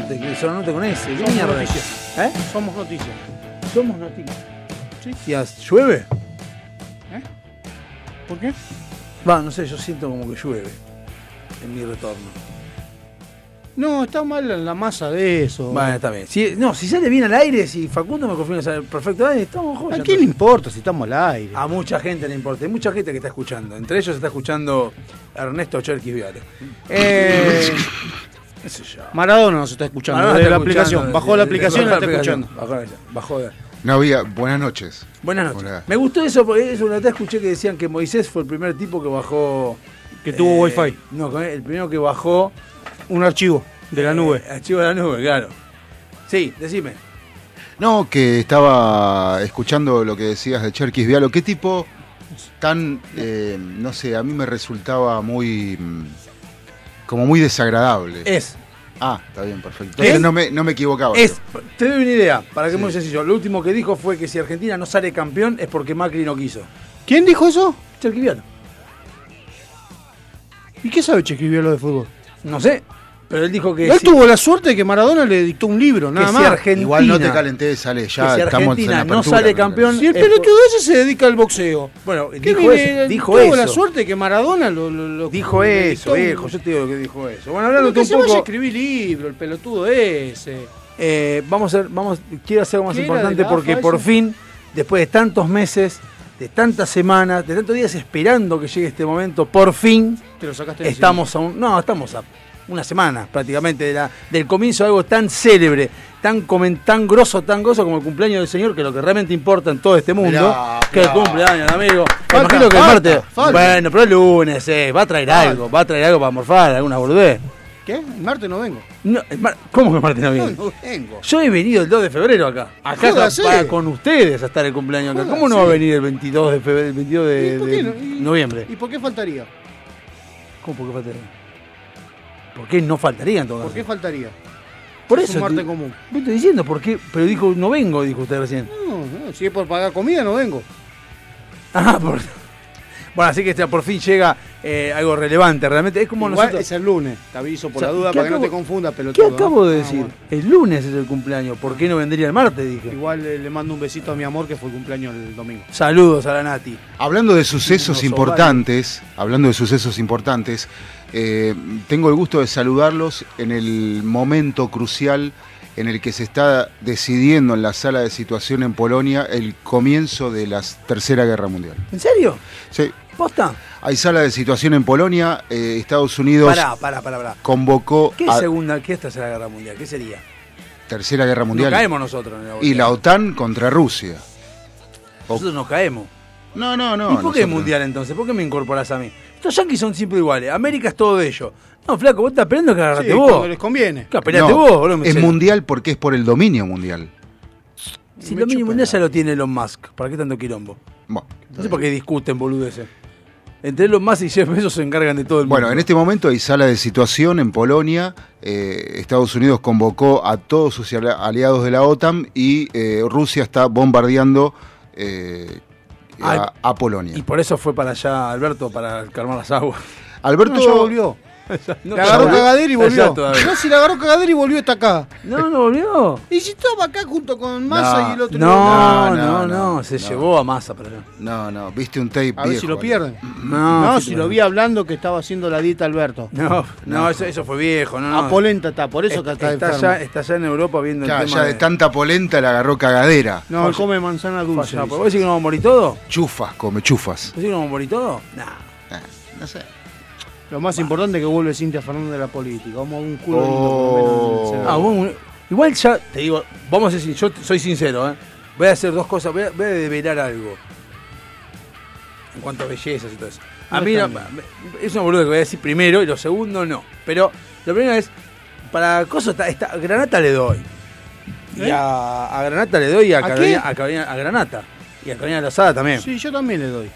Norte, que Zona Norte con S. ¿Qué Somos mierda es? noticias. ¿Eh? Somos noticias. Somos noticias. ¿Y as- llueve? ¿Por qué? Va, no sé, yo siento como que llueve en mi retorno. No, está mal la masa de eso. Bueno, está bien. Si, no, si sale bien al aire, si Facundo me confirma sale perfecto al aire, estamos ¿A joya. quién le importa si estamos al aire? A mucha gente le importa, hay mucha gente que está escuchando. Entre ellos está escuchando Ernesto Cherkis Viale. Eh, qué sé yo. Maradona nos está escuchando. Maradona de está la escuchando, aplicación. Bajó la aplicación y la está escuchando. Bajó, la- bajó la- No había. Buenas noches. Buenas noches. Hola. Me gustó eso porque eso una vez escuché que decían que Moisés fue el primer tipo que bajó. Que tuvo eh, wifi. No, el primero que bajó. Un archivo de la nube. eh, archivo de la nube, claro. Sí, decime. No, que estaba escuchando lo que decías de Cherkis Vialo. ¿Qué tipo tan, eh, no sé, a mí me resultaba muy, mm, como muy desagradable? Es. Ah, está bien, perfecto. ¿Es? Entonces no me, no me equivocaba. Es, te doy una idea, para que Sí. es muy sencillo. Lo último que dijo fue que si Argentina no sale campeón es porque Macri no quiso. ¿Quién dijo eso? Cherkis Viale. ¿Y qué sabe Che escribió lo de fútbol? No sé, pero él dijo que. Él si- tuvo la suerte de que Maradona le dictó un libro, nada si más. Argentina- Igual no te calenté, sale, ya que si estamos en Argentina la no apertura, sale me campeón- Si el es pelotudo ese se dedica al boxeo. Bueno, ¿Qué dijo eso. Dijo tuvo eso. la suerte de que Maradona lo, lo- lo- Dijo eso, viejo. Yo te digo que dijo eso. Bueno, hablando un se vaya a poco. escribir libro, el pelotudo ese. Eh, vamos a ver, vamos, quiero hacer algo más ¿Qué era importante porque por ese? fin, después de tantos meses, de tantas semanas, de tantos días esperando que llegue este momento, por fin Te lo sacaste de estamos a un, no, estamos a una semana prácticamente de la, del comienzo de algo tan célebre, tan tan grosso, tan grosso como el cumpleaños del señor, que lo que realmente importa en todo este mundo, Mirá, que es el mirá. cumpleaños, amigo. Falta, Imagino que el martes, falta. bueno, pero el lunes, eh, va a traer algo, va a traer algo para morfar, alguna boludez. ¿Qué? El martes no vengo. No, el mar- ¿Cómo que el martes no viene? No, no vengo. Yo he venido el 2 de febrero acá. Acá Jódase. para con ustedes a estar el cumpleaños acá. ¿Cómo no va a venir el 22 de febrero, el 22 de, ¿Y por de qué no? ¿Y- noviembre? ¿Y por qué faltaría? ¿Cómo por qué faltaría? ¿Por qué no faltaría en todo ¿Por qué faltaría? Por Es eso. un martes te- común. Me estoy diciendo, ¿por qué? Pero dijo, no vengo, dijo usted recién. No, no, si es por pagar comida no vengo. Ah, por... Bueno, así que este, por fin llega eh, algo relevante, realmente. Es como Igual nosotros... es el lunes. Te aviso por O sea, la duda ¿qué para que no te confundas, ¿Qué pelotudo. ¿eh? acabo de Ah, decir? bueno. El lunes es el cumpleaños. ¿Por qué no vendría el martes? Dije. Igual eh, le mando un besito a mi amor que fue el cumpleaños el domingo. Saludos a la Nati. Hablando de sucesos importantes, hablando de sucesos importantes, eh, tengo el gusto de saludarlos en el momento crucial en el que se está decidiendo en la sala de situación en Polonia el comienzo de la Tercera Guerra Mundial. ¿En serio? Sí, ¿Posta? hay sala de situación en Polonia, eh, Estados Unidos Pará, pará, pará, convocó ¿Qué a segunda, qué es tercera guerra mundial? ¿Qué sería? Tercera Guerra Mundial caemos nosotros en la y la OTAN contra Rusia. Nosotros nos caemos. No, no, no. ¿Y por qué nosotros- mundial entonces? ¿Por qué me incorporás a mí? Estos yanquis son siempre iguales. América es todo de ellos. No, flaco, vos estás esperando que agarrate Sí, vos. cuando les conviene. Claro, peleate No, vos, es sé. mundial porque es por el dominio mundial. Si mínimo chupa mundial ya lo tiene Elon Musk. ¿Para qué tanto quilombo? Bueno, No sé por qué discuten, boludeces. Entre Elon Musk y Jeff Bezos se encargan de todo el mundo. Bueno, en este momento hay sala de situación en Polonia. Eh, Estados Unidos convocó a todos sus ali- aliados de la OTAN y eh, Rusia está bombardeando eh, a, Ah, a Polonia. Y por eso fue para allá Alberto, para calmar las aguas. Alberto, No, ya volvió. No, Le agarró ya- cagadera y volvió. No, si le agarró cagadera y volvió está acá. No, no volvió. Y si estaba acá junto con Massa No, y el otro. No, No, no, no, no, no, se no. llevó a masa para allá. no, no, viste un tape A ver viejo, si lo pierden. No, No, si no. lo vi hablando que estaba haciendo la dieta Alberto. No, no, eso, eso fue viejo, no, no. A polenta está, por eso que está, está, allá, está allá en Europa viendo Claro, el tema ya de tanta polenta le agarró cagadera. No, él come manzana dulce. ¿Vos decís que no vamos a morir todos? Chufas, come chufas. ¿Vos decís que no vamos a morir todos? Nah. Eh, no sé. Lo más importante es que vuelve Cintia Fernández de la política. Vamos a un culo Oh. lindo, por lo menos. Ah, igual ya, te digo, vamos a decir, yo soy sincero, ¿eh? voy a hacer dos cosas, voy a, voy a develar algo. En cuanto a bellezas y todo eso. A No mí no- es una boluda que voy a decir primero y lo segundo no. Pero lo primero es, para cosas, está, está- Granata le doy. Y ¿Eh? a, a Granata le doy y a, ¿A Carolina, a, Carolina- a Granata. Y a Carolina Lozada también. Sí, yo también le doy.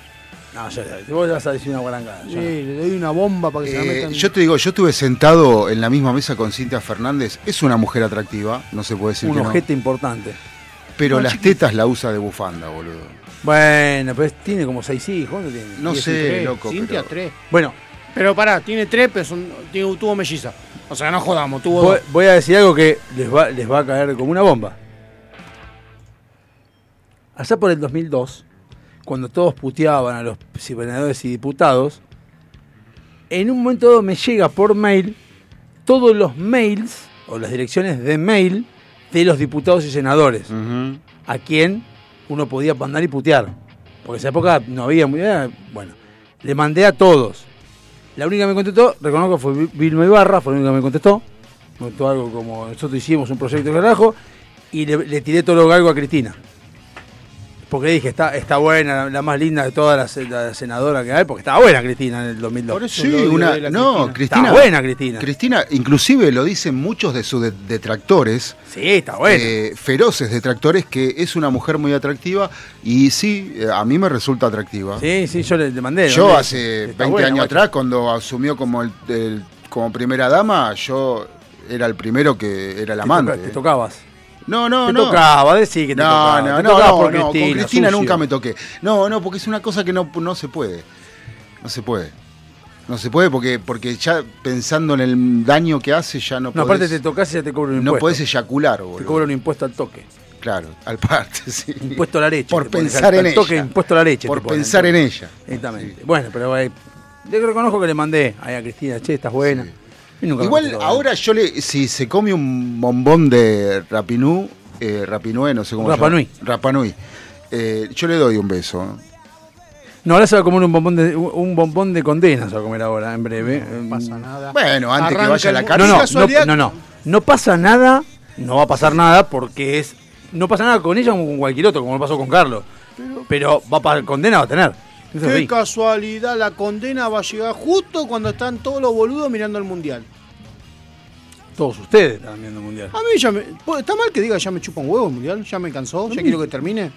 No, yo, vos vas a decir una guarangada. Sí, no. le doy una bomba para que se la Eh, metan. yo te digo, yo estuve sentado en la misma mesa con Cintia Fernández. Es una mujer atractiva, no se puede decir Un que no. ojete importante. Pero No, las chiquita. tetas la usa de bufanda, boludo. Bueno, pero tiene como seis hijos. ¿cuánto tiene? No Diez sé. Tres, loco, Cintia, pero- tres. Bueno, Pero pará, tiene tres, pero son- tiene- tuvo melliza. O sea, no jodamos, tuvo voy, dos. voy a decir algo que les va, les va a caer como una bomba. Allá por el 2002, cuando todos puteaban a los senadores y diputados, en un momento dado me llega por mail todos los mails o las direcciones de mail de los diputados y senadores, a quien uno podía mandar y putear. Porque en esa época no había muy bien. Bueno, le mandé a todos. La única que me contestó, reconozco, fue Vi- Vilma Ibarra, fue la única que me contestó. Me contestó algo como nosotros hicimos un proyecto de carajo y le, le tiré todo lo galgo a Cristina. Porque dije, está, está buena, la, la más linda de todas las la senadora que hay, porque estaba buena Cristina en el 2002. Por eso Sí, una. No, Cristina. Cristina. Está buena Cristina. Cristina, inclusive lo dicen muchos de sus de- detractores. sí, está buena. eh, feroces detractores que es una mujer muy atractiva y sí, eh, a mí me resulta atractiva. sí, sí, yo le, le mandé. Yo hace Está 20 buena, años atrás, cuando asumió como el, el- como primera dama, yo era el primero que era el Te amante. toca- te tocabas. No, no, te no. tocaba, decir que te no, tocaba. no, te no, tocabas no, por no, Cristina. con Cristina sucio. nunca me toqué. No, no, porque es una cosa que no, no se puede. No se puede. No se puede porque, porque ya pensando en el daño que hace ya no, No, aparte te tocas y ya te cobran un no impuesto. podés eyacular, te boludo. cobran un impuesto al toque. Claro, al parte, sí. Impuesto a la leche. Por te pones pensar al- en al toque, ella. impuesto a la leche. Por te ponen, pensar en ella. Exactamente. Bueno, pero eh, yo reconozco que le mandé ahí a Cristina, che, estás buena. Sí. Igual ahora yo le, si se come un bombón de Rapinú, eh, Rapinue, no sé cómo Rapa se llama. Nui. Rapanui. Eh, yo le doy un beso. ¿no? No, ahora se va a comer un bombón de, un bombón de condena, se va a comer ahora, en breve. No pasa nada. Bueno, antes que vaya a la el- cárcel. No, no, no, no, no. No pasa nada, no va a pasar nada porque es. No pasa nada con ella como con cualquier otro, como lo pasó con Carlos. Pero, va para condena va a tener. Eso Qué casualidad, la condena va a llegar justo cuando están todos los boludos mirando el mundial. Todos ustedes están viendo el mundial. A mí ya me. ¿Está mal que diga ya me chupa un huevo el mundial? ¿Ya me cansó? ¿Ya quiero que termine?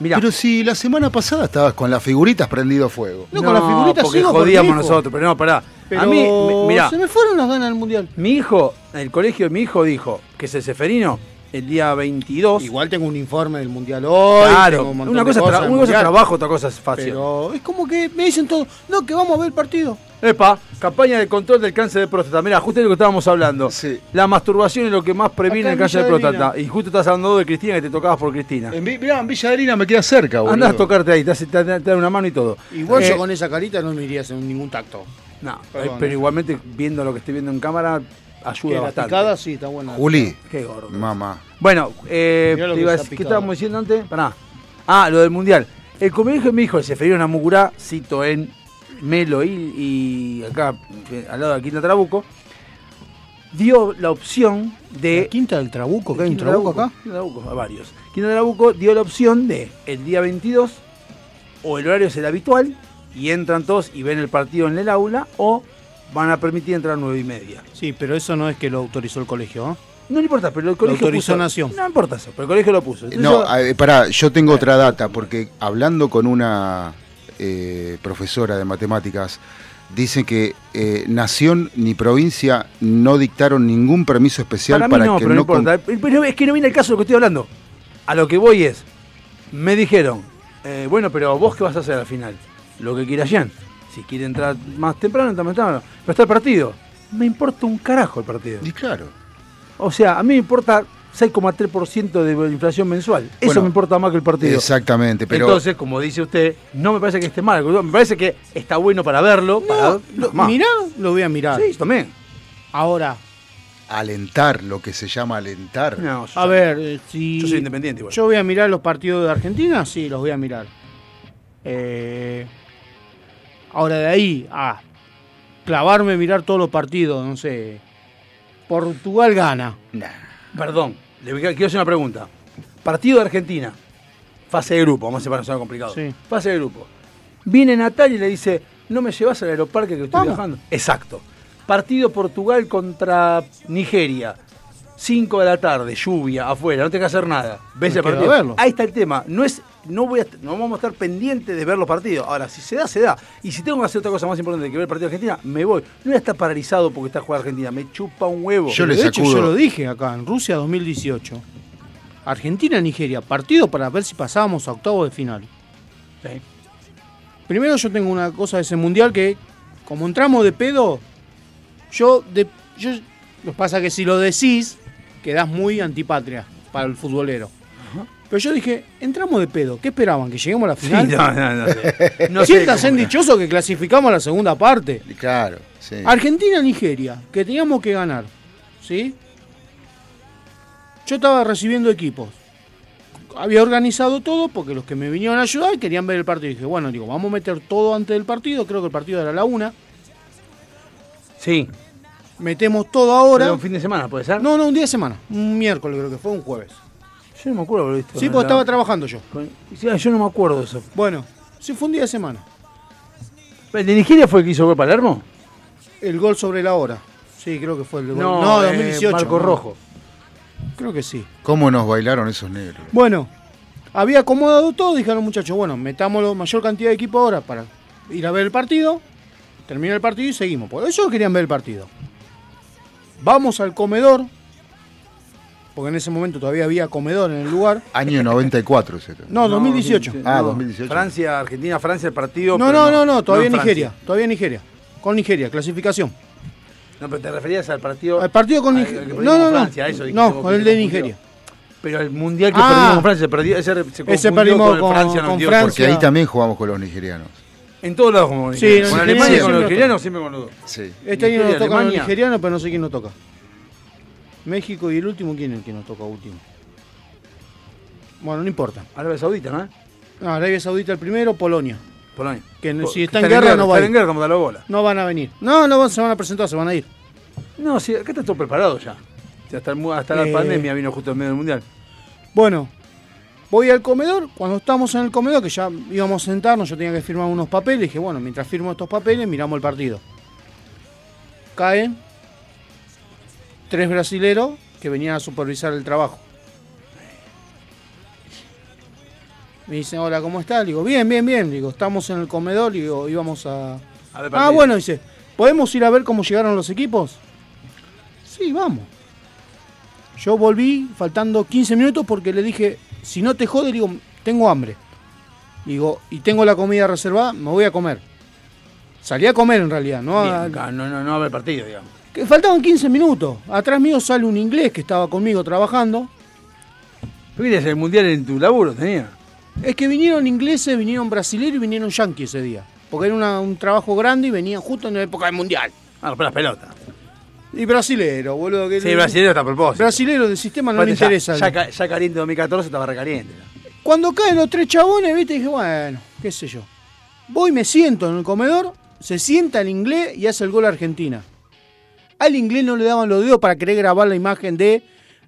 Mirá, Pero si la semana pasada estabas con las figuritas prendido fuego. No, con la figurita porque sigo, jodíamos nosotros, pero no, pará. Pero A mí, mi- mirá, se me fueron las ganas del mundial. mi hijo, en el colegio de mi hijo dijo que es el Seferino el día 22. Igual tengo un informe del mundial hoy. claro, un una cosa, una cosa es trabajo, otra cosa es fácil. Pero es como que me dicen todo, no, que vamos a ver el partido. Epa, campaña de control del cáncer de próstata. Mirá, justo de lo que estábamos hablando. Sí. La masturbación es lo que más previene Acá el cáncer de próstata. Y justo estás hablando de Cristina que te tocabas por Cristina. En, mirá, en Villa Adelina me queda cerca, boludo. Andás a tocarte ahí, te, hace- te, te- te da una mano y todo. Igual Eh, yo con esa carita no me iría en ningún tacto. No, Perdón, eh, pero eh. igualmente viendo lo que estoy viendo en cámara ayuda la bastante. picada sí está buena. Juli, Qué gordo. mamá. Bueno, eh, te iba a decir- ¿qué estábamos diciendo antes? Pará. Ah, lo del mundial. El colegio de mi hijo, el Seferino Namugurá, cito en Melo y, y acá, al lado de Quinta Trabuco, dio la opción de. ¿La quinta del Trabuco? ¿Que hay un Trabuco acá? Quinta Trabuco, a varios. Quinta Trabuco dio la opción de el día 22, o el horario es el habitual, y entran todos y ven el partido en el aula, o van a permitir entrar a nueve y media. Sí, pero eso no es que lo autorizó el colegio, ¿eh? No le importa, pero el colegio autorizó puso- Nación. No importa eso, pero el colegio lo puso. Entonces No, yo- eh, pará, yo tengo otra data, porque hablando con una eh, profesora de matemáticas, dice que eh, Nación ni provincia no dictaron ningún permiso especial para para, mí no, que pero no con- importa. Pero es que no viene el caso de lo que estoy hablando. A lo que voy es, me dijeron, eh, bueno, pero vos qué vas a hacer al final? Lo que quiera Jean. Si quiere entrar más temprano, entra más temprano. Pero está el partido. Me importa un carajo el partido. Y claro. O sea, a mí me importa 6,3% de inflación mensual. Eso Bueno, me importa más que el partido. Exactamente, pero Entonces, como dice usted, no me parece que esté mal. Me parece que está bueno para verlo. para, No, lo, más. mirá, lo voy a mirar. Sí, también. Ahora, alentar, lo que se llama alentar. No, yo a ver, eh, si Yo soy independiente igual. yo voy a mirar los partidos de Argentina, sí, los voy a mirar. Eh, ahora de ahí a clavarme, mirar todos los partidos, no sé. Portugal gana. Perdón, le voy a- quiero hacer una pregunta. Partido de Argentina, fase de grupo, vamos a para no ser complicado. Sí. Fase de grupo. Viene Natalia y le dice, ¿no me llevas al aeroparque que estoy Vamos. viajando? Exacto. Partido Portugal contra Nigeria. 5 de la tarde, lluvia, afuera, no tengo que hacer nada. ¿Ves el partido? a verlo. Ahí está el tema. No es, no voy a, no vamos a estar pendientes de ver los partidos. Ahora, si se da, se da. Y si tengo que hacer otra cosa más importante que ver el partido de Argentina, me voy. No voy a estar paralizado porque está jugando Argentina. Me chupa un huevo. Yo le de hecho, yo lo dije acá, en Rusia 2018. Argentina-Nigeria, partido para ver si pasábamos a octavo de final. Sí. Primero yo tengo una cosa de ese mundial que, como entramos de pedo, yo, de, yo lo que pasa es que si lo decís, quedás muy antipatria para el futbolero. Pero yo dije, entramos de pedo, ¿qué esperaban? ¿Que lleguemos a la Sí, final? no, no, no sé. No Siéntanse cómo- dichosos que clasificamos a la segunda parte. Claro, sí. Argentina-Nigeria, que teníamos que ganar. ¿Sí? Yo estaba recibiendo equipos. Había organizado todo porque los que me vinieron a ayudar querían ver el partido. Y dije, bueno, digo, vamos a meter todo antes del partido. Creo que el partido era la una. Sí. Metemos todo ahora. Era un fin de semana, ¿puede ser? No, no, un día de semana. Un miércoles creo que fue, un jueves. Yo no me acuerdo visto. Sí, porque la- estaba trabajando yo. ah, yo no me acuerdo de eso. Bueno, sí fue un día de semana. ¿El de Nigeria fue el que hizo gol Palermo? El gol sobre la hora. Sí, creo que fue el gol. No, No, eh, 2018. Marco no. Rojo. Creo que sí. ¿Cómo nos bailaron esos negros? Bueno, había acomodado todo, dijeron muchachos, bueno, metamos la mayor cantidad de equipo ahora para ir a ver el partido, termina el partido y seguimos. Por ellos querían ver el partido. Vamos al comedor, porque en ese momento todavía había comedor en el lugar. Año 94, etcétera. No, 2018. Ah, 2018. Francia, Argentina, Francia, el partido. No, no, no, no, todavía Nigeria, Francia. todavía Nigeria. Con Nigeria, clasificación. No, pero te referías al partido. El partido con al- Nigeria. al No, no, con no. Francia, eso dijiste No, con el de. Nigeria. Pero el mundial que Ah. perdimos con Francia, se perdió, ese, se Ese perdimos con, el con- Francia con 98. Francia. Porque ahí también jugamos con los nigerianos. En todos lados como Sí, los Con Alemania, siempre con los nos nigerianos, siempre con los dos. Sí. Este año nos tocan los Alemania. nigerianos, pero no sé quién nos toca. México y el último, ¿quién es el que nos toca último? Bueno, no importa. Arabia Saudita, ¿no? No, Arabia Saudita el primero, Polonia. Polonia. Que no- si está en guerra, no va a ir. en guerra como da la bola. No van a venir. No, no se van a presentar, se van a ir. No, sí, acá está todo preparado ya. Hasta hasta la Eh. pandemia vino justo en medio del mundial. Bueno, voy al comedor. Cuando estamos en el comedor, que ya íbamos a sentarnos, yo tenía que firmar unos papeles. Dije, bueno, mientras firmo estos papeles, miramos el partido. Caen tres brasileros que venían a supervisar el trabajo. Me dicen, hola, ¿cómo estás? Le digo, bien, bien, bien. Le digo, estamos en el comedor. Le digo, íbamos a... A ver, Ah, bueno, dice, ¿podemos ir a ver cómo llegaron los equipos? Sí, vamos. Yo volví faltando 15 minutos porque le dije, si no te jode, digo, tengo hambre. Digo, y tengo la comida reservada, me voy a comer. Salí a comer en realidad, ¿no? Bien, A- acá no, no, no a haber partido, digamos. que faltaban 15 minutos. Atrás mío sale un inglés que estaba conmigo trabajando. ¿Tú querías el mundial en tu laburo? Tenía. Es que vinieron ingleses, vinieron brasileños y vinieron yanquis ese día. Porque era una- un trabajo grande y venían justo en la época del mundial. Ah, para las pelotas. Y brasilero, boludo. Que Sí, brasileño está a propósito. Brasilero del sistema no le Aparte, ya- interesa. Ya, ca- ya caliente 2014 estaba recaliente. Cuando caen los tres chabones, viste, dije, bueno, qué sé yo. Voy, me siento en el comedor, se sienta el inglés y hace el gol a Argentina. Al inglés no le daban los dedos para querer grabar la imagen de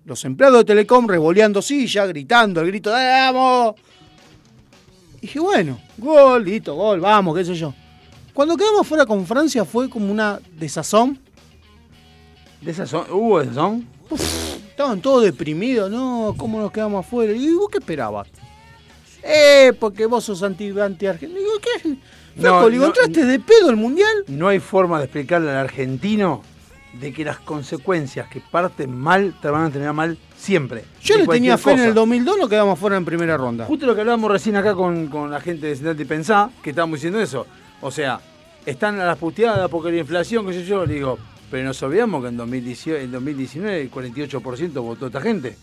los empleados de Telecom revoleando silla, gritando el grito, ¡vamos! Dije, bueno, gol, listo, gol, vamos, qué sé yo. Cuando quedamos fuera con Francia fue como una desazón. ¿De esas son? ¿Hubo de esas son? Estaban todos deprimidos, no, ¿cómo nos quedamos afuera? Y vos qué esperabas? Eh, porque vos sos anti, anti argentino. Digo, ¿qué? Flaco, No, le no, ¿entraste de pedo el mundial? No hay forma de explicarle al argentino de que las consecuencias que parten mal te van a terminar mal siempre. Yo le tenía fe en el 2002, nos quedamos fuera en primera ronda. Justo lo que hablábamos recién acá con, con la gente de Sentate y Pensá, que estábamos diciendo eso. O sea, están a las puteadas porque la inflación, qué sé yo, le digo, pero nos olvidamos que en 2019, en 2019 el 48% votó esta gente.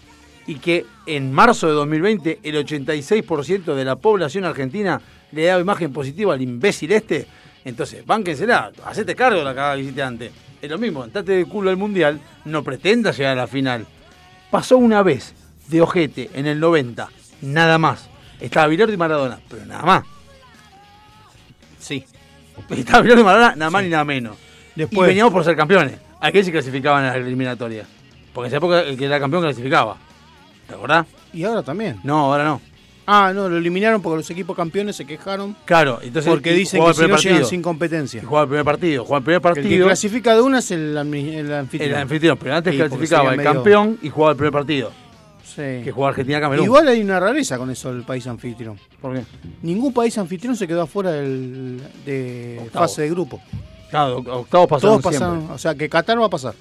Y que en marzo de 2020 el 86% de la población argentina le da imagen positiva al imbécil este. Entonces, bánquensela, hacete cargo de la cagada antes. Es lo mismo, andate de culo al mundial, no pretendas llegar a la final. Pasó una vez de ojete en el 90, nada más. Estaba Bilardo y Maradona, pero nada más. Sí. Estaba Bilardo y Maradona, nada más ni nada menos. Después. Y veníamos por ser campeones. ¿A qué se clasificaban en las eliminatorias? Porque en esa época el que era campeón clasificaba. ¿Te acordás? Y ahora también. No, ahora no. Ah, no, lo eliminaron porque los equipos campeones se quejaron Claro, entonces. porque dicen que si no llegan partido. sin competencia. Jugaba el primer partido. Jugaba el primer Que El que partido. clasifica de una es el, anfitrión. El anfitrión, pero antes Sí, clasificaba el medio- campeón y jugaba el primer partido. Sí. Que jugaba Argentina-Camerún. Igual hay una rareza con eso del país anfitrión. ¿Por qué? Ningún país anfitrión se quedó afuera del, de Octavo. fase de grupo. Claro, octavos pasaron Todos siempre. o sea que Qatar va a pasar.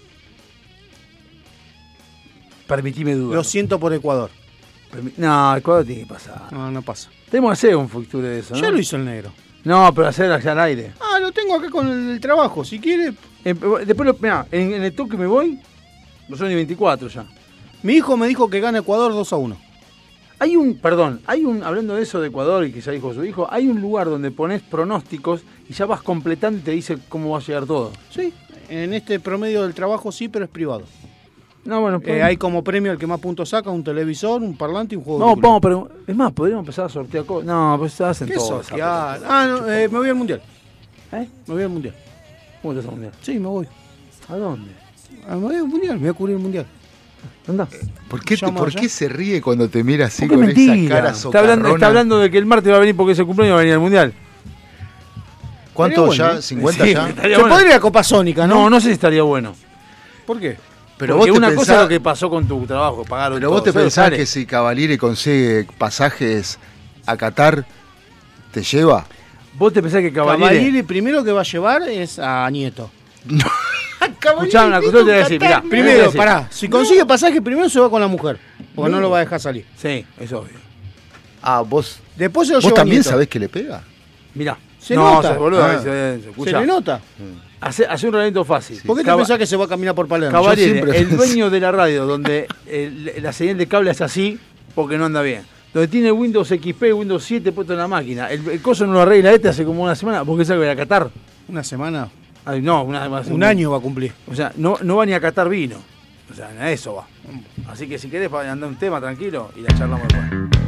Permitime dudar. Lo siento por Ecuador. Permi- No, Ecuador tiene que pasar. No, no pasa. Tenemos que hacer un fixture de eso, ¿no? Ya lo hizo el negro. No, pero hacer allá al aire. Ah, lo tengo acá con el, el trabajo. Si quiere, Eh, después, lo, mirá, en, en el toque me voy, no son ni 24 ya. mi hijo me dijo que gana Ecuador 2 a 1. Hay un, perdón, hay un, hablando de eso de Ecuador y que ya dijo su hijo, hay un lugar donde pones pronósticos y ya vas completando y te dice cómo va a llegar todo. Sí, en este promedio del trabajo sí, pero es privado. No, bueno, Eh, hay como premio el que más puntos saca, un televisor, un parlante y un juego no, de vamos, pero es más, podríamos empezar a sortear cosas. No, pues se hacen ¿Qué todo. sortear? Ah, no, eh, me voy al mundial. ¿Eh? Me voy al mundial. ¿Cómo te vas a mundial? Sí, me voy. ¿A dónde? Ah, me voy al mundial, me voy a cubrir el mundial. ¿Dónde? ¿Por qué, te- por qué se ríe cuando te mira así con esa mentira. cara Está hablando, está hablando de que el martes va a venir porque es el cumpleaños y va a venir al mundial. ¿Cuánto ya? bueno, ¿50 Sí, ya? Se bueno. podría ir a Copa Sónica, ¿no? No, no sé si estaría bueno. ¿Por qué? Pero Porque vos te una cosa es lo que pasó con tu trabajo, pagaron Pero vos todo, te pensás sale. que si Cavaliere consigue pasajes a Qatar, ¿te lleva? Vos te pensás que Cavaliere... Cavalieri primero que va a llevar es a Nieto. Escuchá una cosa, te voy a decir, mirá. voy Primero, decir. pará, si consigue pasaje primero se va con la mujer, porque no, lo va a dejar salir. Sí, es obvio. Ah, vos, Después se lo ¿vos lleva también Nieto. sabés que le pega? Mirá. Se no, nota. sos boludo, Ah. se- se- ¿Se le nota? Hace, hace un reglamento fácil. ¿Por qué te pensás que se va a caminar por Palermo? Siempre el pensé. dueño de la radio, donde el- la señal de cable es así, porque no anda bien. Donde tiene Windows XP, Windows 7 puesto en la máquina. El, el coso no lo arregla este hace como una semana, porque sabe que a Qatar. Una semana, Ay, no, una, un año va a cumplir. O sea, no, no va ni a Qatar vino. O sea, a eso va. Así que si querés andar un tema tranquilo y la charlamos después.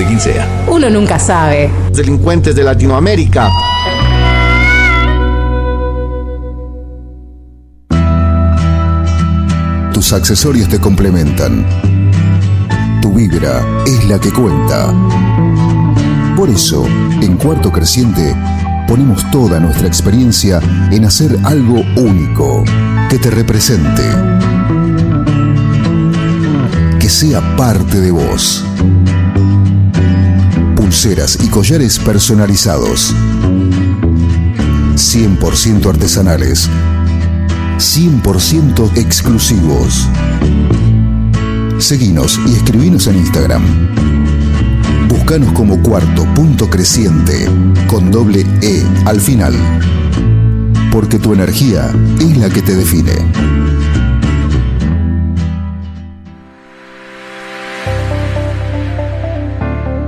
de quien sea. Uno nunca sabe. Delincuentes de Latinoamérica. Tus accesorios te complementan. Tu vibra es la que cuenta. Por eso, en Cuarto Creciente, ponemos toda nuestra experiencia en hacer algo único, que te represente, que sea parte de vos. Pulseras y collares personalizados, 100% artesanales, 100% exclusivos. Seguinos y escribinos en Instagram. Búscanos como cuarto punto creciente con doble E al final. Porque tu energía es la que te define.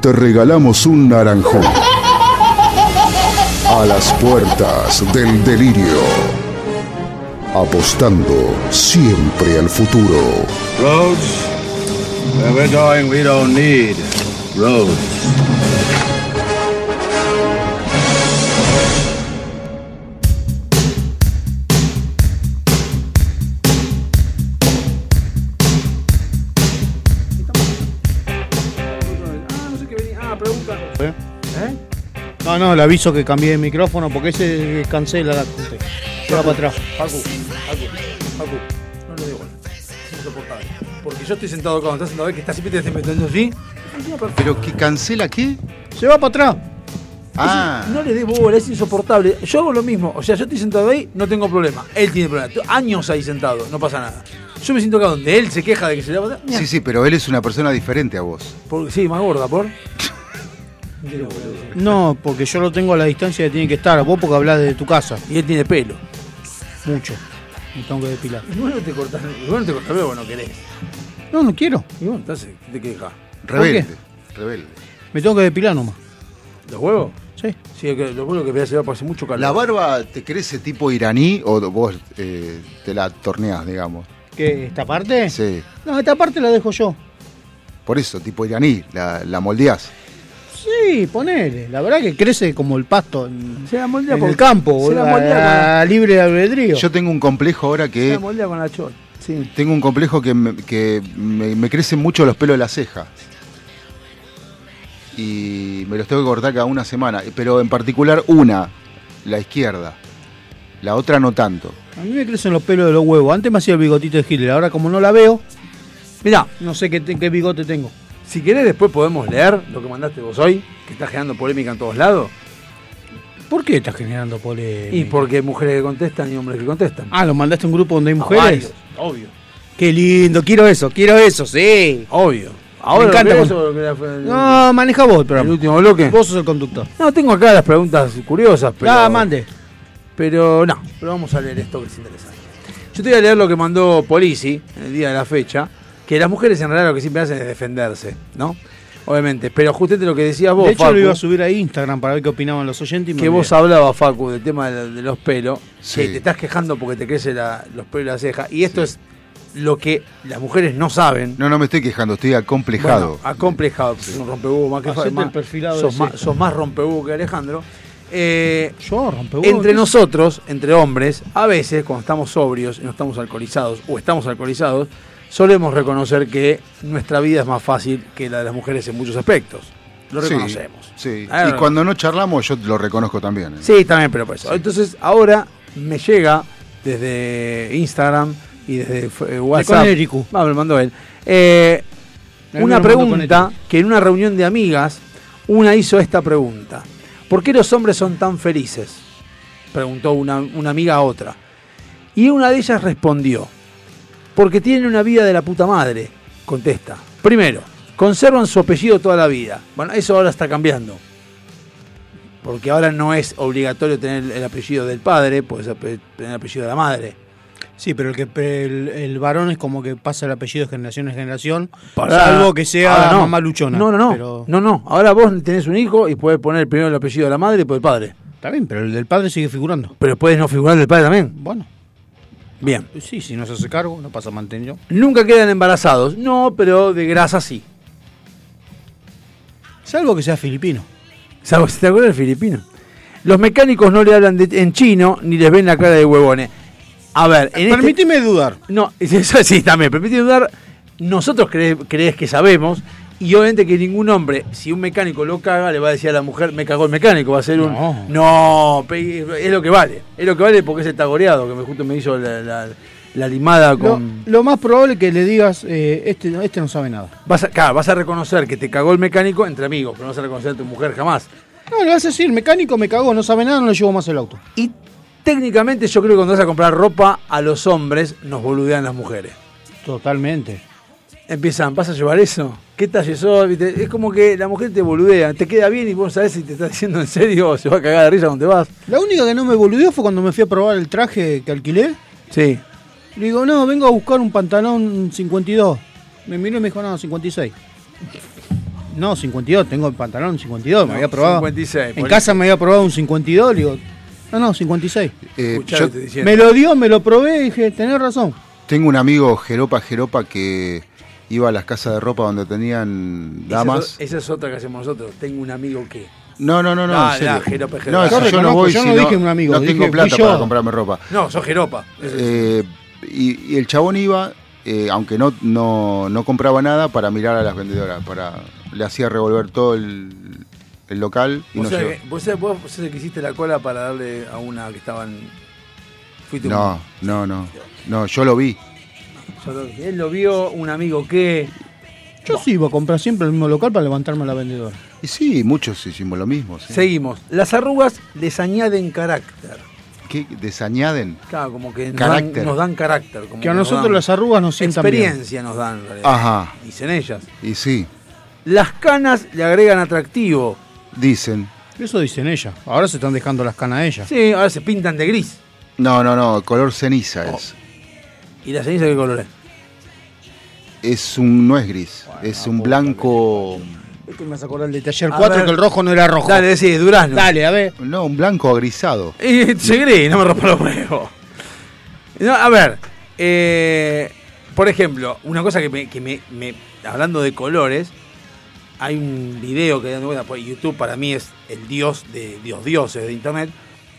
te regalamos un naranjón. A las puertas del delirio. Apostando siempre al futuro. Roads, where we're going, we don't need roads. No, no, le aviso que cambié de micrófono porque ese cancela la gente. Se va para atrás. Facu, Facu, Facu, no le dé bola. Es insoportable. Porque yo estoy sentado acá, cuando estás sentado ahí, que estás siempre te estás metiendo así. ¿Pero que cancela qué? Se va para atrás. Ah, No le des bola, es insoportable. Yo hago lo mismo. O sea, yo estoy sentado ahí, no tengo problema. Él tiene problema. Estoy Años ahí sentado, no pasa nada. Yo me siento acá donde él se queja de que se le va a. Sí, sí, pero él es una persona diferente a vos. Por- sí, más gorda, por. No, porque yo lo tengo a la distancia que tiene que estar. Vos porque hablas de tu casa. Y él tiene pelo. Mucho. Me tengo que depilar. Y vos no te cortás, y vos no te cortás vos no querés. No, no quiero. Y bueno, entonces, ¿qué te quejas? Rebelde. Rebelde. Me tengo que depilar nomás. ¿Los huevos? Sí. Sí, es que los huevos que voy a llevar hace mucho calor. ¿La barba te crece tipo iraní o vos eh, te la torneás, digamos? ¿Qué? ¿Esta parte? Sí. No, esta parte la dejo yo. Por eso, tipo iraní, la, la moldeás. Sí, ponele. La verdad que crece como el pasto en, Se la moldea en por- el campo. Se la con la, a libre de albedrío. Yo tengo un complejo ahora se que la moldea con la chota. Sí. tengo un complejo que me, que me, me crecen mucho los pelos de la ceja. Y me los tengo que cortar cada una semana. Pero en particular una, la izquierda. La otra no tanto. A mí me crecen los pelos de los huevos. Antes me hacía el bigotito de Hitler. Ahora como no la veo, Mirá, no sé qué, te- qué bigote tengo. Si querés después podemos leer lo que mandaste vos hoy, que está generando polémica en todos lados. ¿Por qué estás generando polémica? Y porque hay mujeres que contestan y hombres que contestan. Ah, ¿lo mandaste a un grupo donde hay mujeres? varios, obvio. Qué lindo, quiero eso, quiero eso, sí. Obvio. Ahora Me encanta ¿lo querés cuando- o lo querés hacer el- No, maneja vos el el programa. último bloque. Vos sos el conductor. No, tengo acá las preguntas curiosas, pero. Ah, mande. Pero no, pero vamos a leer esto que es interesante. Yo te voy a leer lo que mandó Polisi el día de la fecha, que las mujeres en realidad lo que siempre hacen es defenderse, ¿no? Obviamente, pero justamente lo que decías vos, de hecho, Facu, lo iba a subir a Instagram para ver qué opinaban los oyentes y me que vos hablabas, Facu, del tema de, de los pelos, Sí. que te estás quejando porque te crecen los pelos de la ceja, y esto es lo que las mujeres no saben. No, no me estoy quejando, estoy acomplejado. Bueno, acomplejado, sos un rompehuevo más que Hacete más- el perfilado sos, más, sos más que Alejandro. Eh, Yo, rompehuevos. entre nosotros, entre hombres, a veces cuando estamos sobrios y no estamos alcoholizados o estamos alcoholizados, solemos reconocer que nuestra vida es más fácil que la de las mujeres en muchos aspectos. Lo reconocemos. Sí, Ah, y cuando no charlamos yo lo reconozco también. ¿eh? Sí, también, pero por eso. Entonces, ahora me llega desde Instagram y desde eh, WhatsApp. Conérico. Ah, me lo mandó él. Eh, una pregunta que en una reunión de amigas, una hizo esta pregunta. ¿Por qué los hombres son tan felices? Preguntó una, una amiga a otra. Y una de ellas respondió. Porque tienen una vida de la puta madre, contesta. Primero, conservan su apellido toda la vida. Bueno, eso ahora está cambiando. Porque ahora no es obligatorio tener el apellido del padre, puedes tener el apellido de la madre. Sí, pero el que el, el varón es como que pasa el apellido de generación en generación, Para- salvo que sea no. mamá luchona. No, no, no. Pero, No, no. Ahora vos tenés un hijo y puedes poner primero el apellido de la madre y después el padre. Está bien, pero el del padre sigue figurando. Pero puedes no figurar del padre también. Bueno, Bien. sí, si no se hace cargo, no pasa mantenido. Nunca quedan embarazados. No, pero de grasa sí. Salvo que sea filipino. Salvo si te acuerdas del filipino. Los mecánicos no le hablan de- en chino ni les ven la cara de huevones. A ver, en este- Permíteme dudar. No, eso sí, también. Permíteme dudar. Nosotros cre- crees que sabemos. Y obviamente que ningún hombre, si un mecánico lo caga, le va a decir a la mujer, me cagó el mecánico. Va a ser un. No. Es lo que vale. Es lo que vale porque es el tagoreado que me, justo me hizo la, la- la limada Lo, con. lo más probable es que le digas, eh, este, no- este no sabe nada. Vas a, claro, vas a reconocer que te cagó el mecánico entre amigos, pero no vas a reconocer a tu mujer jamás. No, le vas a decir, el mecánico me cagó, no sabe nada, no le llevo más el auto. Y técnicamente yo creo que cuando vas a comprar ropa a los hombres, nos boludean las mujeres. Totalmente. Empiezan, ¿vas a llevar eso? ¿Qué talle sos? Es como que la mujer te boludea, te queda bien y vos sabés si te está diciendo en serio o se va a cagar de risa te vas. La única que no me boludeó fue cuando me fui a probar el traje que alquilé. Sí. Le digo, no, vengo a buscar un pantalón 52. Me miró y me dijo, no, 56. No, 52, tengo el pantalón 52, me había probado. 56, En casa me había probado un 52, le digo, no, no, 56. Eh, yo. Me lo dio, me lo probé y dije, tenés razón. tengo un amigo Jeropa Jeropa que iba a las casas de ropa donde tenían Esa damas. es, esa es otra que hacemos nosotros. Tengo un amigo que. No, no, no, no, No, en serio. Jeropa, Jeropa. No, Yo no voy, yo si no dije un amigo, no dije, tengo plata para comprarme ropa. No, sos Jeropa. Eh, y, y el chabón iba, eh, aunque no, no, no compraba nada, para mirar a las vendedoras, para le hacía revolver todo el, el local y Vos no que- vos vos sabés que hiciste la cola para darle a una que estaban. Fuiste un- No, no, no. No, yo lo vi. Yo lo- él lo vio, un amigo que. Yo sí iba a comprar siempre el mismo local para levantarme a la vendedora. Y sí, muchos hicimos lo mismo. sí. Seguimos. Las arrugas les añaden carácter. ¿qué? desañaden. Claro, como que nos dan, nos dan carácter. Como Que a nos nosotros las arrugas nos sientan bien. Experiencia nos dan, Ajá. dicen ellas. Y sí, Las canas le agregan atractivo. dicen. Eso dicen ellas. Ahora se están dejando las canas a ellas. Sí, ahora se pintan de gris. No, no, no, color ceniza Oh. es. ¿Y la ceniza qué color es? Es un, no es gris, es un blanco, Es que me vas a acordar del taller A 4 ver. que el rojo no era rojo. Dale, sí, durazno. Dale, a ver. no, un blanco agrisado. Y se gris, no me rompa los huevos. No, a ver, eh, por ejemplo, una cosa que me, que me- me- hablando de colores, hay un video que dando vuelta por YouTube para mí es el dios de Dios dioses de internet,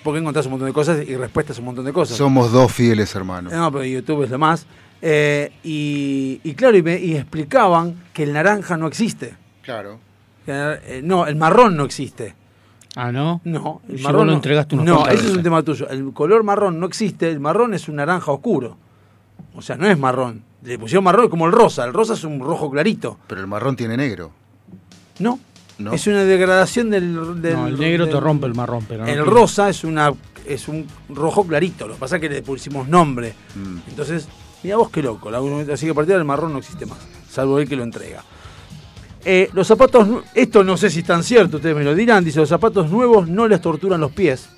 porque encontrás un montón de cosas y respuestas a un montón de cosas. Somos dos fieles hermanos. No, pero YouTube es lo más. Eh, y, y claro, y, me- y explicaban que el naranja no existe. Claro. Que, eh, no, el marrón no existe. Ah, ¿no? No, el Si marrón vos lo no. entregaste unos No, ese es un tema tuyo. El color marrón no existe. El marrón es un naranja oscuro. O sea, no es marrón. Le pusieron marrón como el rosa. El rosa es un rojo clarito. Pero el marrón tiene negro. No. No. Es una degradación del. del- No, el negro te rompe el marrón, pero no El tiene- rosa es una es un rojo clarito. Lo que pasa es que le pusimos nombre. Mm. Entonces, mira vos qué loco. la- Así que a partir del marrón no existe más. Salvo él que lo entrega. Eh, los zapatos, esto no sé si es tan cierto, ustedes me lo dirán. Dice: los zapatos nuevos no les torturan los pies.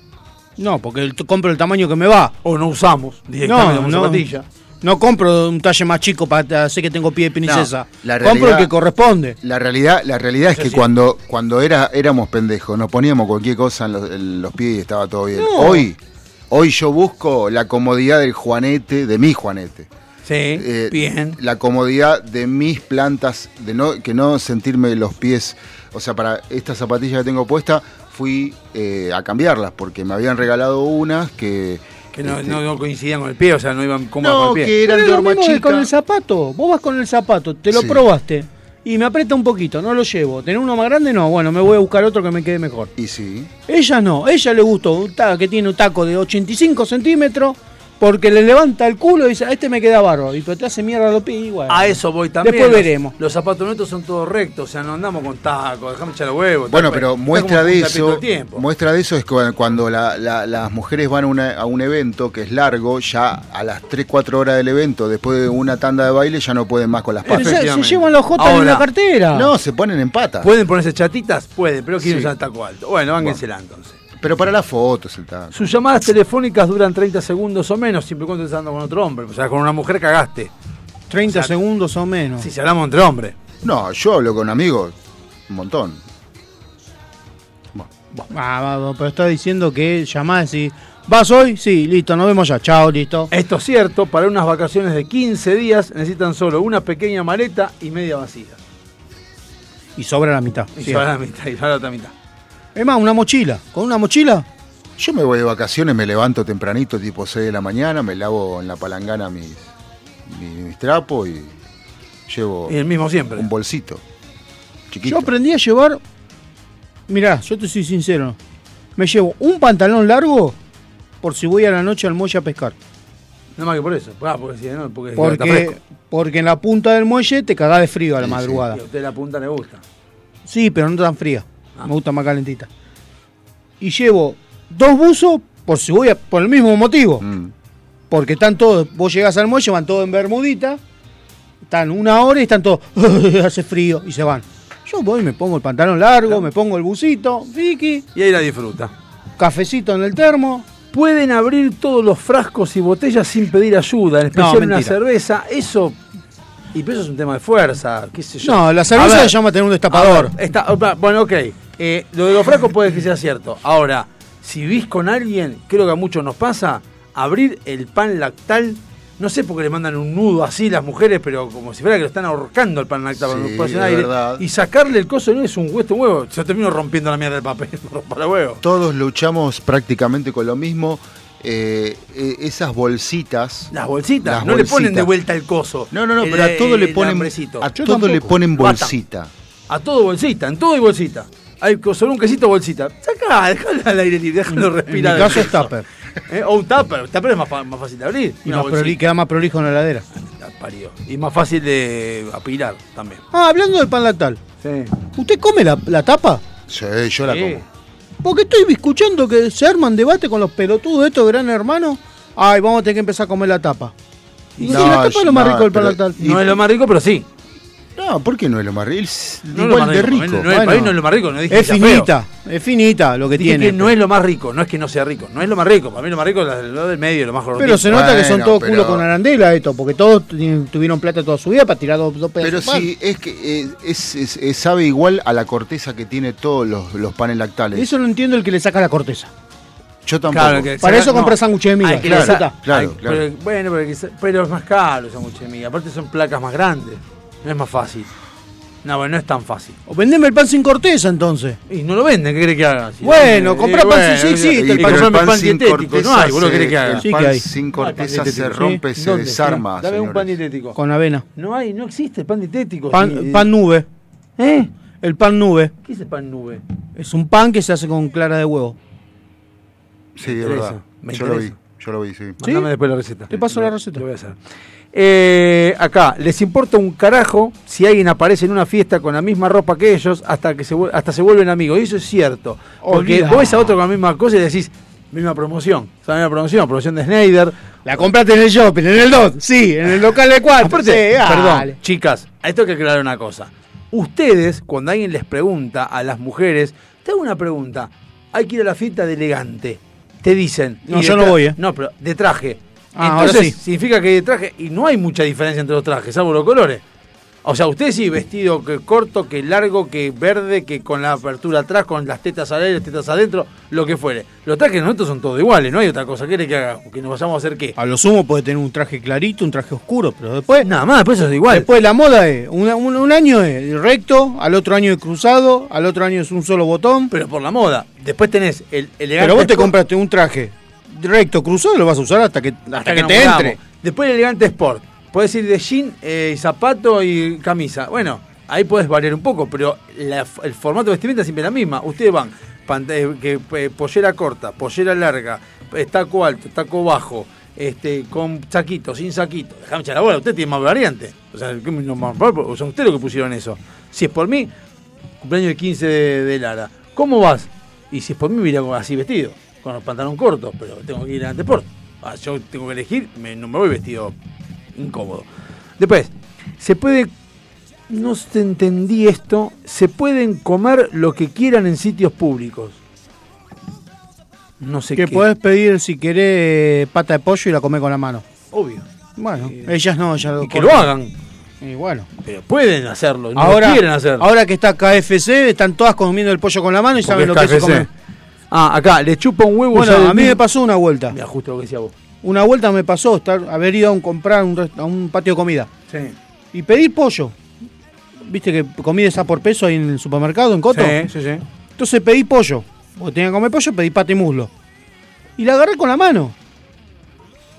No, porque el- compro el tamaño que me va. O no usamos directamente No, no. zapatilla. No compro un talle más chico para hacer que tengo pie de princesa. No, la compro el realidad- que corresponde. La realidad, la realidad es que sí. cuando, cuando era, éramos pendejos, nos poníamos cualquier cosa en los, en los pies y estaba todo bien. No. Hoy, hoy yo busco la comodidad del juanete, de mi juanete. Sí, Eh, bien. La comodidad de mis plantas, de no, que no sentirme los pies. O sea, para esta zapatilla que tengo puesta, fui eh, a cambiarlas porque me habían regalado unas que. Que no, este, no- no coincidían con el pie, o sea, no iban cómodas no, con el pie. que eran Pero de horma chica. con el zapato. Vos vas con el zapato, te lo Sí. probaste. Y me aprieta un poquito, no lo llevo. ¿Tener uno más grande? No, bueno, me voy a buscar otro que me quede mejor. Y sí. Ella no, ella le gustó que tiene un taco de 85 centímetros porque le levanta el culo y dice, "A este me queda bárbaro. Y pero te hace mierda los pies igual. A eso voy también. Después veremos. Los zapatos nuestros son todos rectos, o sea, no andamos con tacos, dejame echar los huevos. Bueno, pero muestra de eso, muestra de eso es cu- cuando la- la- las mujeres van a, una- a un evento que es largo, ya a las 3, 4 horas del evento, después de una tanda de baile, ya no pueden más con las Pero patas. se, se llevan los jotas en la cartera. No, se ponen en patas. ¿Pueden ponerse chatitas? Puede, pero quieren Sí. usar taco alto. Bueno, vángensela entonces. Pero para las fotos el. Sus llamadas telefónicas duran 30 segundos o menos, siempre y cuando estés andando con otro hombre. O sea, con una mujer cagaste. 30 o sea, segundos o menos. Si se hablamos entre hombres. No, yo hablo con amigos un montón. Ah, va, va, pero está diciendo que llamás y ¿vas hoy? Sí, listo, nos vemos ya. Chao, listo. Esto es cierto, para unas vacaciones de 15 días necesitan solo una pequeña maleta y media vacía. Y sobra la mitad. Y Sí. va la mitad, y va la otra mitad. Es más, una mochila. Con una mochila, Yo me voy de vacaciones, me levanto tempranito, tipo 6 de la mañana, me lavo en la palangana mis, mis, mis trapos y llevo Y el mismo siempre. un bolsito. Chiquito. yo aprendí a llevar. Mirá, yo te soy sincero. Me llevo un pantalón largo por si voy a la noche al muelle a pescar. No más que por eso. Ah, porque si no, porque, en la punta del muelle te cagás de frío a la Sí, sí. madrugada. Y a usted la punta le gusta. Sí, pero no tan fría. Ah. Me gusta más calentita. Y llevo dos buzos por si voy a, por el mismo motivo. Mm. Porque están todos, vos llegás al muelle, van todos en bermudita, están una hora y están todos, hace frío, y se van. Yo voy, me pongo el pantalón largo, me pongo el busito, Vicky, Y ahí la disfruta. cafecito en el termo. Pueden abrir todos los frascos y botellas sin pedir ayuda, en especial una mentira. cerveza. Eso. Y pero eso es un tema de fuerza, qué sé yo. No, la cerveza ver, se llama tener un destapador. ver, está- bueno, ok. Eh, lo de los frascos puede que sea cierto. Ahora, si vivís con alguien, creo que a muchos nos pasa, abrir el pan lactal. No sé por qué le mandan un nudo así las mujeres, pero como si fuera que lo están ahorcando el pan lactal para Sí, no aire. verdad. Y sacarle el coso no es un hueso un huevo. Se termino rompiendo la mierda del papel para huevo. Todos luchamos prácticamente con lo mismo. Eh, eh, esas bolsitas. Las bolsitas, Las no le ponen de vuelta el coso. No, no, no, El- pero a todo le ponen, a todo le ponen Bata. bolsita. A todo bolsita, en todo hay bolsita. Hay sobre un quesito bolsita. Sacá, déjalo al aire libre, déjalo En respirar. mi caso es tupper. Eh, O un tupper. Tupper es más, más fácil de abrir. Y más queda más prolijo en la heladera. Parió. Y más fácil de apilar también. Ah, hablando del pan lactal. Sí. ¿Usted come la, la tapa? Sí, yo la Sí. como. Porque estoy escuchando que se arman debate con los pelotudos de estos gran hermanos. Ay, vamos a tener que empezar a comer la tapa. Y No, sí, la tapa es lo más no, rico del pan lactal. No es lo más rico, pero sí. No, ¿por qué no es lo más rico? Es No lo igual más de rico. rico. No, es- Bueno. para mí no es lo más rico. No dije Es feo. finita, es finita lo que Dije tiene. que no es lo más rico, no es que no sea rico, no es lo más rico. Para mí lo más rico es lo del medio, lo más gordito. Pero se nota que son todos pero- culo con arandela esto, porque todos tuvieron plata toda su vida para tirar dos, dos pedazos Pero sí, es que eh, es, es- es- sabe igual a la corteza que tiene todos los, los panes lactales. Eso no entiendo el que le saca la corteza. Yo tampoco. Claro, que Para eso no. compras sándwich de miga. Claro, claro, claro. pero- bueno, pero, pero es más caro el sándwich de miga. Aparte son placas más grandes. No es más fácil. No, bueno, no es tan fácil. O vendeme el pan sin corteza entonces. Y no lo venden, ¿qué querés que haga? Si- Bueno, eh, comprá pan, sí, sí, existe Y el pero comprame pan, sin dietético. No hay, boludo, ¿qué querés que haga? el Sí pan sin No hay pan corteza se rompe, Sí. se ¿Dónde? desarma. Dame un pan señores. dietético. Con avena. No hay, no existe pan dietético. Pan, sí. pan nube. ¿Eh? El pan nube. ¿Qué es el pan nube? Es un pan que se hace con clara de huevo. Sí, es verdad. me Yo lo vi, yo lo vi, sí. Mandame después la receta. Te paso la receta. Lo voy a hacer. Eh, acá, les importa un carajo si alguien aparece en una fiesta con la misma ropa que ellos hasta que se, hasta se vuelven amigos. Y eso es cierto. Porque vos ves a otro con la misma cosa y decís, misma promoción. O sea, misma promoción, promoción de Snyder. La compraste en el shopping, en el DOT. Sí, en el local de cuatro. Aparte, Sí, dale. perdón, chicas, a esto hay que aclarar una cosa. Ustedes, cuando alguien les pregunta a las mujeres, te hago una pregunta. Hay que ir a la fiesta de elegante. Te dicen. No, yo no voy, ¿eh? No, pero de traje. Ah, ahora Entonces, sí. significa que de traje. Y no hay mucha diferencia entre los trajes, salvo los colores. O sea, usted sí, vestido que corto, que largo, que verde, que con la apertura atrás, con las tetas al aire, las tetas adentro, lo que fuere. Los trajes nosotros son todos iguales, no hay otra cosa. ¿Qué quiere que haga? Que nos vayamos a hacer qué? A lo sumo puede tener un traje clarito, un traje oscuro, pero después. Nada más, después eso es igual. Después la moda es, un, un año es recto, al otro año es cruzado, al otro año es un solo botón. pero por la moda. Después tenés el elegante. Pero vos te compraste un traje recto, cruzado, lo vas a usar hasta que, hasta hasta que, te entre. Después el elegante sport. Podés ir de jean, eh, zapato y camisa. Bueno, ahí podés variar un poco, pero la- el formato de vestimenta es siempre la misma. Ustedes van, eh, que, eh, pollera corta, pollera larga, eh, taco alto, taco bajo, este, con saquito, sin saquito. Déjame echar la bola, usted tiene más variante. O sea, ¿qué no son ustedes los que pusieron eso. Si es por mí, cumpleaños de 15 de, de Lara. ¿Cómo vas? Y si es por mí, mira así vestido, con los pantalones cortos, pero tengo que ir a sport. Ah, yo tengo que elegir, me- no me voy vestido incómodo. Después, se puede, no se entendí esto, se pueden comer lo que quieran en sitios públicos. No sé Que qué. podés pedir si querés pata de pollo y la comés con la mano. Obvio. Bueno, ellas no, ellas Y que lo hagan. Y bueno. Pero pueden hacerlo, no ahora, lo quieren hacerlo. ahora que está KFC, están todas comiendo el pollo con la mano y Porque saben lo que es comer. Ah, acá, le chupa un huevo. Bueno, a mí me pasó una vuelta. Mira, justo lo que decía vos. Una vuelta me pasó estar, haber ido a un, comprar un a un patio de comida Sí. y pedir pollo. Viste que comida está por peso ahí en el supermercado, en Coto. Sí, sí, sí. Entonces pedí pollo. Porque tenía que comer pollo, pedí pata y muslo. Y la agarré con la mano.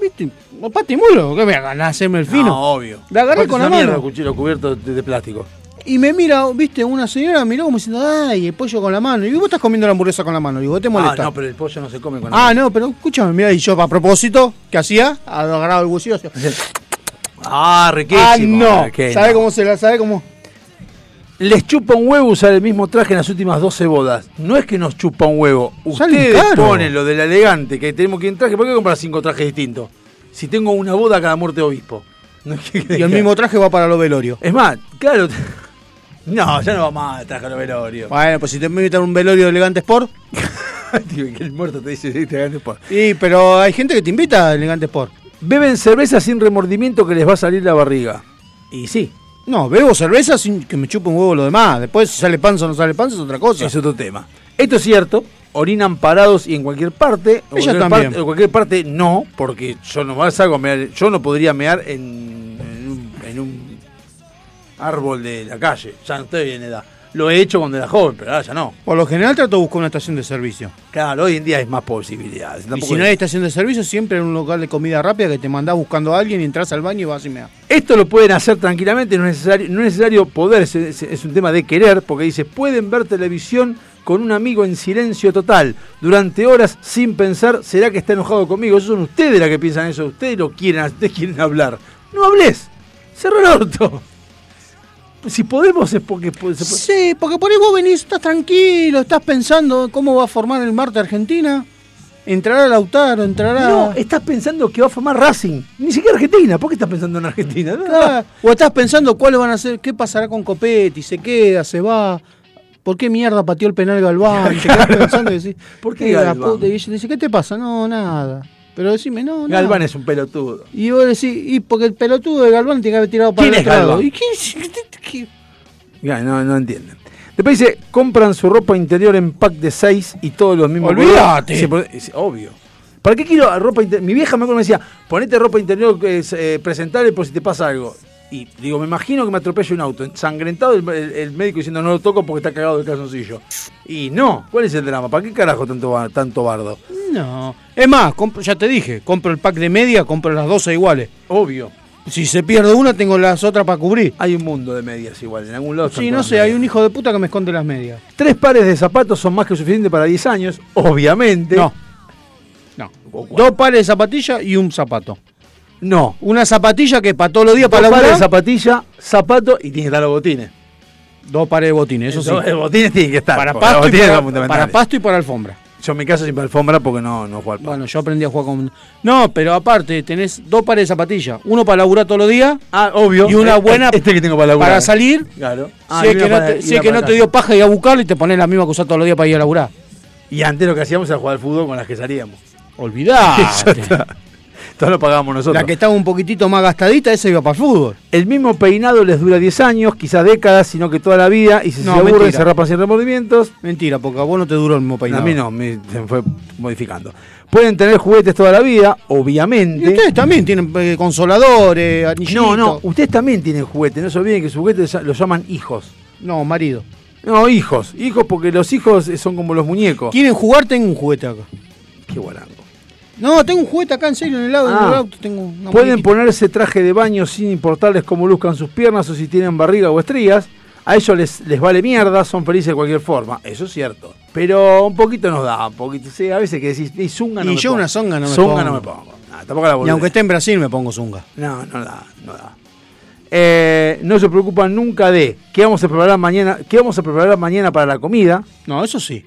¿Viste? ¿No pata y muslo? ¿Qué me van a hacerme el fino? No, obvio. La agarré con la mierda mano. el cuchillo cubierto de, de plástico. Y me mira, viste, una señora miró como diciendo, ay, el pollo con la mano. Y vos estás comiendo la hamburguesa con la mano. Digo, ¿te Ah, molesta? no, pero el pollo no se come con Ah, no, pero escúchame, mira, y yo a propósito, ¿qué hacía? Agarraba el hacía, Ah, riquísimo. Ah, no. ¿Qué ¿Sabe no? cómo se la sabe cómo? Les chupa un huevo usar el mismo traje en las últimas 12 bodas. No es que nos chupa un huevo. Ustedes ponen lo del elegante, que tenemos que ir en traje. ¿Por qué comprar cinco trajes distintos? Si tengo una boda cada muerte de obispo. No es que- Y el mismo traje va para los velorios. Es más, claro. No, ya no va más traje a los velorios. Bueno, pues si te invitan a un velorio de elegante sport. Que el muerto te dice, sí, te hagan después. Sí, pero hay gente que te invita a elegante sport. Beben cerveza sin remordimiento que les va a salir la barriga. Y sí, No, bebo cerveza sin que me chupe un huevo lo demás. Después si sale panza o no sale panza es otra cosa. es otro tema. Esto es cierto. Orinan parados y en cualquier parte. Ella cualquier también. parte- en cualquier parte no, porque yo no más hago mear- Yo no podría mear en, en en árbol de la calle. Ya no estoy en edad. Lo he hecho cuando era joven, pero ahora ya no. Por lo general trato de buscar una estación de servicio. Claro, hoy en día hay más posibilidades. Y si no hay estación de servicio, siempre hay un local de comida rápida que te mandás buscando a alguien y entras al baño y vas y me Esto lo pueden hacer tranquilamente, no es necesario, no es necesario poder, es, un tema de querer, porque dice, pueden ver televisión con un amigo en silencio total, durante horas sin pensar, ¿será que está enojado conmigo? Eso son ustedes las que piensan eso, ustedes lo quieren, ustedes quieren hablar. No hables, cerra el orto. Si podemos es porque puede- Sí, porque por ahí vos venís, estás tranquilo, estás pensando cómo va a formar el Marte Argentina. Entrará Lautaro, entrará. No, estás pensando que va a formar Racing. Ni siquiera Argentina. ¿Por qué estás pensando en Argentina? Claro, O estás pensando cuáles van a ser, qué pasará con Copetti, se queda, se va. ¿Por qué mierda pateó el penal Galván? Te quedás pensando y decís, ¿Por qué Galván? puta? Y ella dice, ¿qué te pasa? No, nada. Pero decime, no, nada. Galván es un pelotudo. Y vos decís, y porque el pelotudo de Galván tiene que haber tirado para ¿Quién el es lado. Galván? ¿Y quién es? ¿Qué- Ya, no, no entienden. Después dice, compran su ropa interior en pack de 6 y todos los mismos. Olvídate. es obvio. ¿Para qué quiero ropa interior? Mi vieja me acuerdo que me decía, ponete ropa interior que es, eh, presentable por si te pasa algo. Y digo, me imagino que me atropelle un auto, ensangrentado el, el- el médico diciendo no lo toco porque está cagado el calzoncillo. Y no, ¿cuál es el drama? ¿Para qué carajo tanto, tanto bardo? No. Es más, compro- ya te dije, compro el pack de media, compro las 12 iguales. Obvio. Si se pierde una, tengo las otras para cubrir. Hay un mundo de medias igual, en algún lado. Sí, no sé, hay un hijo de puta que me esconde las medias. Tres pares de zapatos son más que suficiente para 10 años, obviamente. No. No. Dos pares de zapatillas y un zapato. No. Una zapatilla que para todos los días Dos para pares de zapatilla, zapato y tiene que estar los botines. Dos pares de botines, eso sí. Los botines tienen que estar. Para pasto, y para, pasto y para alfombra. Yo en mi caso sin alfombra porque no, no juego al pasto. Bueno, yo aprendí a jugar con. No, pero aparte, tenés dos pares de zapatillas. Uno para laburar todos los días Ah, obvio. y una Eh, buena Este que tengo para laburar. para salir. Claro. si Ah, es y que no te, y si es que no te dio paja ir a buscarlo y te pones la misma que usás todos los días para ir a laburar. Y antes lo que hacíamos era jugar al fútbol con las que salíamos. Olvidá. Todo lo pagábamos nosotros. La que estaba un poquitito más gastadita, esa iba para el fútbol. El mismo peinado les dura 10 años, quizás décadas, sino que toda la vida. Y si No, se aburren, mentira. se rapan sin remordimientos. Mentira, porque a vos no te duró el mismo peinado. A mí no, me- se fue modificando. Pueden tener juguetes toda la vida, obviamente. Y ustedes también tienen eh, consoladores, anillitos. No, no, ustedes también tienen juguetes, no se olviden que sus juguetes los llaman hijos. No, marido. No, hijos, hijos porque los hijos son como los muñecos. ¿Quieren jugar? Tengo un juguete acá. Qué guarango. No, tengo un juguete acá en serio en el lado Ah. del auto. Tengo una Pueden ponerse traje de baño sin importarles cómo luzcan sus piernas o si tienen barriga o estrías. A ellos les, les vale mierda, son felices de cualquier forma. Eso es cierto. Pero un poquito nos da, un poquito. Sí, a veces que decís, y zunga no Y me yo pongo. una zonga no me Zunga pongo. no me pongo. Tampoco la Y aunque esté en Brasil me pongo zunga. No, no da, no da. Eh, no se preocupan nunca de qué vamos a preparar mañana, qué vamos a preparar mañana para la comida. No, eso sí.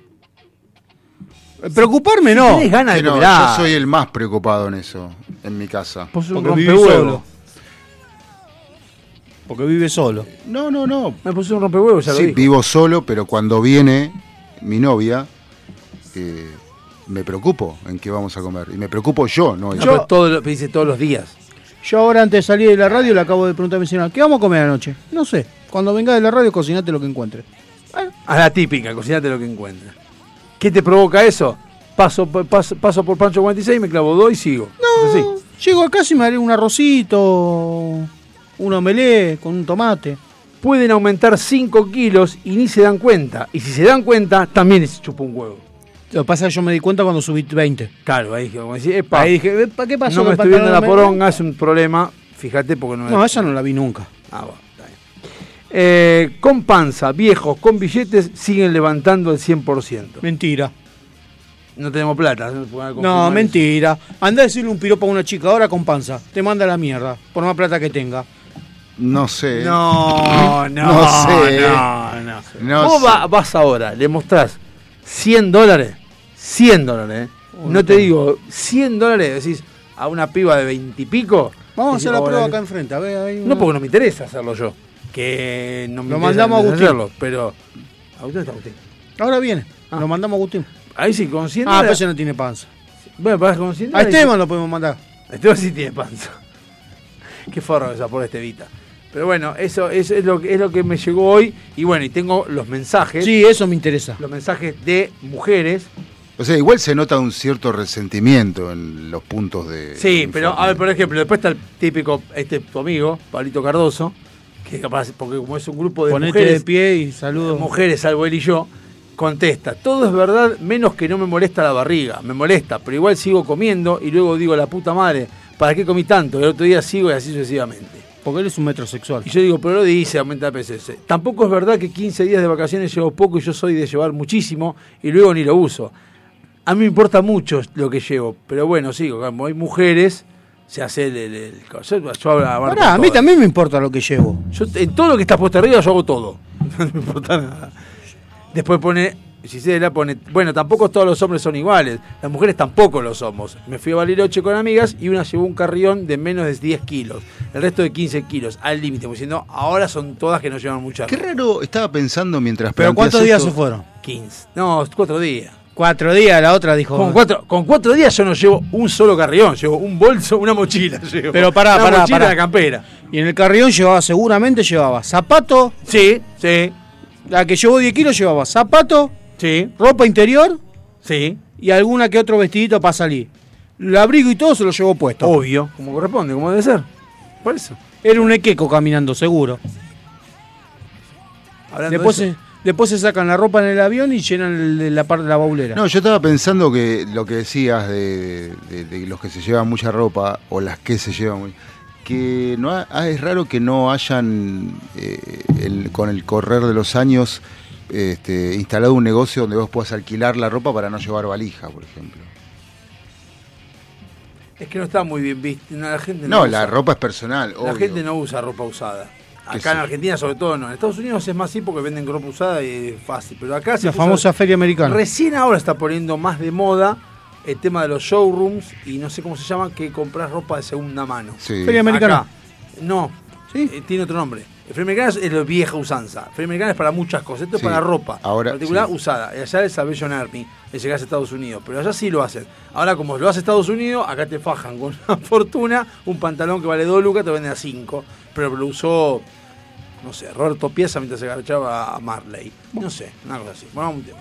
Preocuparme no. Tenés ganas de no, yo soy el más preocupado en eso, en mi casa. Vos sos un Porque rompehuevo. solo. Porque vive solo. No, no, no. Me puse un rompehuevo, ya lo Sí, dijo. vivo solo, pero cuando viene mi novia, eh, me preocupo en qué vamos a comer. Y me preocupo yo, no ella. pero todo lo- dice todos los días. Yo ahora antes de salir de la radio le acabo de preguntar a mi señora, ¿qué vamos a comer anoche? No sé. Cuando venga de la radio cocinate lo que encuentres. A la típica, cocinate lo que encuentres. ¿Qué te provoca eso? Paso, por- paso, paso por Pancho 46, me clavo dos y sigo. Así. Llego acá y me haré un arrocito, un omelé con un tomate. Pueden aumentar 5 kilos y ni se dan cuenta. Y si se dan cuenta, también les chupa un huevo. Lo que pasa es que yo me di cuenta cuando subí 20. Claro, ahí dije, como decir, epa, Ahí dije, "Epa, ¿qué pasó? no me estoy viendo la poronga, es un problema. Fíjate porque no me... No, esa no la vi nunca. Ah, bueno. Eh, con panza, viejos, con billetes, siguen levantando el 100%. Mentira. No tenemos plata. No, mentira. Anda a decirle un piropo a una chica ahora con panza. Te manda a la mierda, por más plata que tenga. No sé. No, no, No sé. no, no. No Vos sé. va- vas ahora, le mostrás 100 dólares, 100 dólares, ¿eh? Oh, no te tengo. digo 100 dólares, decís a una piba de 20 y pico. Vamos a hacer la "Hola, prueba ¿qué-?". acá enfrente. A ver, ahí No, porque no me interesa hacerlo yo. Que no me Lo mandamos a Agustín. hacerlo, pero. Agustín está Agustín. Ahora viene. Ah. Lo mandamos a Agustín. Ahí sí, con 100 Ah, pero ese no tiene panza. Bueno, para con 100 A. Esteban lo podemos mandar. Esteban sí tiene panza. Qué forro esa por Estevita. Pero bueno, eso, eso es, lo, que- es lo que me llegó hoy. Y bueno, y tengo los mensajes. Sí, eso me interesa. Los mensajes de mujeres. O sea, igual se nota un cierto resentimiento en los puntos de. Sí, pero a ver, por ejemplo, después está el típico, este tu amigo, Pablito Cardoso, que capaz, porque como es un grupo de Ponete mujeres, de pie y saludos. mujeres, salvo él y yo, contesta, todo es verdad, menos que no me molesta la barriga, me molesta, pero igual sigo comiendo y luego digo, la puta madre, ¿para qué comí tanto? Y el otro día sigo y así sucesivamente. Porque él es un metrosexual. Y yo digo, pero lo dice, aumenta PCS. Tampoco es verdad que 15 días de vacaciones llevo poco y yo soy de llevar muchísimo y luego ni lo uso. A mí me importa mucho lo que llevo, pero bueno, sigo, como hay mujeres, se hace el. el- el- yo, yo Pará, a mí también me importa lo que llevo. Yo, en todo lo que está puesto arriba, yo hago todo. No me importa nada. Después pone. Gisela pone. Bueno, tampoco todos los hombres son iguales. Las mujeres tampoco lo somos. Me fui a Bariloche con amigas y una llevó un carrión de menos de 10 kilos. El resto de 15 kilos. Al límite. Como diciendo, ahora son todas que no llevan mucha Qué raro, estaba pensando mientras Pero ¿cuántos días esto- se fueron? 15. No, cuatro días. Cuatro días, la otra dijo. Con cuatro, con cuatro días yo no llevo un solo carrión. Llevo un bolso, una mochila. Llevo. Pero pará, una pará, mochila, pará. la campera. Y en el carrión llevaba, seguramente llevaba zapato. Sí, sí, La que llevó 10 kilos llevaba zapato, sí, ropa interior sí. y alguna que otro vestidito para salir. El abrigo y todo se lo llevó puesto. Obvio, como corresponde, como debe ser. Por eso. Era un equeco caminando, seguro. Hablando Después de eso, después se sacan la ropa en el avión y llenan el de la parte de la baulera. No, yo estaba pensando que lo que decías de, de- de los que se llevan mucha ropa o las que se llevan muy- que no ha- ah, es raro que no hayan eh, el- con el correr de los años este, instalado un negocio donde vos puedas alquilar la ropa para no llevar valija, por ejemplo. es que no está muy bien visto. No, la gente No, la ropa es personal. La obvio. gente no usa ropa usada. Acá en sí. Argentina, sobre todo, no. En Estados Unidos es más así porque venden ropa usada y es fácil. Pero acá se la puso- famosa feria americana. Recién ahora está poniendo más de moda el tema de los showrooms y no sé cómo se llama, que comprar ropa de segunda mano. Sí. Feria americana. Acá. No, ¿Sí? eh, tiene otro nombre. El feria americana es, es la vieja usanza. Feria americana es para muchas cosas. Esto Sí, es para ropa. ahora, en particular sí. usada. Y allá es Salvation Army, es llegar a Estados Unidos. Pero allá sí lo hacen. Ahora, como lo hace Estados Unidos, acá te fajan con una fortuna. Un pantalón que vale 2 lucas te venden a 5. Pero lo usó, no sé, Roberto Pieza mientras se agachaba a Marley. No sé, una cosa así. Bueno, un tema.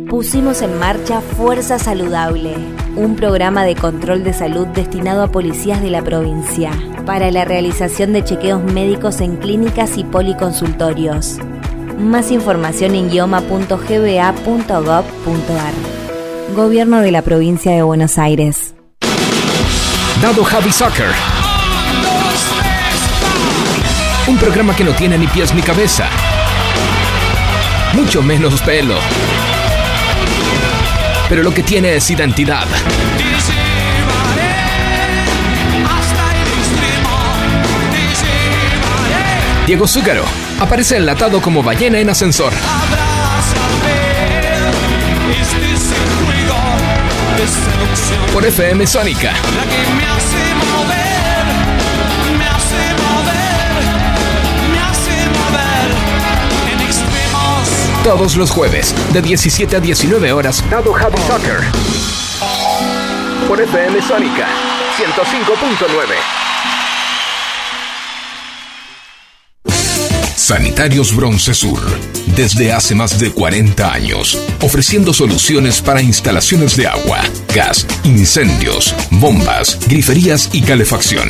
Pusimos en marcha Fuerza Saludable, un programa de control de salud destinado a policías de la provincia, para la realización de chequeos médicos en clínicas y policonsultorios. Más información en guioma.gba.gov.ar. Gobierno de la provincia de Buenos Aires. Dado Javi Soccer. Un programa que no tiene ni pies ni cabeza. Mucho menos pelo. Pero lo que tiene es identidad. Diego Zúcaro aparece enlatado como ballena en ascensor. Por FM Sónica. Todos los jueves, de 17 a 19 horas, Dado Javi Soccer. Por FM Sónica 105.9. Sanitarios Bronce Sur, desde hace más de 40 años, ofreciendo soluciones para instalaciones de agua, gas, incendios, bombas, griferías y calefacción.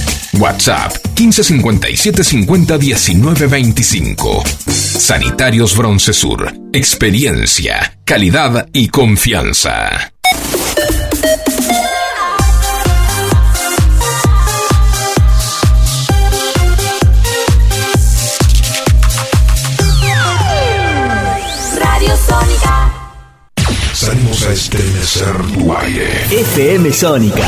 WhatsApp 1557 50 19 25. Sanitarios Broncesur. Experiencia, calidad y confianza. Radio Sónica. Salimos a estremecer tu aire. FM Sónica.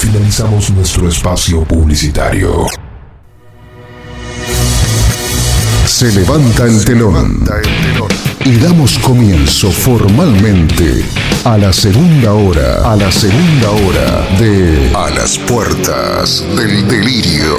Finalizamos nuestro espacio publicitario. Se levanta el telón y damos comienzo formalmente a la segunda hora, a la segunda hora de A las puertas del delirio.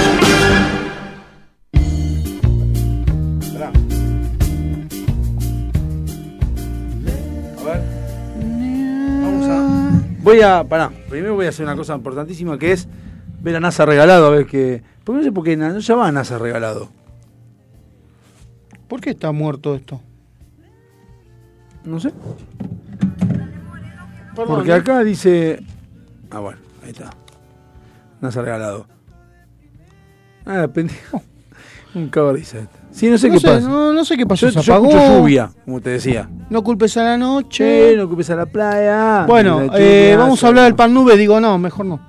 Voy a. Pará. Primero voy a hacer una cosa importantísima que es ver a NASA regalado. A ver qué. Porque no sé por qué no se llama NASA regalado. ¿Por qué está muerto esto? No sé. Perdón, Porque acá dice. Ah, bueno, ahí está. NASA regalado. Ah, pendejo. Un cabrisa este. Sí, no sé No qué sé, pasa. no- no sé qué pasó, Yo, se yo apagó. escucho lluvia, como te decía. No culpes a la noche. Che, no ocupes a la playa. Bueno, La eh, vamos a hablar del pan nube. Digo, no, mejor no.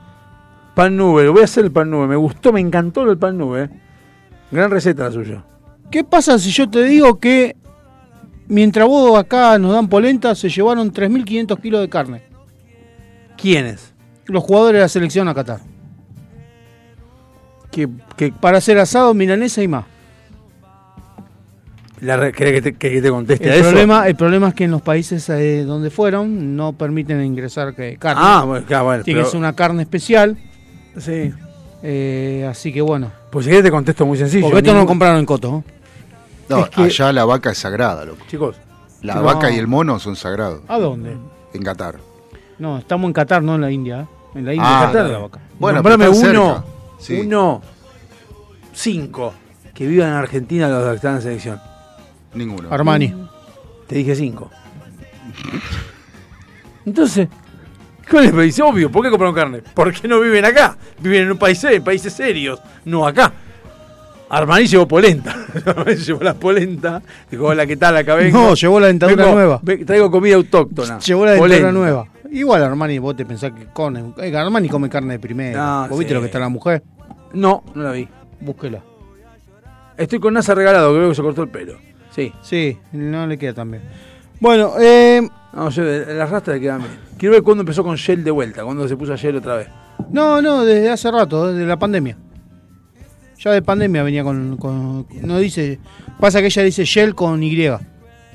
Pan nube, lo voy a hacer el pan nube. Me gustó, me encantó el pan nube. Gran receta la suya. ¿Qué pasa si yo te digo que mientras vos acá nos dan polenta, se llevaron 3.500 kilos de carne? ¿Quiénes? Los jugadores de la selección a Qatar. Que, que Para hacer asado, milanesa y más. La re- ¿Querés que te, que te conteste a El eso? problema, el problema es que en los países eh, donde fueron no permiten ingresar que- carne. Ah, bueno, claro, bueno. Tiene que ser una carne especial. Sí. Eh, así que bueno. Pues si querés te contesto muy sencillo. Porque esto no lo compraron en Coto. ¿no? No, Es que- allá la vaca es sagrada, loco. Chicos. La No. vaca y el mono son sagrados ¿A dónde? en Qatar. No, estamos en Qatar, no en la India. ¿eh? En la India Ah, Qatar dale. la vaca. Bueno, Nombrame uno, cerca. Sí. uno, cinco, que vivan en Argentina los que están en selección. Ninguno. Armani. Te dije cinco. Entonces, ¿cuál es? Me dice, obvio, ¿por qué compraron carne? ¿Por qué no viven acá? Viven en un país en países serios, no acá. Armani llevó polenta. Armani llevó la polenta. Dijo, hola, ¿qué tal? Acá vengo. No, llevó la dentadura Vengo- nueva. traigo comida autóctona. Llevó la dentadura Polenta. nueva. Igual Armani, vos te pensás que con eh, Armani come carne de primera. No, ¿Vos viste lo que está la mujer? No, no la vi. Búsquela. Estoy con NASA regalado, creo que se cortó el pelo. Sí. Sí, no le queda tan bien. Bueno, eh, No, yo, el arrastre le queda bien. Quiero ver cuándo empezó con Shell de vuelta, cuándo se puso a Shell otra vez. no, no, desde hace rato, desde la pandemia. Ya de pandemia venía con, con- no dice, pasa que ella dice Shell con Y.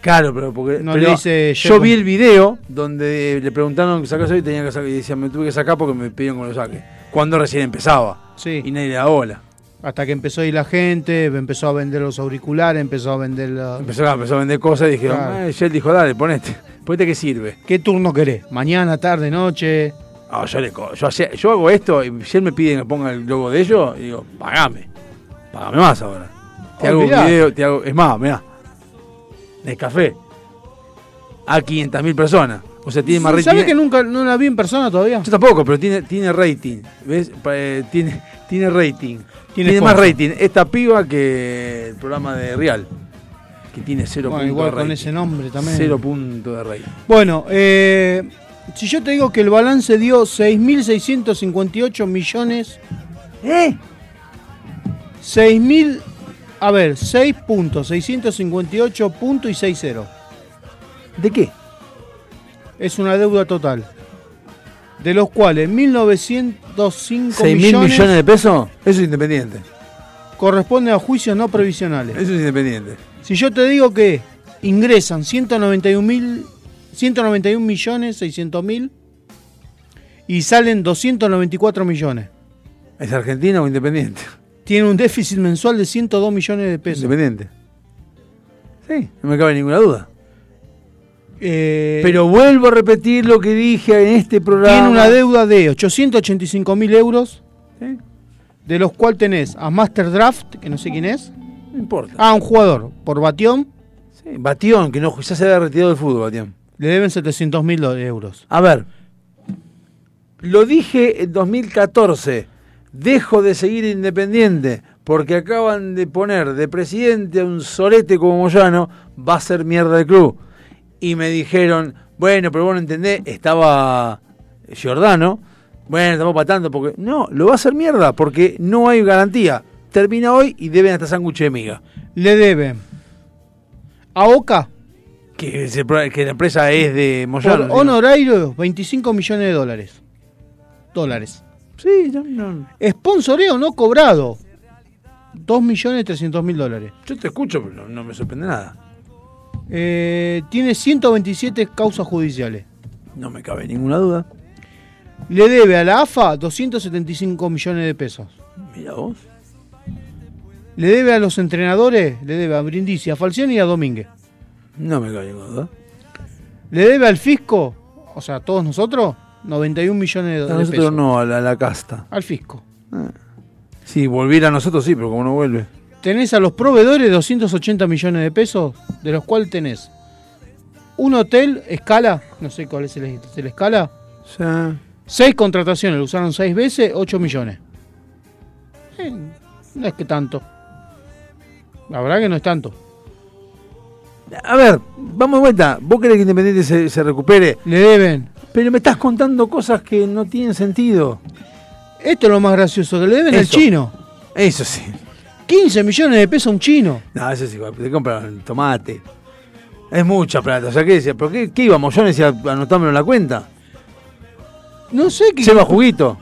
Claro, pero porque No pero le dice yo vi el video donde le preguntaron que sacase y tenía que sacar y decía, me tuve que sacar porque me pidieron que lo saque. Cuando recién empezaba. Sí. Y nadie le da bola. Hasta que empezó ahí la gente, empezó a vender los auriculares, empezó a vender los... Empezó, empezó a vender cosas y dijeron, Claro. eh, Shell dijo, dale, ponete. Ponete que sirve. ¿Qué turno querés? ¿Mañana, tarde, noche? No, yo, le, yo, yo hago esto y Shell me pide que ponga el logo de ellos y digo, pagame. Pagame más ahora. Te hago un video, te hago, es más, mirá. café a 500.000 personas. O sea, tiene más rating. ¿Sabés que nunca no la vi en persona todavía? Yo tampoco, pero tiene, tiene rating. ¿Ves? Eh, tiene, tiene rating. Tiene Tiene, más rating esta piba que el programa de Real. Que tiene cero Bueno, puntos igual de con rating. ese nombre también. Cero puntos de rating. Bueno, eh, si yo te digo que el balance dio 6.658 millones. ¿Eh? 6.000. A ver, 6 puntos, 658 puntos y 6-0. ¿De qué? Es una deuda total. De los cuales 1.905 ¿6 mil millones, millones de pesos? Eso es independiente. corresponde a juicios no previsionales. Eso es independiente. Si yo te digo que ingresan 191 mil 191 millones 600 mil y salen 294 millones. ¿Es argentino o independiente? Tiene un déficit mensual de 102 millones de pesos. Independiente. Sí, no me cabe ninguna duda. Eh, Pero vuelvo a repetir lo que dije en este programa. tiene una deuda de 885 mil euros, de los cuales tenés a Master Draft, que no sé quién es, No importa. a un jugador por Batión, Sí, Batión, que no, ya se había retirado del fútbol, Batión. le deben 700 mil euros. A ver, lo dije en 2014. Dejo de seguir Independiente porque acaban de poner de presidente a un solete como Moyano, va a ser mierda el club. Y me dijeron, bueno, pero vos no entendés, estaba Giordano. Bueno, estamos para tanto porque. No, lo va a hacer mierda porque no hay garantía. Termina hoy y deben hasta sándwich de miga. Le deben a Oca Que, se- que la empresa es de Moyano. digo. honorarios, 25 millones de dólares. Dólares. Sí, no, no. Sponsoreo no cobrado. 2 millones 300 mil dólares. Yo te escucho, pero no, no me sorprende nada. Eh, tiene 127 causas judiciales. No me cabe ninguna duda. Le debe a la AFA 275 millones de pesos. Mira vos. Le debe a los entrenadores, le debe a Brindisi, a Falciani y a Domínguez. No me cabe ninguna duda. Le debe al fisco, o sea, a todos nosotros, 91 millones de, A de nosotros pesos. no, a la, a la casta. Al fisco. Si volviera a nosotros sí, pero como no vuelve. Tenés a los proveedores 280 millones de pesos, de los cuales tenés un hotel, escala, no sé cuál es el, el escala, seis contrataciones, lo usaron seis veces, 8 millones. Eh, no es que tanto. La verdad que no es tanto. A ver, vamos de vuelta. ¿Vos querés que Independiente se, se recupere? Le deben. Pero me estás contando cosas que no tienen sentido. Esto es lo más gracioso, que le deben al chino. Eso sí. 15 millones de pesos a un chino. No, eso sí, te compran tomate. Es mucha plata. O sea, ¿qué decía? ¿Pero qué, qué íbamos? Yo decía anotármelo en la cuenta. No sé qué. Lleva juguito.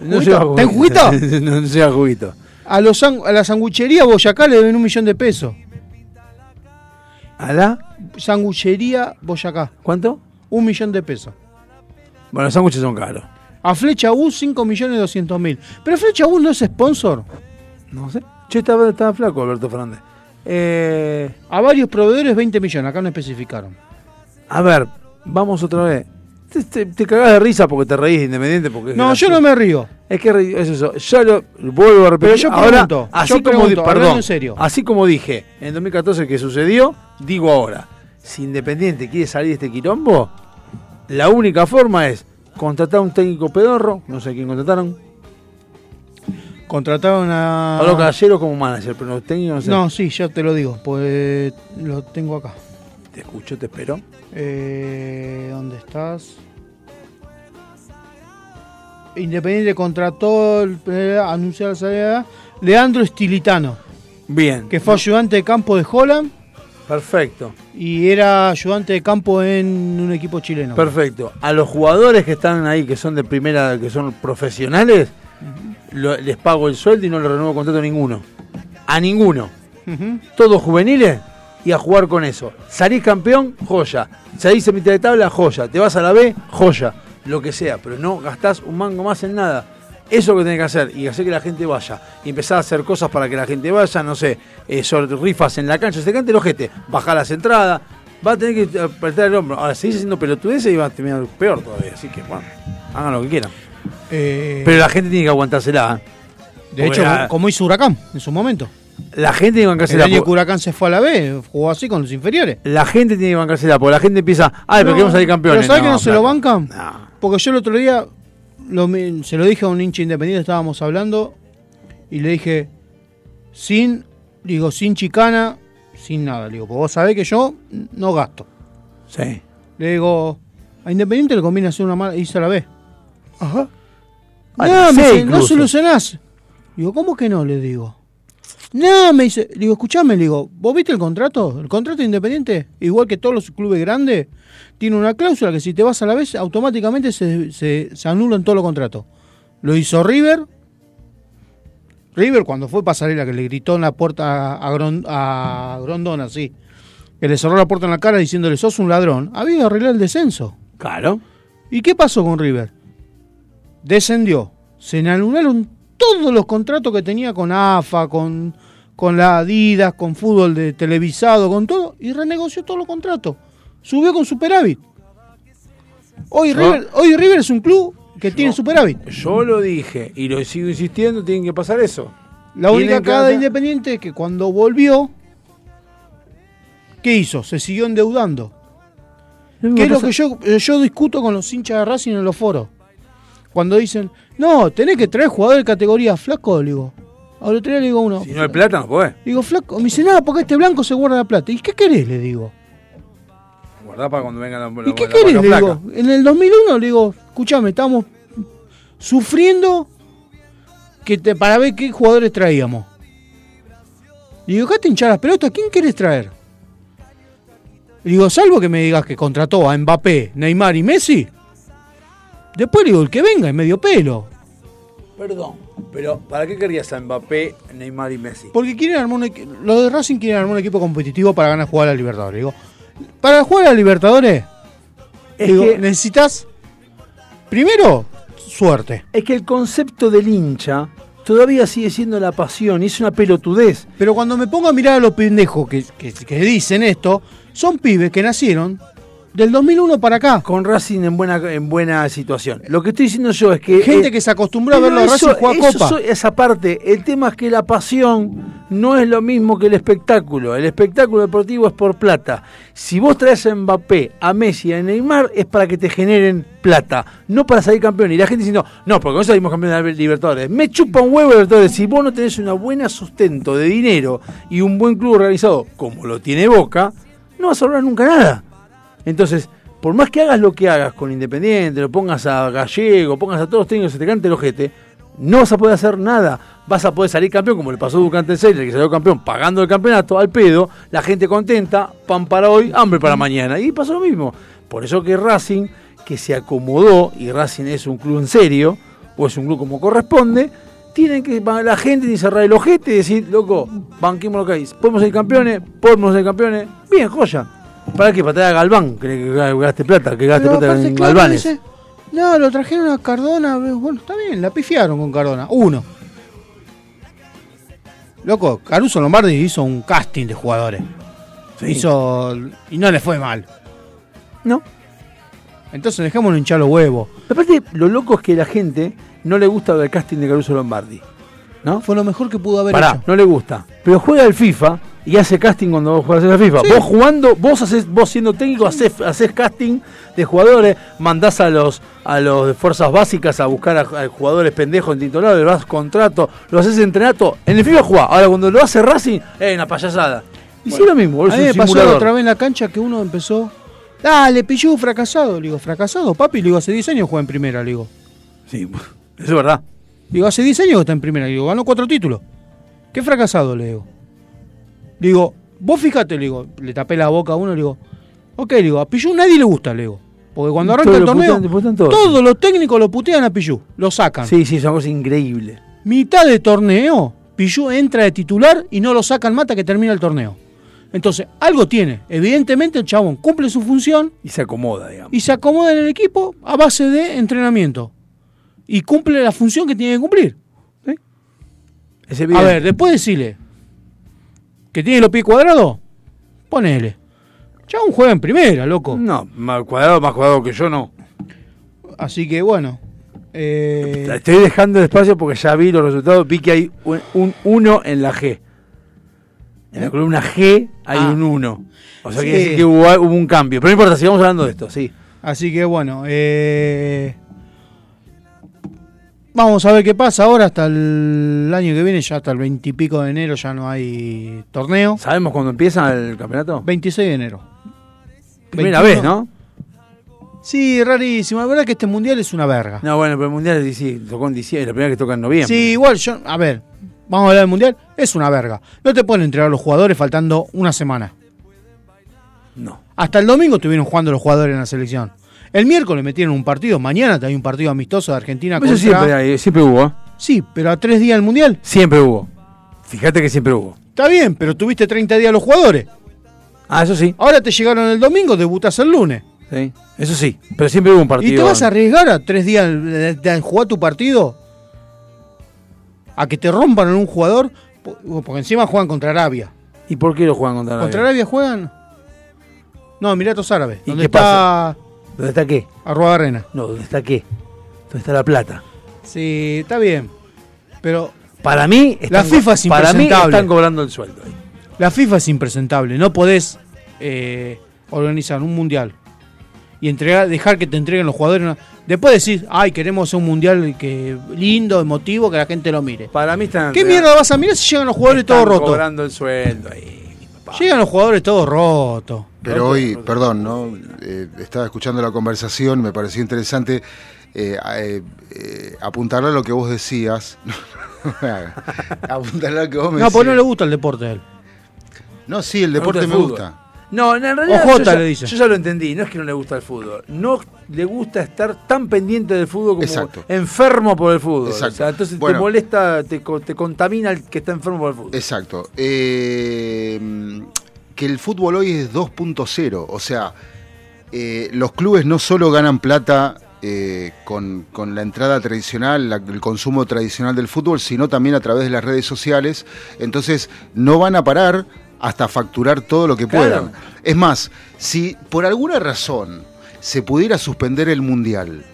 No ¿Juguito? lleva ¿Está en juguito? no lleva juguito. A, los, a la sanguchería Boyacá le deben un millón de pesos. ¿A la? Sanguchería Boyacá. ¿Cuánto? Un millón de pesos. Bueno, los sándwiches son caros. A Flecha U 5 millones 200 mil. Pero Flecha U no es sponsor. No sé. Che, estaba, estaba flaco Alberto Fernández. Eh, A varios proveedores 20 millones. Acá no especificaron. a ver, vamos otra vez. Te, te, te cagás de risa porque te reís de Independiente. Porque No, yo no me río. Es que es eso. Ya lo vuelvo a repetir. Pero yo Ahora, pregunto, así yo como pregunto, perdón, en serio. así como dije en 2014 que sucedió, digo ahora. Si Independiente quiere salir de este quilombo, la única forma es contratar a un técnico pedorro, no sé quién contrataron, Contrataron a. Pablo Caballero como manager, pero los técnicos no sé. No, sí, ya te lo digo. Pues lo tengo acá. Te escucho, te espero. Eh, ¿Dónde estás? Independiente contrató, eh, anunció la salida. Leandro Estilitano, Bien. que fue ayudante de campo de Holland Perfecto. y era ayudante de campo en un equipo chileno. Perfecto. A los jugadores que están ahí, que son de primera, que son profesionales, les pago el sueldo y no les renuevo contrato a ninguno. A ninguno. Todos juveniles y a jugar con eso. Salís campeón, joya. Salís en mitad de tabla, joya. Te vas a la B, joya. Lo que sea, pero no gastás un mango más en nada. Eso es lo que tenés que hacer y hacer que la gente vaya. Y empezar a hacer cosas para que la gente vaya, no sé, eh, rifas en la cancha, se cante el ojete, bajar las entradas. Va a tener que apretar el hombro. Ahora, seguís haciendo pelotudeces y va a terminar peor todavía. Así que, bueno, hagan lo que quieran. Eh, Pero la gente tiene que aguantársela. de hecho, la- como hizo Huracán en su momento. La gente tiene que El bancársela. año porque- que Huracán se fue a la B, jugó así con los inferiores. La gente tiene que bancársela, porque la gente empieza, ay, pero No, queremos salir campeones. ¿Pero sabes que no se lo bancan? Porque yo el otro día lo se lo dije a un hincha independiente, estábamos hablando, y le dije, sin, digo, sin chicana, sin nada. Le digo, porque vos sabés que yo no gasto. Sí. Le digo, a Independiente le conviene hacer una mala, a la B. Ajá. No, Ah, me sí, dice, no solucionás. Digo, ¿cómo que no? Le digo. No, me dice, digo, escuchame, le digo, ¿vos viste el contrato? El contrato de Independiente, igual que todos los clubes grandes, tiene una cláusula que si te vas a la vez, automáticamente se, se, se anulan todos los contratos. Lo hizo River. River cuando fue pasarela que le gritó en la puerta a, a Grondona, así, que le cerró la puerta en la cara diciéndole, sos un ladrón, había que arreglar el descenso. Claro. ¿Y qué pasó con River? Descendió. Se anularon todos los contratos que tenía con AFA, con, con la Adidas, con fútbol de televisado, con todo, y renegoció todos los contratos. Subió con superávit. Hoy, River, hoy River es un club que tiene superávit. Yo lo dije y lo sigo insistiendo, tienen que pasar eso. La única cagada de Independiente es que cuando volvió, ¿qué hizo? Se siguió endeudando. ¿Qué es lo que yo, eh, yo discuto con los hinchas de Racing en los foros? Cuando dicen, no, tenés que traer jugadores de categoría flaco, le digo. Otro día le digo a uno, Si no hay plata, no podés. digo, flaco, me dice, nada, porque este blanco se guarda la plata. ¿Y qué querés? Le digo. Guardá para cuando vengan la, ¿Y qué querés? Le digo. En el 2001 le digo, escuchame, estábamos sufriendo que te, para ver qué jugadores traíamos. Le digo, acá te hinchar las pelotas, ¿quién querés traer? Y digo, salvo que me digas que contrató a Mbappé, Neymar y Messi. Después le digo, el que venga es medio pelo. Perdón, pero ¿para qué querías a Mbappé, Neymar y Messi? Porque quieren armar un equi- los de Racing quieren armar un equipo competitivo para ganar jugar a la Libertadores. Digo, para jugar a la Libertadores, Es digo, que- necesitas primero suerte. Es que el concepto del hincha todavía sigue siendo la pasión y es una pelotudez. Pero cuando me pongo a mirar a los pendejos que, que- que dicen esto, son pibes que nacieron del 2001 para acá. Con Racing en buena, en buena situación. Lo que estoy diciendo yo es que. Gente eh, que se acostumbró a verlo a Racing jugar eso Copa. esa parte, el tema es que la pasión no es lo mismo que el espectáculo. El espectáculo deportivo es por plata. Si vos traes a Mbappé, a Messi, a Neymar, es para que te generen plata, no para salir campeón. Y la gente diciendo, no, porque no salimos campeón de Libertadores. Me chupa un huevo Libertadores. Si vos no tenés una buena sustento de dinero y un buen club organizado, como lo tiene Boca, no vas a lograr nunca nada. Entonces, por más que hagas lo que hagas con Independiente, lo pongas a Gallego, pongas a todos los técnicos, se te cante el ojete, no vas a poder hacer nada. Vas a poder salir campeón, como le pasó a Ducante Seller, que salió campeón pagando el campeonato al pedo, la gente contenta, pan para hoy, hambre para mañana. Y pasó lo mismo. Por eso que Racing, que se acomodó, y Racing es un club en serio, o es un club como corresponde, tienen que la gente ni cerrar el ojete y decir, loco, banquemos lo que hay. ¿Podemos ser campeones? ¿Podemos ser campeones? Bien, joya. ¿Para qué? Para traer a Galván, que que gaste plata, que gaste Pero plata en claro, Galvanes. dice, no, lo trajeron a Cardona. Bueno, está bien, la pifiaron con Cardona. Uno. Loco, Caruso Lombardi hizo un casting de jugadores. Hizo. Y no le fue mal. No. Entonces dejémoslo hinchar los huevos. Aparte, lo loco es que la gente no le gusta el casting de Caruso Lombardi. ¿No? Fue lo mejor que pudo haber Pará, hecho. no le gusta. Pero juega al FIFA y hace casting cuando vos jugás a la FIFA. Sí. Vos jugando, vos haces, vos siendo técnico, haces, haces casting de jugadores, mandás a los a los de fuerzas básicas a buscar a, a jugadores pendejos en titular, le das contrato, lo haces entrenato. En el FIFA jugá. Ahora cuando lo hace Racing, es una payasada. Y sí lo mismo, es A mí me pasó otra vez en la cancha que uno empezó. Dale, pilló fracasado. Le digo, ¿fracasado, papi? Le digo, hace 10 años juega en primera, le digo. Sí, eso es verdad. Digo, hace 10 años que está en primera. Le digo, ganó cuatro títulos. ¿Qué fracasado? Le digo. Le digo, vos fíjate, le digo, le tapé la boca a uno, le digo, ok, le digo, a Pillú nadie le gusta, le digo. Porque cuando arranca el torneo, putean- lo putean todos. todos los técnicos lo putean a Pillú, lo sacan. Sí, sí, es una cosa increíble. Mitad de torneo, Pillú entra de titular y no lo sacan mata que termina el torneo. Entonces, algo tiene. Evidentemente el chabón cumple su función Y se acomoda, digamos. y se acomoda en el equipo a base de entrenamiento. Y cumple la función que tiene que cumplir. Es A ver, después decirle que tiene los pies cuadrados, ponele. Chabón juega en primera, loco. No, más cuadrado, más cuadrado que yo no. Así que bueno. eh, estoy dejando despacio porque ya vi los resultados. Vi que hay un 1 en la G. En la columna G hay Ah. un 1. O sea, Sí. quiere decir que hubo, hubo un cambio. Pero no importa, sigamos hablando de esto, sí. Así que bueno, eh, vamos a ver qué pasa ahora hasta el año que viene, ya hasta el 20 y pico de enero ya no hay torneo. ¿Sabemos cuándo empieza el campeonato? 26 de enero. Primera 21. vez, ¿no? Sí, rarísimo. La verdad que este mundial es una verga. No, bueno, pero el mundial sí, sí, tocó en diciembre, la primera que toca en noviembre. Sí, igual yo, a ver, vamos a hablar del mundial, es una verga. No te pueden entregar los jugadores faltando una semana. No. Hasta el domingo estuvieron jugando los jugadores en la selección. El miércoles metieron un partido, mañana hay un partido amistoso de Argentina Eso contra... siempre, hay, siempre hubo, ¿eh? Sí, pero a tres días del mundial. Siempre hubo. Fíjate que siempre hubo. Está bien, pero tuviste 30 días los jugadores. Ah, eso sí. Ahora te llegaron el domingo, debutas el lunes. Sí, eso sí. Pero siempre hubo un partido. ¿Y te vas a arriesgar a tres días de, de jugar tu partido? ¿A que te rompan en un jugador? Po- Porque encima juegan contra Arabia. ¿Y por qué lo juegan contra Arabia? ¿Contra Arabia juegan? No, Emiratos Árabes. ¿Y ¿Dónde qué está pasa? ¿Dónde está qué? Arroba Arena? No, ¿dónde está qué? ¿Dónde está la plata? Sí, está bien. Pero Para mí, La FIFA es Para mí impresentable. están cobrando el sueldo ahí. la FIFA es impresentable. No podés eh, organizar un mundial y entregar, dejar que te entreguen los jugadores. Después decir, ay, queremos un mundial que lindo, emotivo, que la gente lo mire. Para mí están. ¿Qué mierda vas a mirar si llegan los jugadores todos rotos? cobrando el sueldo ahí. Llegan los jugadores todos rotos. Pero hoy, perdón, ¿no? Eh, estaba escuchando la conversación, me pareció interesante eh, eh, eh, apuntarle a lo que vos decías. apuntarle a lo que vos me No, porque no le gusta el deporte a él. No, sí, el deporte me gusta. No, en realidad yo, ya, le dicen. yo ya lo entendí, no es que no le gusta el fútbol, no le gusta estar tan pendiente del fútbol como Exacto. enfermo por el fútbol. Exacto. O sea, entonces Bueno. te molesta, te, co- te contamina el que está enfermo por el fútbol. Exacto. Eh, que el fútbol hoy es 2.0, o sea, eh, los clubes no solo ganan plata eh, con, con la entrada tradicional, la- el consumo tradicional del fútbol, sino también a través de las redes sociales, entonces no van a parar hasta facturar todo lo que Claro. puedan. Es más, si por alguna razón se pudiera suspender el Mundial,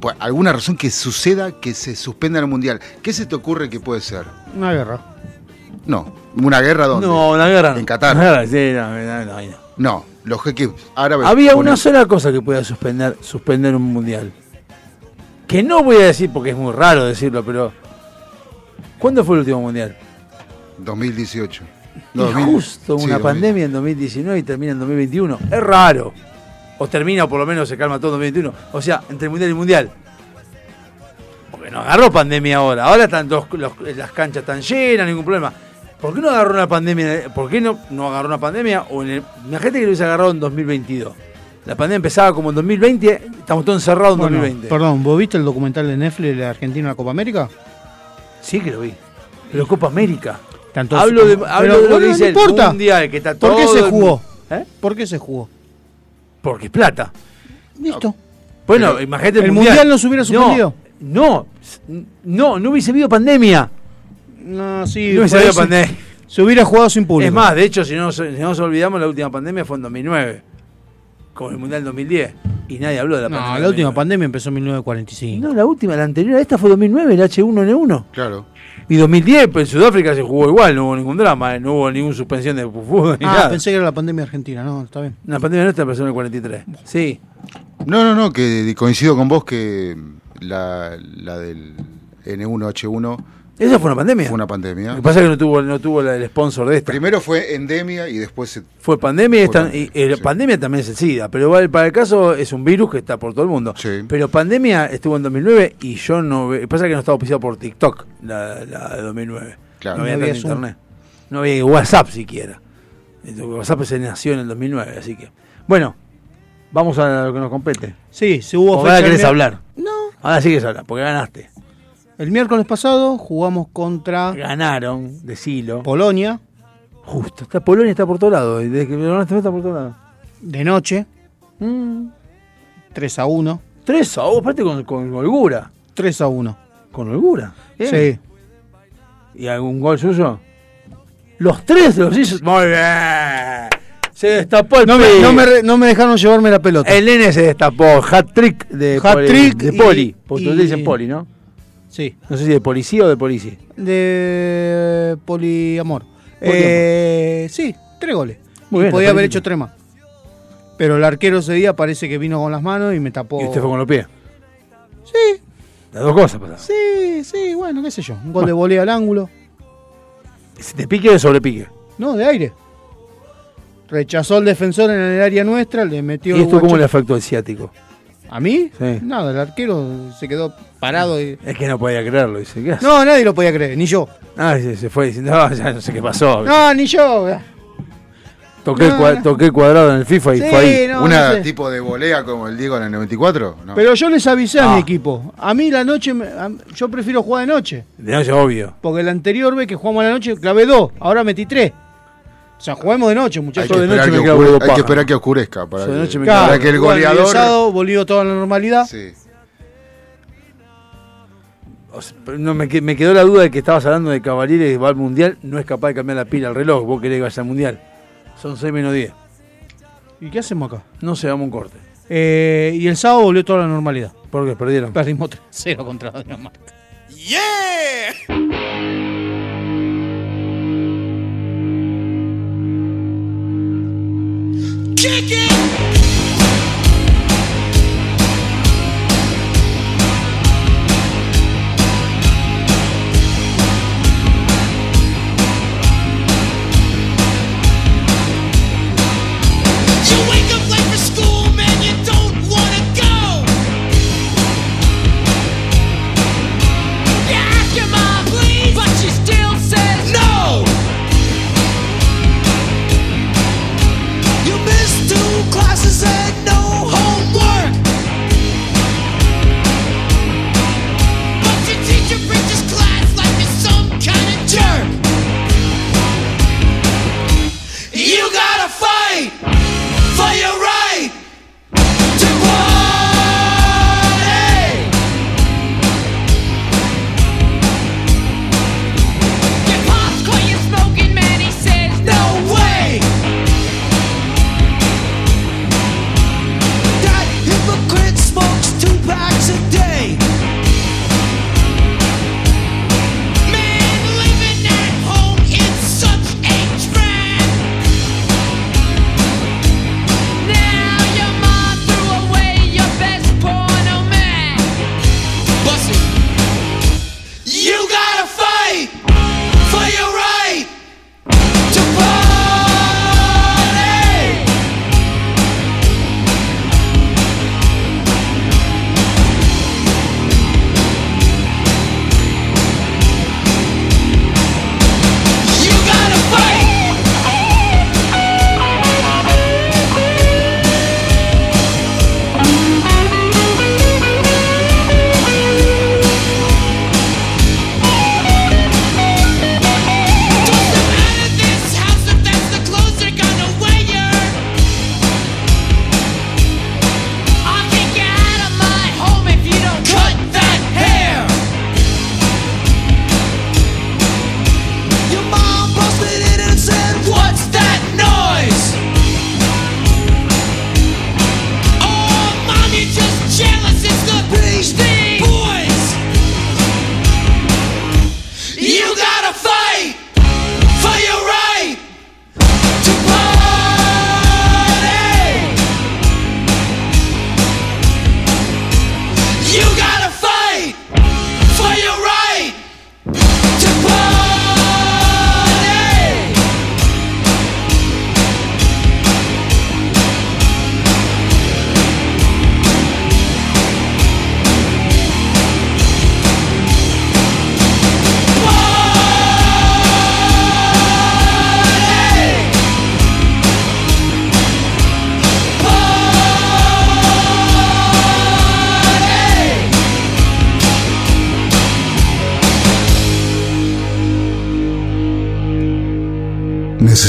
por alguna razón que suceda que se suspenda el Mundial, ¿qué se te ocurre que puede ser? Una guerra. No, una guerra donde. No, una guerra. En Qatar. Una guerra, sí, no, no, no, no. No, los jeques árabes. Había ponen- una sola cosa que podía suspender, suspender un mundial. Que no voy a decir porque es muy raro decirlo, pero. ¿Cuándo fue el último mundial? 2018. Y No, 2000 justo sí, una 2000. pandemia en 2019 y termina en 2021. Es raro. O termina o por lo menos se calma todo en 2021. O sea, entre mundial y mundial. Porque no agarró pandemia ahora. Ahora están dos- los- las canchas están llenas, ningún problema. ¿Por qué no agarró una pandemia? ¿Por qué no, no agarró una pandemia? O en el, imagínate que lo hubiese agarrado en 2022. La pandemia empezaba como en 2020, estamos todos encerrados en Bueno, 2020. Perdón, ¿vos viste el documental de Netflix de la Argentina en la Copa América? Sí que lo vi. Pero Copa América. Tanto- hablo de, Pero, hablo de lo que no dice el importa. mundial, que está todo ¿Por qué se el- jugó? ¿Eh? ¿Por qué se jugó? Porque es plata. Listo. Bueno, Pero, imagínate ¿el mundial no se hubiera suspendido? No, no, no hubiese habido pandemia. No, sí. No hubiese habido pandemia. Se hubiera jugado sin público. Es más, de hecho, si no, si no nos olvidamos, la última pandemia fue en 2009, con el mundial 2010. Y nadie habló de la No, pandemia. la última 2009. pandemia empezó en 1945. No, la última, la anterior a esta fue 2009, el H1N1. Claro. Y 2010, pues en Sudáfrica se jugó igual, no hubo ningún drama, eh, no hubo ninguna suspensión de fútbol ni Ah, nada. pensé que era la pandemia argentina. No, está bien. La pandemia nuestra empezó en el 43. Sí. No, no, no, que coincido con vos que la, la del N1H1 Esa fue una pandemia. fue una pandemia. Lo que pasa es que no tuvo, no tuvo el sponsor de esta. Primero fue endemia y después se- Fue pandemia y, Fue esta- pandemia, y, eh, pandemia también es el SIDA, pero igual para el caso es un virus que está por todo el mundo. Pero pandemia estuvo en 2009 y yo no ve- pasa que no estaba auspiciado por TikTok la, la de 2009. Claro. No había No había tanto Zoom. internet. No había WhatsApp siquiera. Entonces, WhatsApp se nació en el 2009, así que bueno, vamos a lo que nos compete. Sí, se hubo ahora querés hablar. No. Ahora sí querés hablar, porque ganaste. El miércoles pasado jugamos contra Ganaron, decilo. Polonia Justo, está Polonia está por todos lados. y Desde que ganaste está por todos lados. de noche. Mm. 3 a 1. 3 a 1, aparte con, con holgura. 3 a 1. Con holgura. Bien. Sí. ¿Y algún gol suyo? Los tres los hizo. Muy bien. Se destapó el No me, no, me, no me dejaron llevarme la pelota. El nene se destapó. Hat trick de, Hat-trick de y- poli. Porque y- dicen poli, ¿no? Sí. No sé si de policía o de policía. De poliamor. Poliamor. Eh, sí, tres goles. Muy y bien, podía haber hecho tres más. Pero el arquero ese día parece que vino con las manos y me tapó. Y usted fue con los pies. Sí, Las dos cosas pasaron. sí, sí, bueno, qué sé yo. Un gol de volea al ángulo. ¿De pique o de sobrepique? No, de aire. Rechazó al defensor en el área nuestra, le metió. ¿Y esto cómo le afectó al ciático? ¿A mí? Sí. Nada, el arquero se quedó parado. Y... Es que no podía creerlo. Dice, ¿qué hace? No, nadie lo podía creer, ni yo. Ah, se, se fue diciendo, "Ah, ya no sé qué pasó. No, ni yo. Toqué, no, cua- no. toqué cuadrado en el FIFA y Sí, fue ahí. no, una no sé. tipo de volea como el Diego en el 94. No. Pero yo les avisé a Ah. mi equipo. A mí la noche, me- a- yo prefiero jugar de noche. De noche, obvio. Porque el anterior vez que jugamos a la noche clavé dos, ahora metí tres. O sea, juguemos de noche, hay, muchachos. de noche que, huevo hay que esperar que oscurezca para, Yo de que, noche me Claro, para que el goleador. sábado volvió toda la normalidad. Sí. O sea, no, me, que- me quedó la duda de que estabas hablando de Cavaliere que va al mundial. No es capaz de cambiar la pila al reloj. Vos querés que vaya al mundial. Son 6 menos 10. ¿Y qué hacemos acá? No se damos un corte. Eh, y el sábado volvió toda la normalidad. ¿Por qué? Perdieron. Perdimos 3-0 contra Dinamarca. You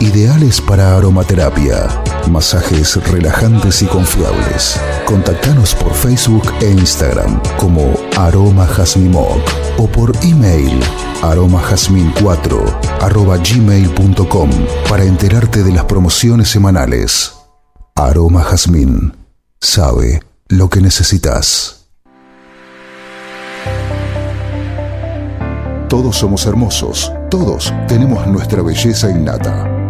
ideales para aromaterapia, masajes relajantes y confiables. Contactanos por Facebook e Instagram como Aroma Jazmimoc o por email aromajazmin4 arroba gmail.com para enterarte de las promociones semanales. Aroma Jazmín sabe lo que necesitas. Todos somos hermosos, todos tenemos nuestra belleza innata,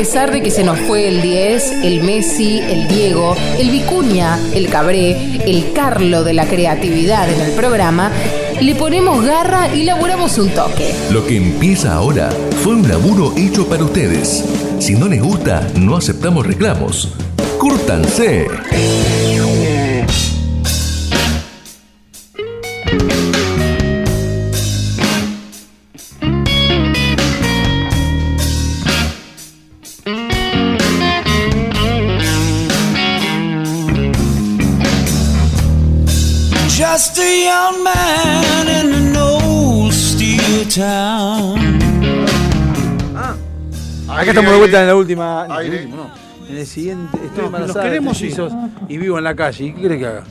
Pesar de que se nos fue el 10, el Messi, el Diego, el Vicuña, el Cabré, el Carlo de la creatividad en el programa, le ponemos garra y laburamos un toque. Lo que empieza ahora fue un laburo hecho para ustedes. Si no les gusta, no aceptamos reclamos. ¡Cúrtanse! Young man in an old steel town. Acá estamos de vuelta en la última. En el, último, no. En el siguiente. Estoy No, embarazada los queremos, sí. mellizos y vivo en la calle. ¿Y qué crees que haga?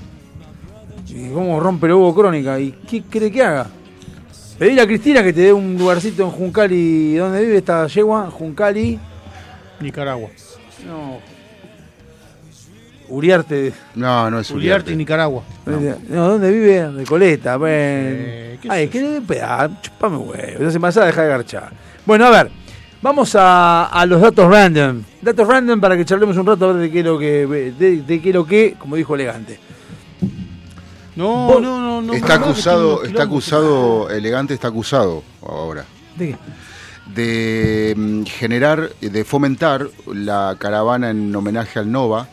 ¿Y cómo rompe el huevo crónica? ¿Y qué crees que haga? Pedirle a Cristina que te dé un lugarcito en Juncali. ¿Dónde vive esta yegua? Juncali. Nicaragua. No. Uriarte. No, no es Uriarte y Nicaragua. No, ¿dónde vive? Recoleta. Bueno. Eh, ¿qué Ay, sé que le peda, chupame huevo. Esa embarazada deja de garchar. Bueno, a ver. Vamos a, a los datos random. Datos random para que charlemos un rato a ver de qué es lo que. De, de qué es lo que, como dijo elegante. No, Vos- no, no, no. Está no, acusado, está acusado, elegante está acusado ahora. ¿De qué? de mm, generar, de fomentar la caravana en homenaje al Nova,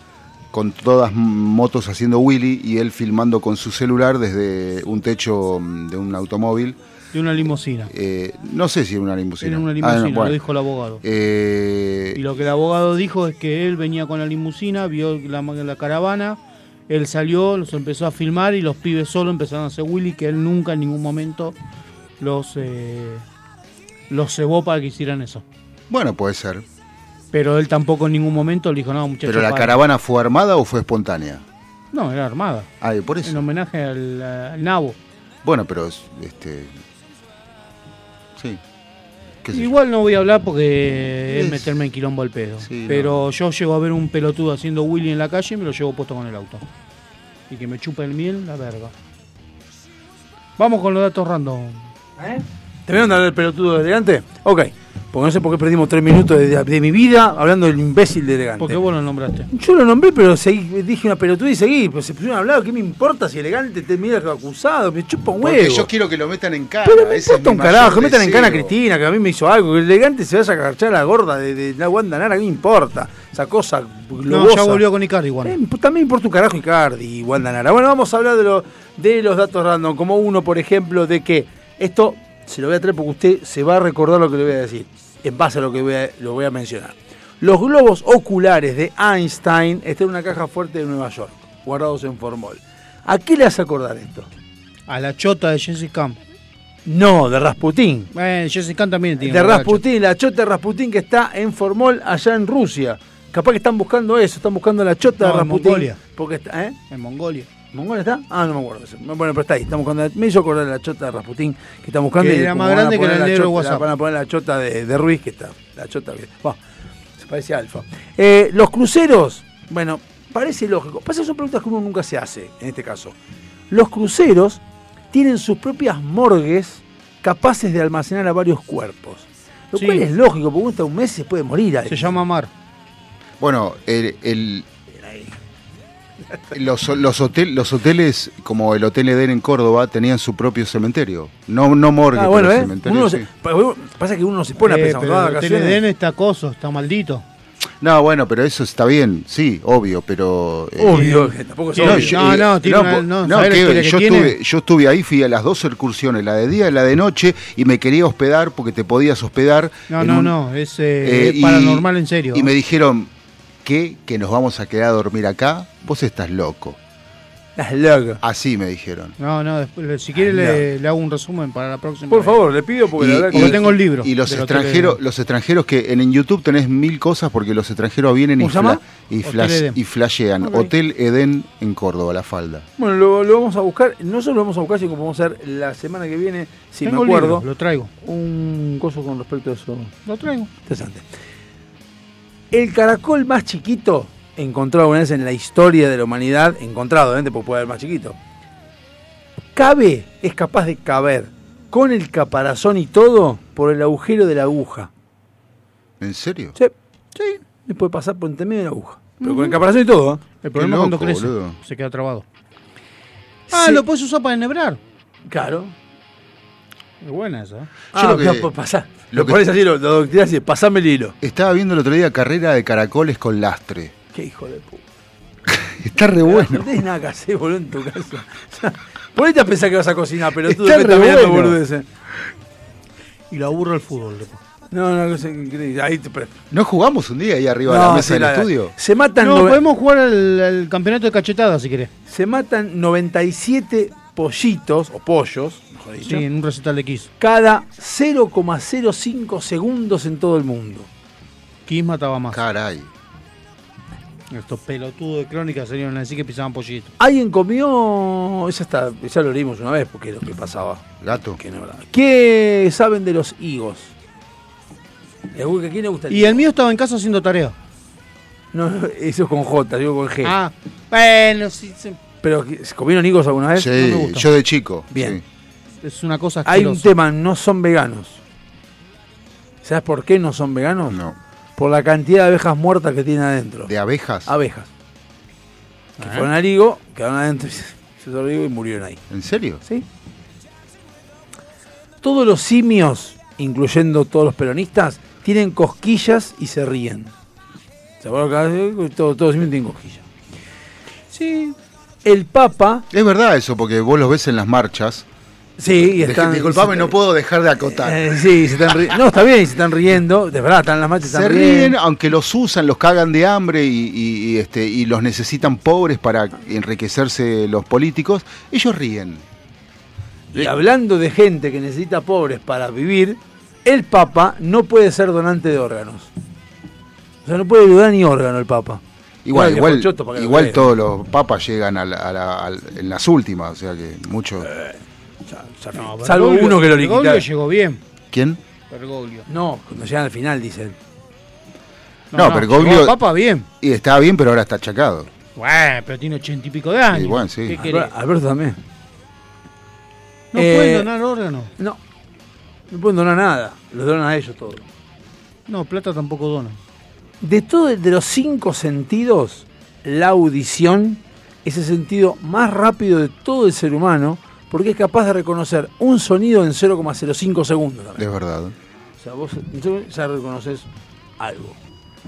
con todas motos haciendo Willy y él filmando con su celular desde un techo mm, de un automóvil. De una limusina. Eh, no sé si era una limusina. Era una Ah, limusina, no, bueno. lo dijo el abogado. Eh, Y lo que el abogado dijo es que él venía con la limusina, vio la, la caravana, él salió, los empezó a filmar y los pibes solo empezaron a hacer Willy, que él nunca en ningún momento los, eh, los cebó para que hicieran eso. bueno, puede ser. Pero él tampoco en ningún momento le dijo, no, muchachos. Pero la paren". caravana fue armada o fue espontánea? No, era armada. Ah, y por eso. En homenaje al, al nabo. Bueno, pero es- este. Sí. yo. Igual no voy a hablar porque es Es- meterme en quilombo al pedo. Sí, pero yo llego a ver un pelotudo haciendo Willy en la calle y me lo llevo puesto con el auto. Y que me chupa el miel, la verga. Vamos con los datos random. ¿Te vieron hablar del pelotudo de elegante? Ok. Porque no sé por qué perdimos tres minutos de, de mi vida hablando del imbécil de elegante. ¿Por qué vos lo nombraste? Yo lo nombré, pero seguí- dije una pelotuda y seguí. Pues se pusieron a hablar, ¿qué me importa si elegante te mira acusado? Me chupa un huevo. Porque yo quiero que lo metan en cana. Pero me importa un carajo, metan en cana a. Cristina, que a mí me hizo algo. Que el elegante se vaya a agarchar a la gorda de, de la Wanda Nara, ¿qué me importa? Esa cosa No, globosa. ya volvió con Icardi igual. Eh, también me importa un carajo Icardi y Wanda Nara. Bueno, vamos a hablar de, lo- de los datos random. Como uno, por ejemplo, de que esto se lo voy a traer porque usted se va a recordar lo que le voy a decir. En base a lo que voy a, lo voy a mencionar. Los globos oculares de Einstein están en una caja fuerte de Nueva York, guardados en formol. ¿A qué le hace acordar esto? A la chota de Jesse Camp. No, de Rasputín. Eh, Jesse Camp también tiene. De Rasputín, la chota de Rasputín que está en Formol allá en Rusia. Capaz que están buscando eso, están buscando la chota No, de en Rasputín. Mongolia. Porque está, ¿eh? En Mongolia. ¿Mongolia está? Ah, no me acuerdo. Bueno, pero está ahí. Están buscando, me hizo acordar la chota de Rasputín que están buscando. Que y era más grande que el la negro chota- WhatsApp. Van a poner la chota de, de Ruiz que está. La chota que. Se parece a Alfa. Eh, los cruceros, bueno, parece lógico. Pasa que son preguntas que uno nunca se hace en este caso. Los cruceros tienen sus propias morgues capaces de almacenar a varios cuerpos. Lo Sí. cual es lógico, porque uno está un mes y se puede morir ahí. Se llama Mar. Bueno, el, el- los, los, hotel- los hoteles, como el Hotel Eden en Córdoba, tenían su propio cementerio. No, no morgue, Ah, bueno, pero ¿eh? cementerio. Uno sí. se- pa- pasa que uno no se pone a Eh, pensar, pero de el Hotel Edén está acoso, está maldito. No, bueno, pero eso está bien, sí, obvio, pero... eh, Obvio, que tampoco es Sí, obvio. yo- no, no, una- po- no, no, ¿sabés la que yo, estuve, yo estuve ahí, fui a las dos excursiones, la de día y la de noche, y me quería hospedar porque te podías hospedar. No, no, un- no, es eh, eh, y- paranormal en serio. Y me dijeron, ¿qué? ¿Que nos vamos a quedar a dormir acá? Vos estás loco. Estás loco. Así me dijeron. No, no, después, si quiere le, le hago un resumen para la próxima. Por vez. favor, le pido porque Y- la verdad que- Porque tengo el libro Y los extranjeros, los extranjeros que en, en YouTube tenés mil cosas porque los extranjeros vienen y, y, flash- y flashean. Hotel Edén en Córdoba, La Falda. Bueno, lo, lo vamos a buscar. No solo lo vamos a buscar, sino que vamos a hacer la semana que viene, si Tengo me el acuerdo, libro, lo traigo. un coso con respecto a eso. Lo traigo. Interesante. El caracol más chiquito, encontrado alguna vez en la historia de la humanidad, encontrado, obviamente, porque puede haber más chiquito, cabe, es capaz de caber con el caparazón y todo por el agujero de la aguja. ¿En serio? Sí, sí, le puede pasar por entre medio de la aguja. Pero con el caparazón y todo, ¿eh? El problema es cuando crece. boludo. Se queda trabado. Ah, Sí. lo puedes usar para enhebrar. Claro. Es buena esa. ¿eh? Ah, Yo lo que-. Lo Lo que- pones así, lo, lo y pasame el hilo. Estaba viendo el otro día carrera de caracoles con lastre. Qué hijo de puta. Está re bueno. No tenés nada que hacer, boludo, en tu casa. Ponete a pensar que vas a cocinar, pero tú estás mirando bueno. boludeces. Y lo aburre el fútbol. después. No, no, cosa increíble. Ahí te ¿No jugamos un día ahí arriba de No, la mesa del estudio? Se matan, No, nove- podemos jugar al, al campeonato de cachetadas si querés. se matan 97 pollitos, o pollos, mejor dicho, Sí, en un recital de Kiss. cada 0,05 segundos en todo el mundo. Kiss mataba más. Caray. Estos pelotudos de crónica serían así que pisaban pollitos. Alguien comió. Esa está, ya lo leímos una vez porque es lo que pasaba. Gato. Que no. ¿Qué saben de los higos? ¿A quién le gusta el Y el mío estaba en casa haciendo tarea. No, no, eso es con J, digo con G. Ah, bueno, sí, sí. Pero, ¿comieron higos alguna vez? Sí, no me gusta. yo de chico. Bien. sí. Es una cosa Hay un asquerosa. tema, no son veganos. ¿Sabes por qué no son veganos? No. Por la cantidad de abejas muertas que tienen adentro. ¿De abejas? Abejas. Que Ah. fueron al higo, quedaron adentro, se sobrevivió y murieron ahí. ¿En serio? ¿Sí? Todos los simios, incluyendo todos los peronistas, tienen cosquillas y se ríen. ¿Se acuerdan que todos, todos los simios tienen cosquillas? Sí. El Papa, Es verdad eso, porque vos los ves en las marchas. Sí, y están... Disculpame, no puedo dejar de acotar. Eh, sí, se están riendo. No, está bien, se están riendo. De verdad, están las marchas, Se ríen, riendo. aunque los usan, los cagan de hambre y, y- y, este, y los necesitan pobres para enriquecerse los políticos, ellos ríen. Y hablando de gente que necesita pobres para vivir, el Papa no puede ser donante de órganos. O sea, no puede ayudar ni órgano el Papa. Igual, igual, lo igual todos los papas llegan a la- a la- en las últimas, o sea que muchos. Ya- No, salvo Bergoglio- uno que lo Bergoglio liquida. llegó bien. ¿Quién? Bergoglio. No, cuando llegan al final, dicen. No, Bergoglio- llegó a Papa bien. Y estaba bien, pero ahora está achacado. Bueno, pero tiene ochenta y pico de años. Y bueno, sí. Alberto, Alberto también. ¿No Eh, pueden donar órganos? No. No pueden donar nada. Los donan a ellos todo. No, plata tampoco dona. De todos de los cinco sentidos, la audición es el sentido más rápido de todo el ser humano porque es capaz de reconocer un sonido en 0,05 segundos. también. Es verdad. O sea, vos ya reconoces algo.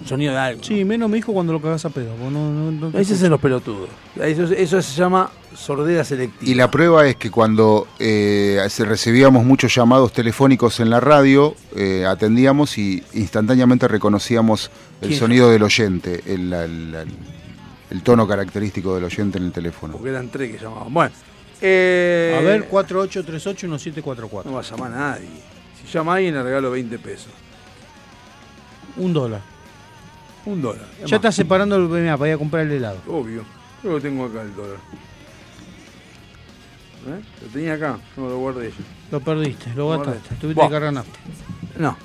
Un sonido de algo. Sí, menos me dijo cuando lo cagás a pedo. vos no- no- no te Ese es en los pelotudos. Eso, eso se llama sordera selectiva. Y la prueba es que cuando eh, se recibíamos muchos llamados telefónicos en la radio, eh, atendíamos y instantáneamente reconocíamos el sonido del oyente, el, el- el- el tono característico del oyente en el teléfono. Porque eran tres que llamaban. Bueno. Eh, A ver, 4838-1744. No va a llamar a nadie. Si llama a alguien le regalo 20 pesos. Un dólar. Un dólar. Ya está separando el BMA para ir a comprar el helado. Obvio. Yo lo tengo acá el dólar. ¿Eh? Lo tenía acá, no lo guardé yo. Lo perdiste, lo Guarda. gastaste. Tuviste que cargar nafta. No.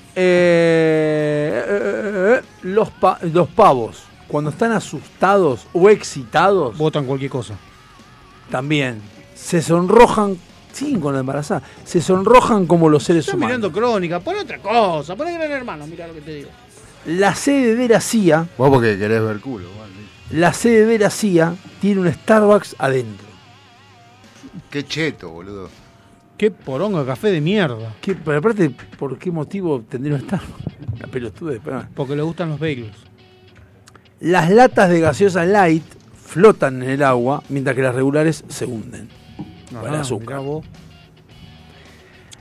Eh, los, pa- los pavos, cuando están asustados o excitados, Votan cualquier cosa. también se sonrojan, siguen con la embarazada, se sonrojan como los seres Estás humanos. mirando crónica, pon otra cosa, pon el gran hermano, mira lo que te digo. La sede de la CIA, Vos porque querés ver culo. vale. la sede de la CIA tiene un Starbucks adentro. Qué cheto, boludo. Qué poronga café de mierda. ¿Qué- pero aparte, ¿por qué motivo tendría un Starbucks? La pelotudez, pero- Porque le gustan los bagels. Las latas de gaseosa light flotan en el agua, mientras que las regulares se hunden. Ajá, azúcar.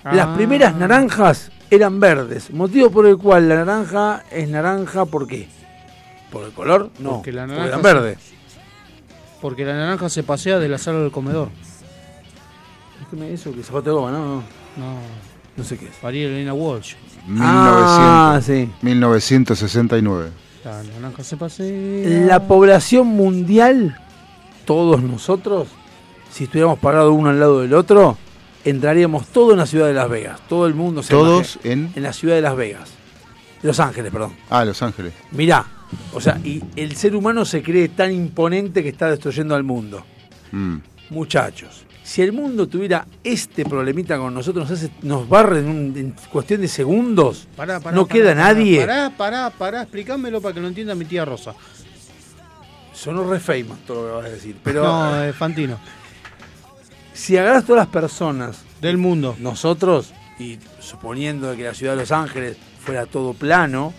Las Ah. primeras naranjas eran verdes, motivo por el cual la naranja es naranja, ¿por qué? ¿Por el color? No, Porque la naranja eran se- verdes. Porque la naranja se pasea de la sala del comedor. Eso que zapato de goma, no, no, No, no sé qué es. María Elena Walsh. 1900, Ah, sí. 1969. La naranja se pasea. La población mundial, todos nosotros, si estuviéramos parados uno al lado del otro, entraríamos todo en la ciudad de Las Vegas. Todo el mundo se Todos en. en la ciudad de Las Vegas. Los Ángeles, perdón. Ah, Los Ángeles. Mirá, o sea, y el ser humano se cree tan imponente que está destruyendo al mundo. Mm. Muchachos, si el mundo tuviera este problemita con nosotros, nos, hace, nos barre en, un- en cuestión de segundos, Pará, pará, no pará, queda pará, nadie. Pará, pará, pará, explícamelo para que lo entienda mi tía Rosa. Sonó re famous todo lo que vas a decir. Pero no, es Fantino. Si agarras todas las personas, Del mundo. nosotros, y suponiendo que la ciudad de Los Ángeles fuera todo plano,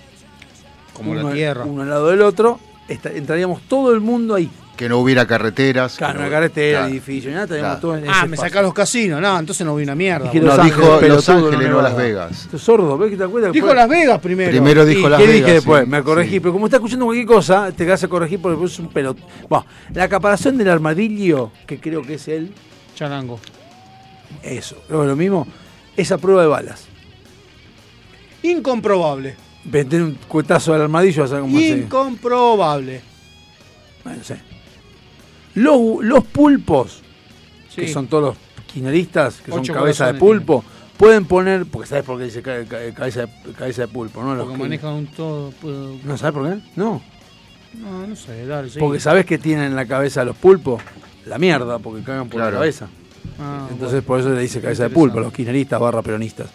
Como la uno- Tierra. uno al lado del otro, entraríamos todo el mundo ahí. Que no hubiera carreteras. Claro, no- carretera, claro. edificio, nada, estaríamos Claro. todos en Ah, me sacás los casinos. No, entonces no vi una mierda. Dije No, Ángeles, dijo Los Ángeles, no Nevada. Las Vegas. Esto es sordo, ¿ves que te acuerdas? Dijo Las Vegas primero. Primero dijo ¿Y Las qué Vegas. dije después? sí, me corregí, sí. pero como está escuchando cualquier cosa, te hace corregir porque después es un pelot. Bueno, la caparación del armadillo, que creo que es él, Charango. eso, lo mismo, esa prueba de balas. Incomprobable. Vender un cuetazo al armadillo, a cómo se. Incomprobable. Bueno, no sé. Los, los pulpos, que son todos los kirchneristas, que Ocho son cabeza de pulpo, pueden poner, porque sabes por qué dice ca- ca- cabeza, de- cabeza de pulpo, ¿no? Los Porque que- manejan un todo. puedo- ¿No sabes por qué? No. No, no sé, dale, sí. Porque sabes que tienen en la cabeza los pulpos la mierda, porque cagan por Claro. la cabeza. Ah, Entonces bueno. por eso le dice cabeza de Interesante. pulpo a los kirchneristas barra peronistas.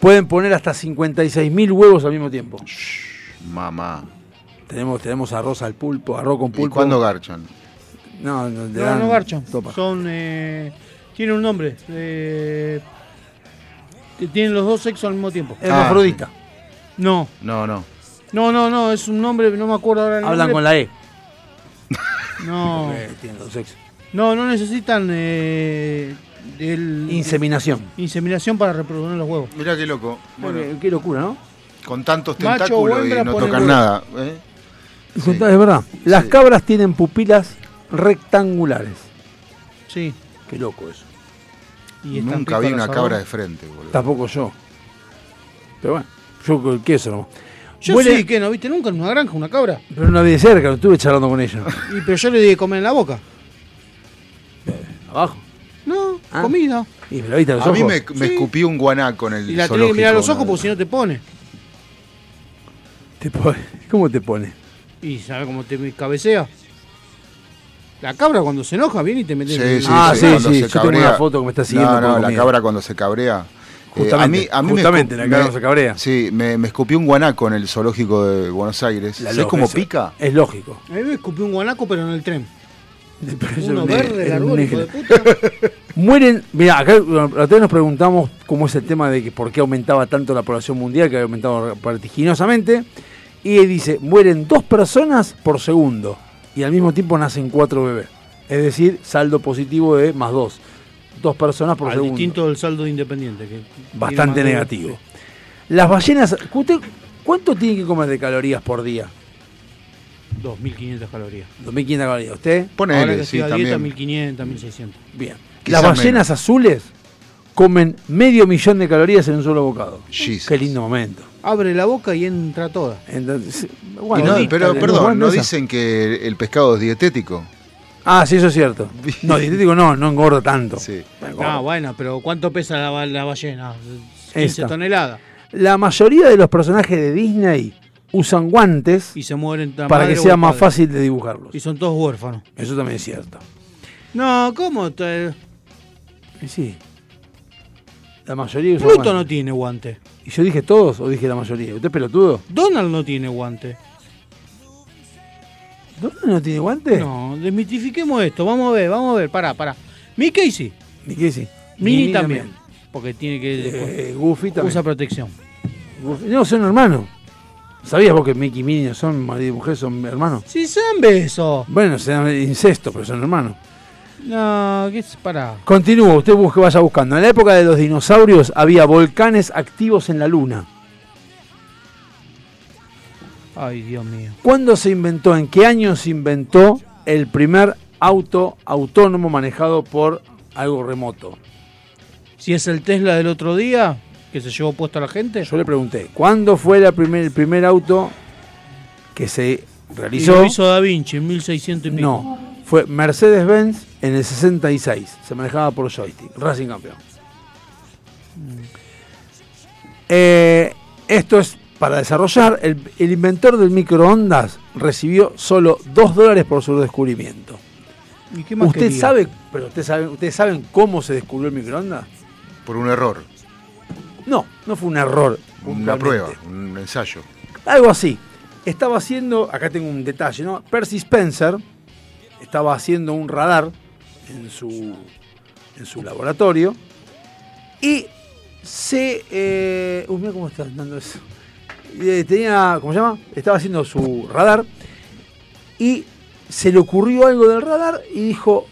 Pueden poner hasta 56.000 huevos al mismo tiempo. Mamá. Tenemos, tenemos arroz al pulpo, arroz con ¿Y pulpo. cuándo garchan? No, no, le No, dan no garchan. topa. Son. Eh, tienen un nombre. Eh, que tienen los dos sexos al mismo tiempo. Hermafrodita. No, No, no. no, no, no. Es un nombre, no me acuerdo ahora el Hablan nombre. con la E. No, tienen los sexos. No, no necesitan. Eh, del- Inseminación. inseminación para reproducir los huevos. Mirá qué loco. Bueno, Qué, qué locura, ¿no? con tantos Macho tentáculos y no tocan nada. ¿eh? Sí. Es verdad. Las cabras tienen pupilas rectangulares. Sí. Qué loco eso. Y Nunca vi una cabra de frente, boludo. Tampoco yo. Pero bueno, yo con el queso nomás. Yo Huele- sí, que no viste nunca en una granja una cabra. Pero no la vi de cerca, no estuve charlando con ella. Y, pero yo le di de comer en la boca. ¿Abajo? No, Ah. comida. ¿Y me la viste a los A mí me, me Sí. escupió un guanaco en el Y la tenés que mirar a los ojos porque si no te pone. Te pone- ¿Cómo te pone? Y sabe cómo te cabecea. La cabra cuando se enoja viene y te mete Sí, en sí, Ah, sí, sí, cuando yo tengo una foto que me está siguiendo No, no, con la comida. cabra cuando se cabrea. Eh, Justamente, justamente, me la cabra no se cabrea. Sí, me, me escupió un guanaco en el zoológico de Buenos Aires. La ¿Sabés loca, cómo pica? Es lógico. A mí me escupió un guanaco, pero en el tren. Uno ne- verde, hijo de puta. Mueren, mira, acá la otra nos preguntamos cómo es el tema de que por qué aumentaba tanto la población mundial, que había aumentado vertiginosamente. Y dice, mueren dos personas por segundo y al mismo tiempo nacen cuatro bebés. Es decir, saldo positivo de más dos. Dos personas por Al segundo. distinto del saldo de independiente. Que Bastante negativo. Las ballenas, ¿usted cuánto tiene que comer de calorías por día? De- 2.500 calorías. 2.500 calorías. ¿Usted? Ahora Ponele, que sí, estoy a dieta, también. 1.500, 1.600. Bien. Quizás Las ballenas azules comen medio millón de calorías en un solo bocado. Jesus. Qué lindo momento. Abre la boca y entra toda. Entonces, Y bueno, no, pero, perdón, ¿no dicen que el pescado es dietético? Ah, sí, eso es cierto. No, dietético no, no engorda tanto. Sí. Ah, bueno, pero ¿cuánto pesa la, ba- la ballena? 15 Esta. toneladas. La mayoría de los personajes de Disney usan guantes Y se mueren para que sea más padre. fácil de dibujarlos. Y son todos huérfanos. Eso también es cierto. No, ¿cómo? te- sí. La mayoría usa Pluto guantes. no tiene guante. ¿Y yo dije todos o dije la mayoría? ¿Usted es pelotudo? Donald no tiene guante. ¿Dónde no tiene guantes? No, desmitifiquemos esto. Vamos a ver, vamos a ver. Pará, pará. Mickey sí. Mickey sí. Mini, Minnie también. Porque tiene que. Eh, Goofy también. usa protección. Goofy- No, son hermanos. ¿Sabías vos que Mickey y Minnie son marido y mujer, son hermanos? Sí, son besos. Bueno, se llama incesto, pero son hermanos. No, ¿qué es? Pará. Continúo, usted busque, vaya buscando. En la época de los dinosaurios había volcanes activos en la Luna. Ay, Dios mío. ¿Cuándo se inventó, en qué año se inventó el primer auto autónomo manejado por algo remoto? Si es el Tesla del otro día, que se llevó puesto a la gente. Yo le pregunté, ¿cuándo fue la primer, el primer auto que se Y realizó? lo hizo Da Vinci en 1600 y pico. No, fue Mercedes-Benz en el 66. Se manejaba por joystick. Racing campeón. Eh, esto es para desarrollar. El, el inventor del microondas recibió solo 2 dólares por su descubrimiento. ¿Y qué más ¿Usted quería? sabe, pero usted sabe, ¿ustedes saben cómo se descubrió el microondas? Por un error, No, no fue un error. una prueba, un ensayo. Algo así. Estaba haciendo, acá tengo un detalle, ¿no? Percy Spencer estaba haciendo un radar en su, en su laboratorio y se... Eh, uy, mira cómo está andando eso. Eh, tenía, ¿cómo se llama? Estaba haciendo su radar y se le ocurrió algo del radar y dijo,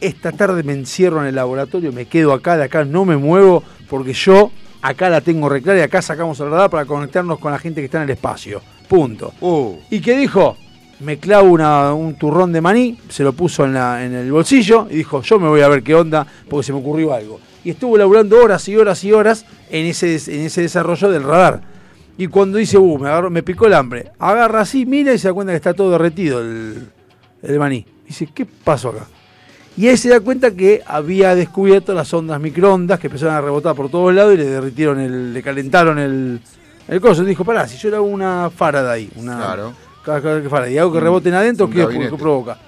esta tarde me encierro en el laboratorio, me quedo acá, de acá no me muevo, porque yo acá la tengo reclara y acá sacamos el radar para conectarnos con la gente que está en el espacio. Punto. Uh, ¿Y qué dijo? Me clavo una- un turrón de maní, se lo puso en, la- en el bolsillo y dijo, yo me voy a ver qué onda, porque se me ocurrió algo. Y estuvo laburando horas y horas y horas en ese, en ese desarrollo del radar. Y cuando dice, uh, me, agarró- me picó el hambre, agarra así, mira y se da cuenta que está todo derretido el, el maní. Dice, ¿qué pasó acá? Y ahí se da cuenta que había descubierto las ondas microondas que empezaron a rebotar por todos lados y le derritieron el, le calentaron el, el coso. Dijo, pará, si yo le hago una Faraday, una claro. cada- cada que Faraday, y hago que reboten adentro, ¿qué, qué provoca?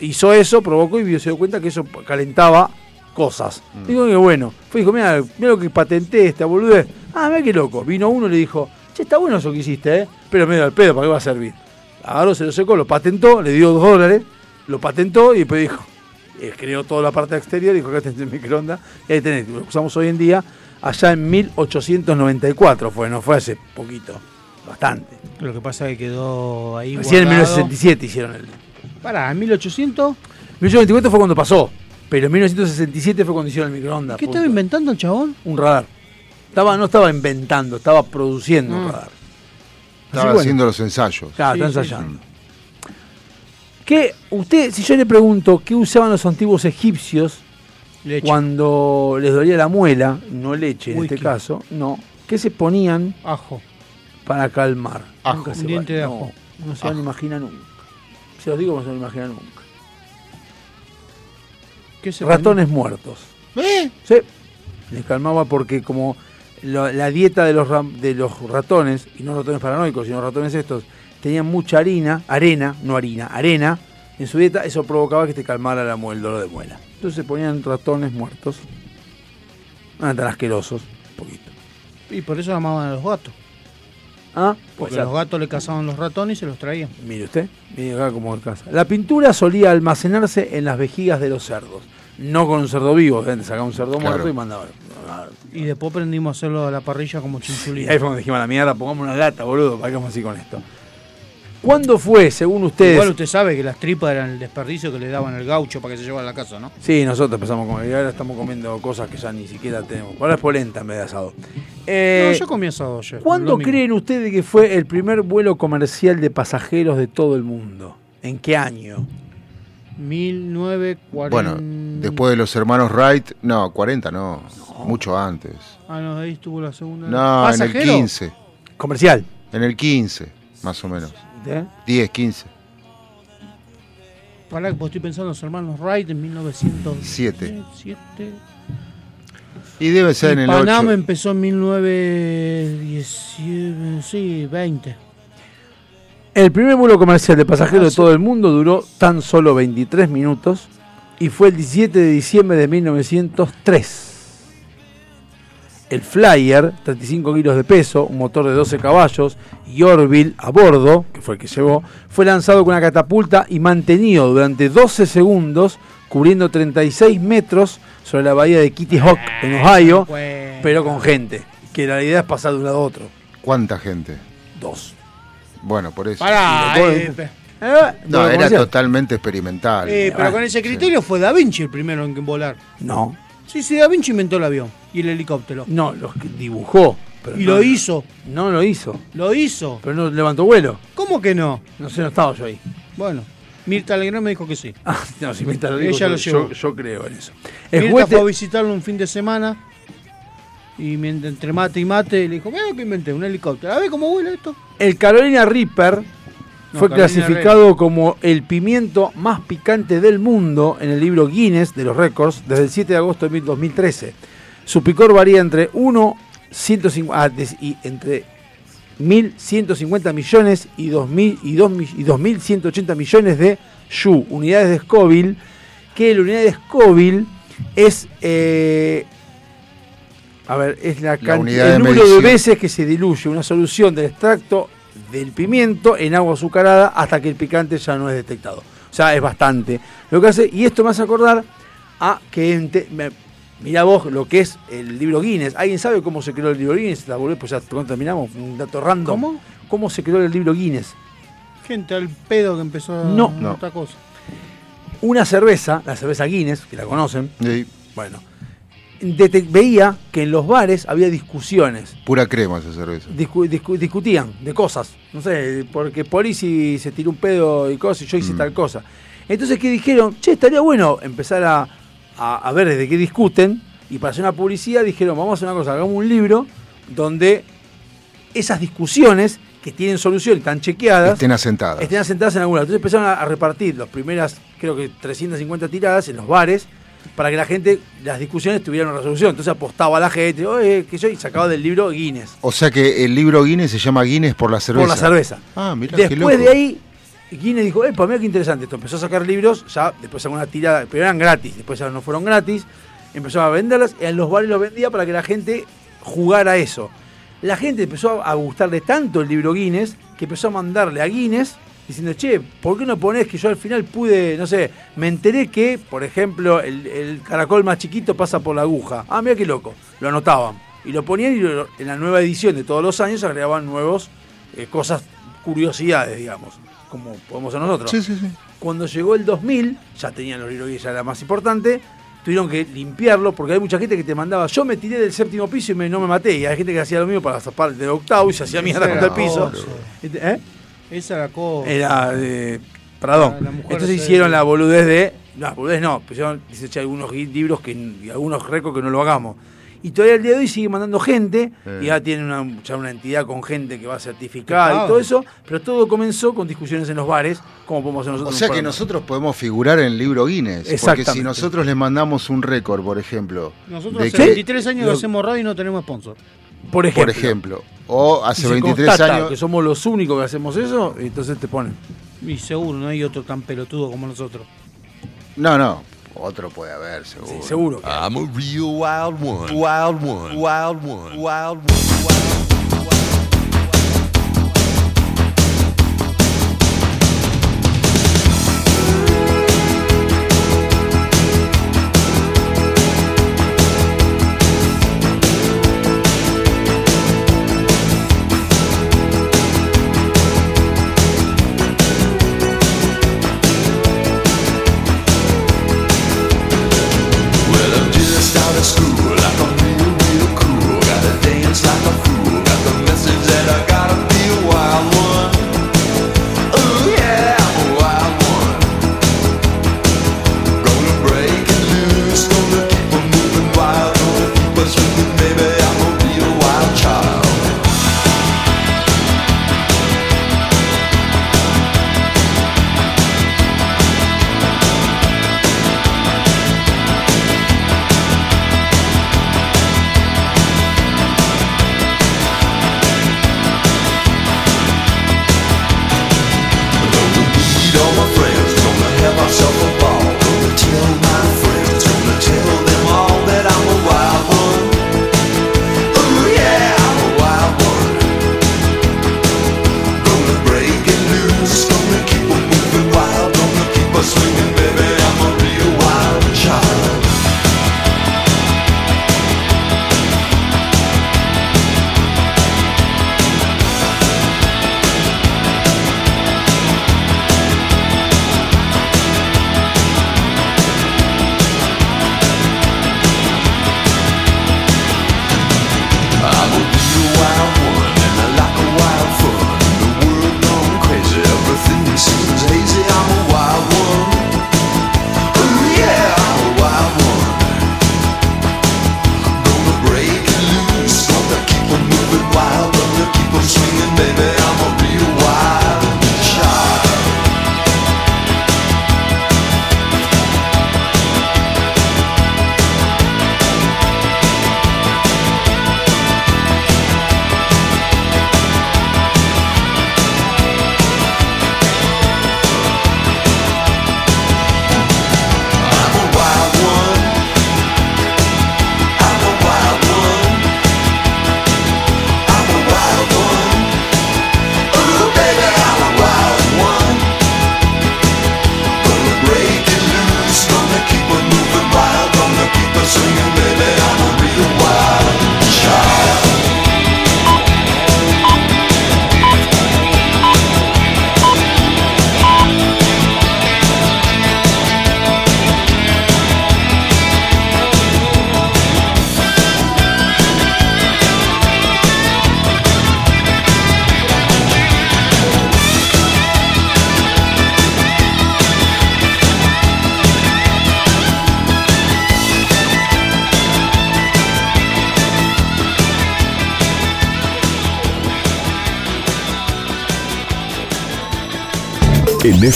Hizo eso, provocó y se dio cuenta que eso calentaba cosas. Mm. Digo que bueno, fue dijo, mira, mira lo que patenté esta boludez. Ah, mira qué loco. Vino uno y le dijo, che, está bueno eso que hiciste, ¿eh? Pero medio al pedo, ¿para qué va a servir? Agarró, se lo secó, lo patentó, le dio dos dólares, lo patentó y después dijo, eh, creó toda la parte exterior, dijo, acá tenés el microondas, y ahí tenés, lo usamos hoy en día, allá en 1894 fue, no fue hace poquito, bastante. Lo que pasa es que quedó ahí. Recién en guardado. 1967 hicieron el... Pará, en 1800. 1894 fue cuando pasó, pero en 1967 fue cuando hicieron el microondas. ¿Qué punto. estaba inventando el chabón? Un radar. Estaba, no estaba inventando, estaba produciendo un Ah. radar. Estaba haciendo los ensayos. Claro, Sí, está sí, ¿Qué, usted, si yo le pregunto qué usaban los antiguos egipcios Leche. cuando les dolía la muela, no leche en Whisky. este caso, no, ¿qué se ponían Ajo. para calmar? Ajo. Un diente de no, ajo. No se van a imaginar nunca. Se los digo, no se van a imaginar nunca. ¿Qué se Ratones muertos. ¿Eh? Sí. Les calmaba porque como lo- la dieta de los, ram- de los ratones, y no ratones paranoicos, sino ratones estos, tenían mucha harina, arena, no harina, arena, en su dieta, eso provocaba que te calmara la el dolor de muela. Entonces se ponían ratones muertos. No eran tan asquerosos, un poquito. Y por eso llamaban a los gatos. Ah, Porque puede los gatos le cazaban los ratones y se los traían. Mire usted, mire acá como casa. La pintura solía almacenarse en las vejigas de los cerdos. No con un cerdo vivo, ¿eh? sacaba un cerdo Claro. muerto y mandaba. Y después aprendimos a hacerlo a la parrilla como Y chinchulín. ahí fue cuando dijimos a la mierda, pongamos una lata, boludo, para que así con esto. ¿Cuándo fue, según ustedes? Igual usted sabe que las tripas eran el desperdicio que le daban al gaucho para que se llevara a la casa, ¿no? Sí, nosotros empezamos a comer. Y ahora estamos comiendo cosas que ya ni siquiera tenemos. Ahora es polenta en vez de asado. Eh, no, yo comí asado ayer. ¿Cuándo creen ustedes que fue el primer vuelo comercial de pasajeros de todo el mundo? ¿En qué año? 1940. Bueno, después de los hermanos Wright, no, 40 no, mucho antes. Ah, no, ahí estuvo la segunda. No, en el ¿Pasajero? 15. Comercial. En el 15, más o menos. ¿Eh? 10, 15. Pará, que pues estoy pensando en los hermanos Wright en 1907. Siete. Siete. Y debe ser en Y el Panamá 8. empezó en 1919, sí, 20. El primer vuelo comercial de pasajeros de todo el mundo duró tan solo 23 minutos y fue el 17 de diciembre de 1903. El Flyer, 35 kilos de peso, un motor de 12 caballos y Orville a bordo, que fue el que llevó, fue lanzado con una catapulta y mantenido durante 12 segundos, cubriendo 36 metros sobre la bahía de Kitty Hawk en Ohio, pero con gente, que la idea es pasar de un lado a otro. ¿Cuánta gente? Dos. Bueno, por eso. Pará, eh, pe- No, era comercial. totalmente experimental. eh, pero con ese criterio fue Da Vinci el primero en volar. No. Sí, sí, Da Vinci inventó el avión y el helicóptero. No, los que dibujó. pero Y no- lo hizo. No lo hizo. Lo hizo. Pero no levantó vuelo. ¿Cómo que no? No sé, no estaba yo ahí. Bueno, Mirta Legrand me dijo que sí. Ah, no, si Mirta lo dijo, Ella lo llevó. yo- yo creo en eso. El Mirta juguete- fue a visitarlo un fin de semana y entre mate y mate le dijo, mira lo que inventé, un helicóptero. A ver cómo vuela esto. El Carolina Reaper No, fue Carolina clasificado como el pimiento más picante del mundo en el libro Guinness de los récords desde el 7 de agosto de 2013. Su picor varía entre 1, 150, ah, des- y entre 1.150 millones y 2.000 y 2 mi- y 2.180 millones de Yu, unidades de Scoville, que la unidad de Scoville es, eh, a ver, es la, unidad de el número de veces que se diluye una solución del extracto del pimiento en agua azucarada hasta que el picante ya no es detectado. O sea, es bastante lo que hace. Y esto me hace acordar a que mirá vos lo que es el libro Guinness. ¿Alguien sabe cómo se creó el libro Guinness? La volvés, pues ya cuando terminamos, un dato random. ¿Cómo? ¿Cómo se creó el libro Guinness? Gente al pedo que empezó a No. a otra cosa. Una cerveza, la cerveza Guinness, que la conocen. Sí, Bueno, veía que en los bares había discusiones. pura crema esa cerveza. Discu- discu- discutían de cosas. No sé, porque Polisi se tiró un pedo y cosas y yo hice tal cosa. Entonces, ¿qué dijeron? Che, estaría bueno empezar a, a- a ver desde qué discuten. Y para hacer una publicidad dijeron, vamos a hacer una cosa, hagamos un libro donde esas discusiones que tienen solución y están chequeadas Estén asentadas. estén asentadas en alguna. Entonces empezaron a, a repartir las primeras, creo que 350 tiradas en los bares para que la gente, las discusiones tuvieran una resolución. Entonces apostaba a la gente, oye, que yo, y sacaba del libro Guinness. O sea que el libro Guinness se llama Guinness por la cerveza. Por la cerveza. Ah, mira qué loco. Después de ahí, Guinness dijo, eh, mira qué interesante esto. Empezó a sacar libros, ya después sacó una tirada, pero eran gratis, después ya no fueron gratis. Empezó a venderlas, y en los bares los vendía para que la gente jugara eso. La gente empezó a gustarle tanto el libro Guinness que empezó a mandarle a Guinness diciendo, che, ¿por qué no ponés que yo al final pude, no sé, me enteré que, por ejemplo, el, caracol más chiquito pasa por la aguja? Ah, mira qué loco. Lo anotaban. Y lo ponían y en la nueva edición de todos los años agregaban nuevos eh, cosas, curiosidades, digamos, como podemos hacer nosotros. Sí, sí, sí. Cuando llegó el 2000, ya tenían los libros Guinness, ya era más importante, tuvieron que limpiarlo porque hay mucha gente que te mandaba, yo me tiré del séptimo piso y me- no me maté, y hay gente que hacía lo mismo para zapar del octavo y se hacía mierda contra el piso. cosa. ¿Eh? Esa era cosa. Era de. Perdón. La- la mujer Entonces se- hicieron la boludez de. No, boludez no. Pusieron, dice, che, algunos libros que, y algunos récords que no lo hagamos. Y todavía el día de hoy sigue mandando gente. Eh. Y ya tiene una, ya una entidad con gente que va a certificar Certificado. y todo eso. Pero todo comenzó con discusiones en los bares. Como podemos hacer O nosotros. sea en un que programa. nosotros podemos figurar en el libro Guinness. Porque si nosotros le mandamos un récord, por ejemplo, Nosotros hace que- 23 años Lo- que hacemos radio y no tenemos sponsor. Por ejemplo. por ejemplo, o hace se 23 constata años, que somos los únicos que hacemos eso, entonces te ponen. Y seguro, no hay otro tan pelotudo como nosotros. No, no. Otro puede haber, seguro. seguro. I'm a real wild one. Wild one. Wild one. Wild one.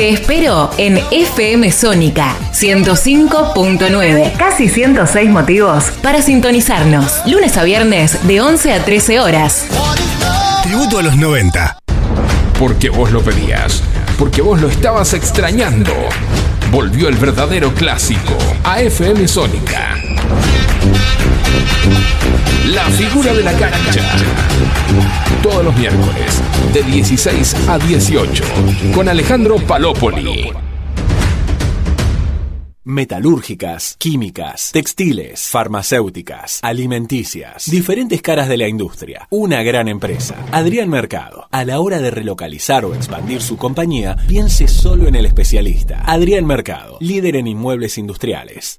Te espero en FM Sónica 105.9. Casi 106 motivos para sintonizarnos. Lunes a viernes de 11 a 13 horas. Tributo a los 90. Porque vos lo pedías. Porque vos lo estabas extrañando. Volvió el verdadero clásico a FM Sónica. La figura de la cancha. Todos los miércoles, de 16 a 18, con Alejandro Palópoli. Metalúrgicas, químicas, textiles, farmacéuticas, alimenticias, diferentes caras de la industria. Una gran empresa. Adrián Mercado. A la hora de relocalizar o expandir su compañía, piense solo en el especialista. Adrián Mercado, líder en inmuebles industriales.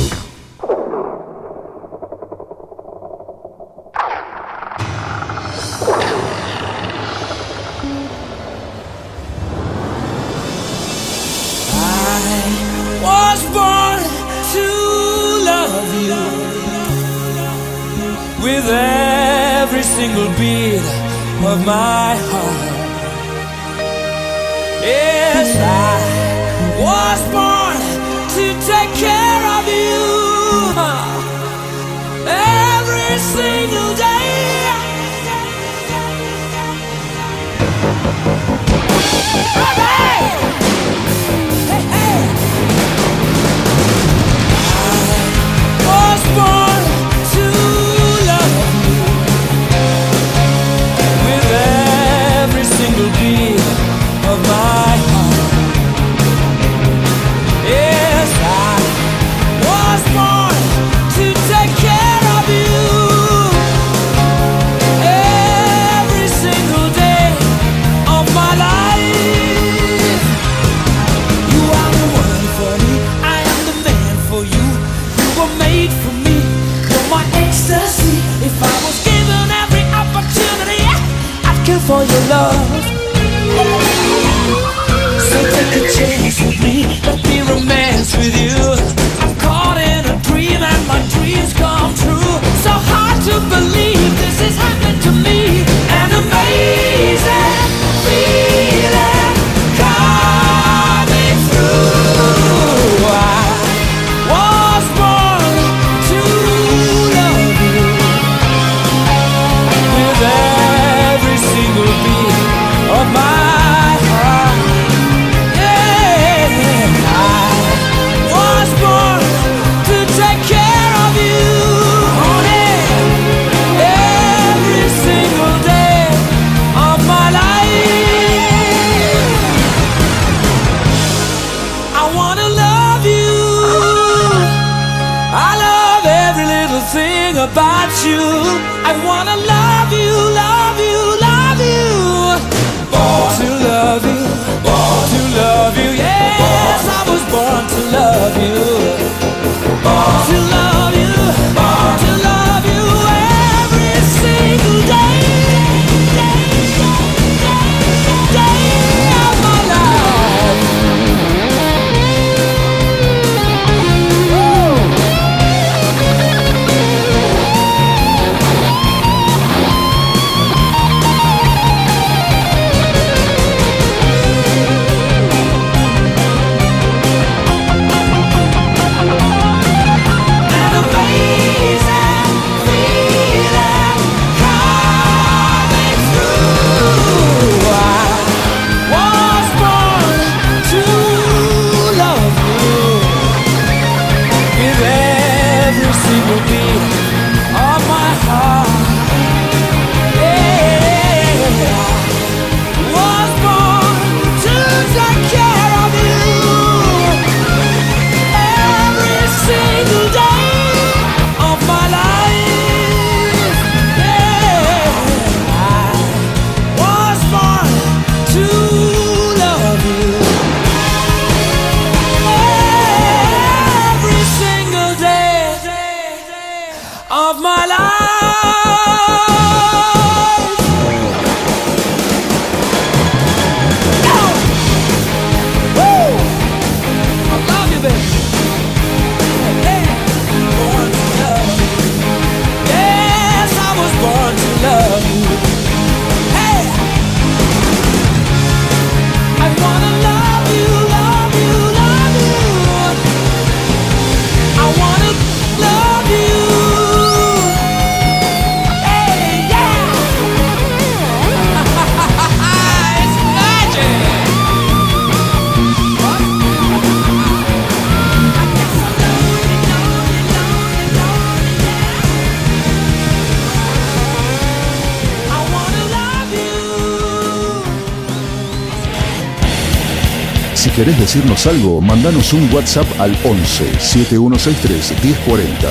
Decirnos algo, mandanos un WhatsApp al 11 7163 1040.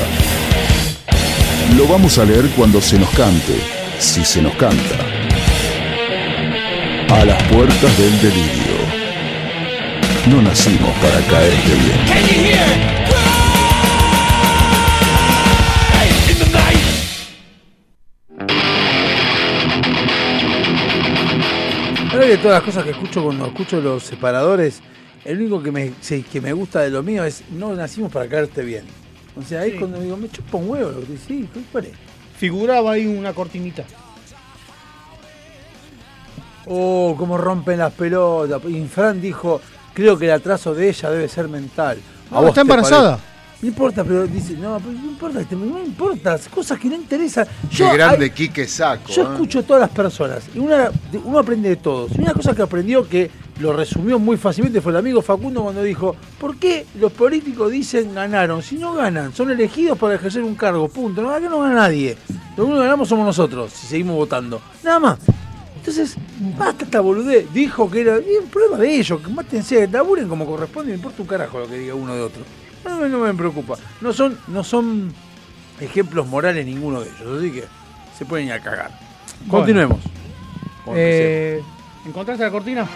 Lo vamos a leer cuando se nos cante, si se nos canta. A las puertas del delirio. No nacimos para caerte bien. Ahora de todas las cosas que escucho cuando escucho los separadores, el único que me, sí, que me gusta de lo mío es no nacimos para caerte bien. O sea, ahí es cuando digo, me chupa un huevo lo que sí, ¿qué cuál es? Figuraba ahí una cortinita. Oh, cómo rompen las pelotas. Y Fran dijo, creo que el atraso de ella debe ser mental. ¿A No, vos está embarazada. parece? No importa, pero dice, no, pero no importa, este, no importa, cosas que no interesan. Qué Yo, grande hay- Quique Saco. Yo ¿eh? escucho a todas las personas y una, uno aprende de todos. Y una cosa que aprendió que lo resumió muy fácilmente fue el amigo Facundo cuando dijo, ¿por qué los políticos dicen ganaron? Si no ganan, son elegidos para ejercer un cargo, punto. No, acá no gana nadie. Lo único que ganamos somos nosotros, si seguimos votando. Nada más. Entonces, basta esta boludez. Dijo que era bien prueba de ellos, que mátense, laburen como corresponde, me importa un carajo lo que diga uno de otro. No, me- no me preocupa. No son, no son ejemplos morales ninguno de ellos, así que se pueden ir a cagar. Continuemos. Eh, ¿Encontraste la cortina?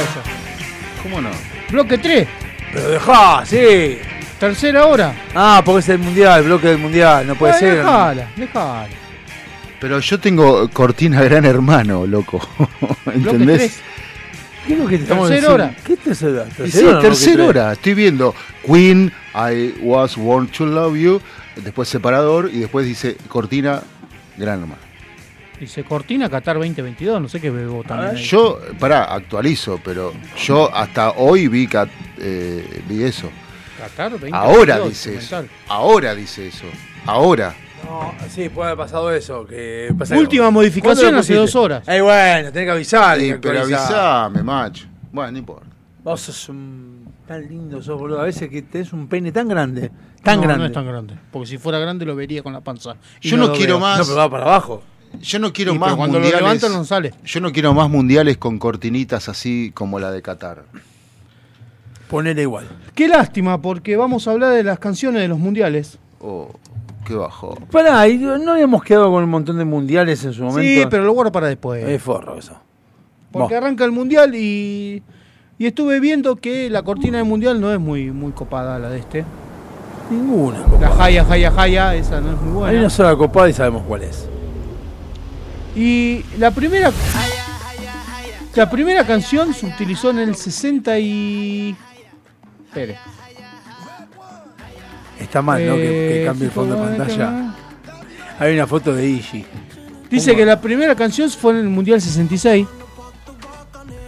Esa. ¿Cómo no? Bloque 3. Pero dejá, sí. Tercera hora. Ah, porque es el mundial, el bloque del mundial, no puede Ay, ser. Dejala, dejala. Pero yo tengo cortina gran hermano, loco. ¿Entendés? ¿Qué es lo que te estamos Tercera hora. ¿Qué tercera? ¿Tercera sí, hora, tercera ¿Qué hora. Estoy viendo Queen, I was born to love you, después separador y después dice cortina gran hermano. Dice Cortina Qatar 2022, no sé qué bebo también. ahí. Yo, pará, actualizo, pero yo hasta hoy vi, eh, vi eso. Qatar 2022. Ahora dice eso. Ahora dice eso. Ahora. No, sí, puede haber pasado eso. Que pasa Última ¿Cuándo modificación hace dos horas. Eh, bueno, tenés que avisar. Sí, tenés que pero avisame, macho. Bueno, no importa. Vos sos un... tan lindo, sos boludo. A veces que tenés un pene tan grande. Tan no, grande. No es tan grande. Porque si fuera grande lo vería con la panza. Y Yo no quiero veo. más. No, pero va para abajo. Yo no quiero Sí, más pero cuando lo mundiales. levantan no sale. Yo no quiero más mundiales con cortinitas así como la de Qatar. Ponele igual. Qué lástima, porque vamos a hablar de las canciones de los mundiales. Oh, qué bajo. Pará, y no habíamos quedado con un montón de mundiales en su momento. Sí, pero lo guardo para después. Es forro eso. Porque Vos. arranca el mundial y, y estuve viendo que la cortina del mundial no es muy, muy copada la de este. Ninguna. La Jaya, Jaya, Jaya, esa no es muy buena. Hay una sola copada y sabemos cuál es. Y la primera. La primera canción se utilizó en el 60 y. Espere. Está mal, ¿no? Que, que Eh, cambie el fondo de pantalla. Hay una foto de Iggy. Dice que la primera canción fue en el Mundial 66.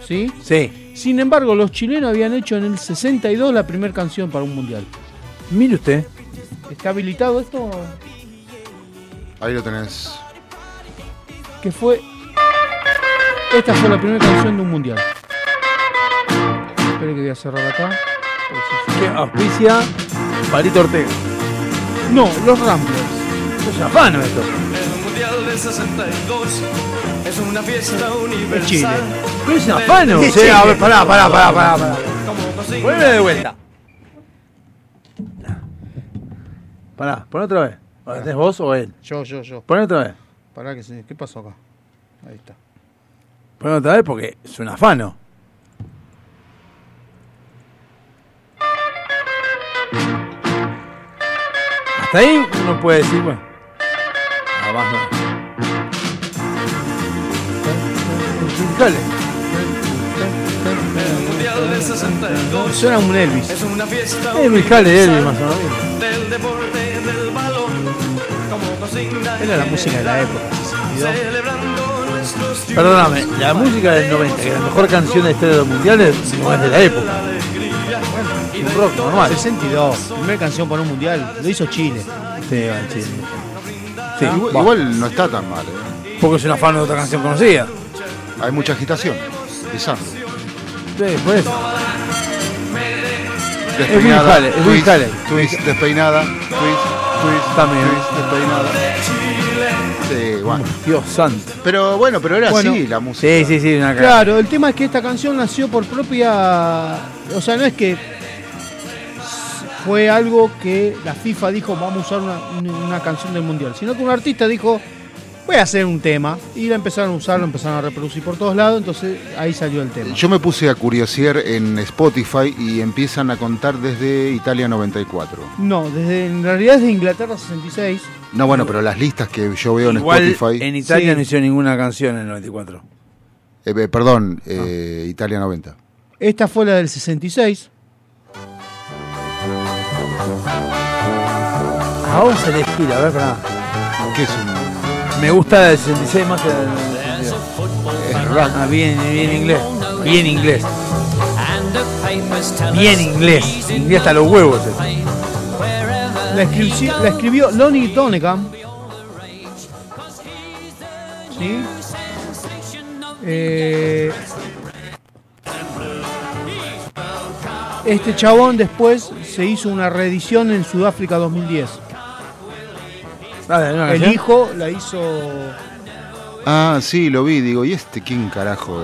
¿Sí? Sí. Sin embargo, los chilenos habían hecho en el 62 la primera canción para un Mundial. Mire usted. ¿Está habilitado esto? Ahí lo tenés. Que fue. Esta fue la primera canción de un Mundial. Espere que voy a cerrar acá. Que auspicia Palito Ortega. No, los Ramblers. Es afano esto. El Mundial del 62 es una fiesta universal. Chile. Pero es afano. De Sí, a ver, Chile. pará, pará, pará, pará. pará. Poneme de vuelta. Pará, pon otra vez. ¿La tenés vos o él? Yo, yo, yo. Pon otra vez. Pará que se... ¿Qué pasó acá? Ahí está. Pon otra vez porque es un afano. Hasta ahí uno puede decir, bueno. Nada más no. Dale. Mundial del 62 Suena un Elvis. es una fiesta jale de Elvis, más o menos. del deporte Era la música de la época. celebrando nuestros Perdóname, la música del 90, que la mejor canción de los mundiales, no es de la época. Un rock normal. 62. Primera canción para un mundial. Lo hizo Chile. Sí, va, sí. Sí, igual, va. igual no está tan mal. ¿eh? Porque es un afano de otra canción conocida. Hay mucha agitación. Pisando. Sí, por eso. Despeinada. Jale, es muy twist, Jale. twist, despeinada. Twist, twist, También. twist, despeinada. Bueno. Dios santo. Pero bueno, pero era Bueno. así la música. Sí, sí, sí, una cara. Claro, el tema es que esta canción nació por propia. O sea, no es que fue algo que la FIFA dijo vamos a usar una, una canción del mundial, sino que un artista dijo voy a hacer un tema y la empezaron a usar, lo empezaron a reproducir por todos lados, entonces ahí salió el tema. Yo me puse a curiosear en Spotify y empiezan a contar desde Italia 94. No, desde en realidad es de Inglaterra 66. No, bueno, pero las listas que yo veo en Igual Spotify. en Italia Sí. no hizo ninguna canción en el 94. Eh, eh, perdón, eh, Italia 90. Esta fue la del 66. A vos se le gira, a ver, pará. ¿Qué es un.? Me gusta la del 66 más que la del 92. Es rock. Ah, bien, bien inglés. Bien inglés. Bien inglés. Inglés hasta los huevos. eh. La, escribió- la escribió Lonnie Donegan. ¿Sí? Eh, este chabón después se hizo una reedición en Sudáfrica 2010. Dale, ¿no? El hijo la hizo. Ah, sí, lo vi. Digo, ¿y este quién carajo?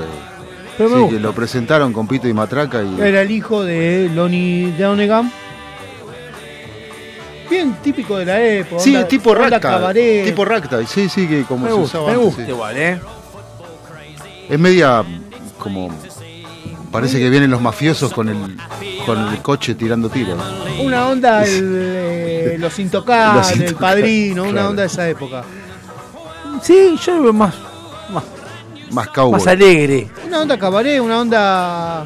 Pero me Sí, que lo presentaron con Pito y Matraca y. Era el hijo de Lonnie Donegan. Bien típico de la época. Sí, onda- tipo cabaret. Tipo Ragtime, sí, sí, que como Me se gusta, usaba me antes, gusta sí. igual, ¿eh? Es media como. Parece que vienen los mafiosos con el, con el coche tirando tiros. Una onda, el, eh, Los Intocables, Los El Padrino, una onda de esa época. Sí, yo lo veo más, más, Más cowboy. más alegre. Una onda cabaret, una onda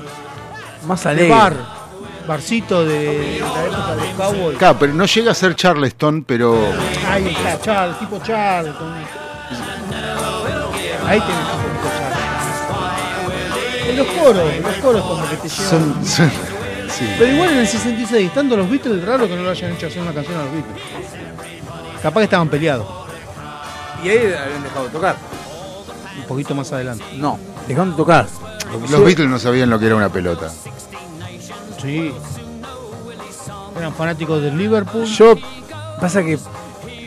Más de alegre. bar, barcito de, la época de cowboy. Claro, pero no llega a ser Charleston, pero. Ahí está, Charles, tipo Charles. con- Ahí tenés un tipo Charles. En los coros, en los coros como que te llevan. Son, son- sí. Pero igual en el 66, estando los Beatles, raro que no lo hayan hecho hacer una canción a los Beatles. Capaz que estaban peleados, Y ahí habían dejado de tocar. un poquito más adelante. No, dejaron de tocar. Los Beatles no sabían lo que era una pelota. Sí. Eran fanáticos del Liverpool. Yo, pasa que,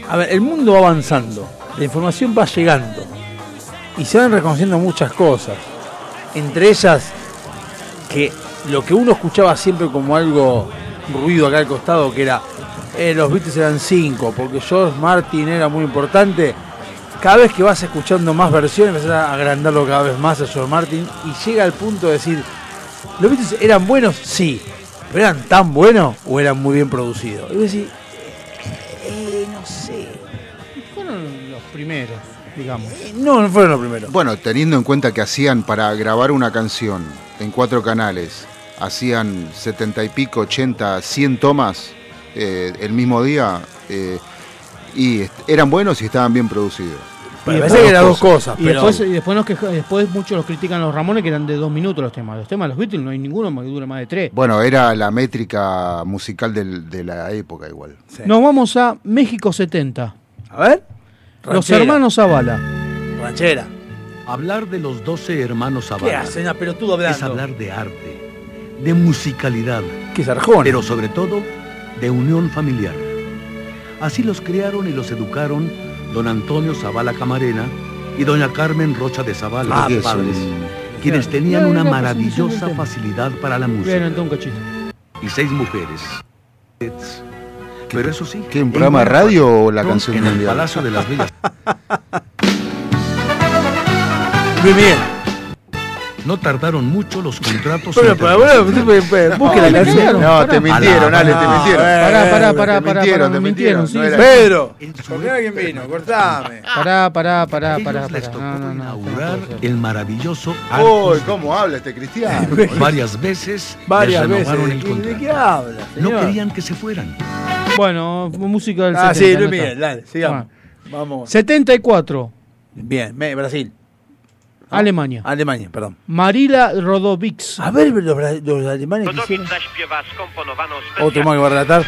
a ver, el mundo va avanzando, la información va llegando y se van reconociendo muchas cosas. Entre ellas, que lo que uno escuchaba siempre como algo ruido acá al costado, que era, eh, los Beatles eran cinco, porque George Martin era muy importante. Cada vez que vas escuchando más versiones, empezás a agrandarlo cada vez más a George Martin y llega al punto de decir, ¿los Beatles eran buenos? Sí, pero eran tan buenos o eran muy bien producidos. Y vos decís, eh, no sé. Fueron los primeros, digamos. No, no fueron los primeros. Bueno, teniendo en cuenta que hacían para grabar una canción en cuatro canales, hacían setenta y pico, 80, 100 tomas eh, el mismo día, eh, y eran buenos y estaban bien producidos. Y parece después- que eran dos cosas, Y pero... después, y después, nos queja- después muchos los critican a los Ramones que eran de dos minutos los temas. Los temas de los Beatles no hay ninguno que dure más de tres. Bueno, era la métrica musical del- de la época igual. Sí. Nos vamos a México 70. A ver. Los hermanos Zavala. Ranchera. Hablar de los 12 hermanos ¿Qué Zavala hacen a pelotudo hablando? es hablar de arte, de musicalidad, ¿Qué es Arjona? pero sobre todo de unión familiar. Así los criaron y los educaron don Antonio Zavala Camarena y doña Carmen Rocha de Zavala, Ah, sus padres, quienes tenían una pues, maravillosa facilidad para la Bien, música y seis mujeres. Pero eso sí, ¿Qué, en programa radio o la canción en el mundial? Palacio de las Bellas Luis Miguel. No tardaron mucho los contratos. Bueno, pero bueno, busque No, la canción. No, te mintieron, Ale, te mintieron. pará, Pará, pará, Te pará, te mintieron, sí. Pedro. ¿Por qué alguien vino? Cortame. Pará, pará, pará, pará. les tocó No, no, no, inaugurar el maravilloso Uy. ¿cómo habla este cristiano? Varias veces Varias les veces. renovaron el ¿De contrato. qué habla, No querían que se fueran. Bueno, música del Ah, 70. sí, Luis. Miguel, dale, sigamos. Vamos. 74. Bien, me- Brasil. Alemania. Alemania, perdón. Marila Rodovics. A ver los, los alemanes que hicieron. Otro más que va a relatar.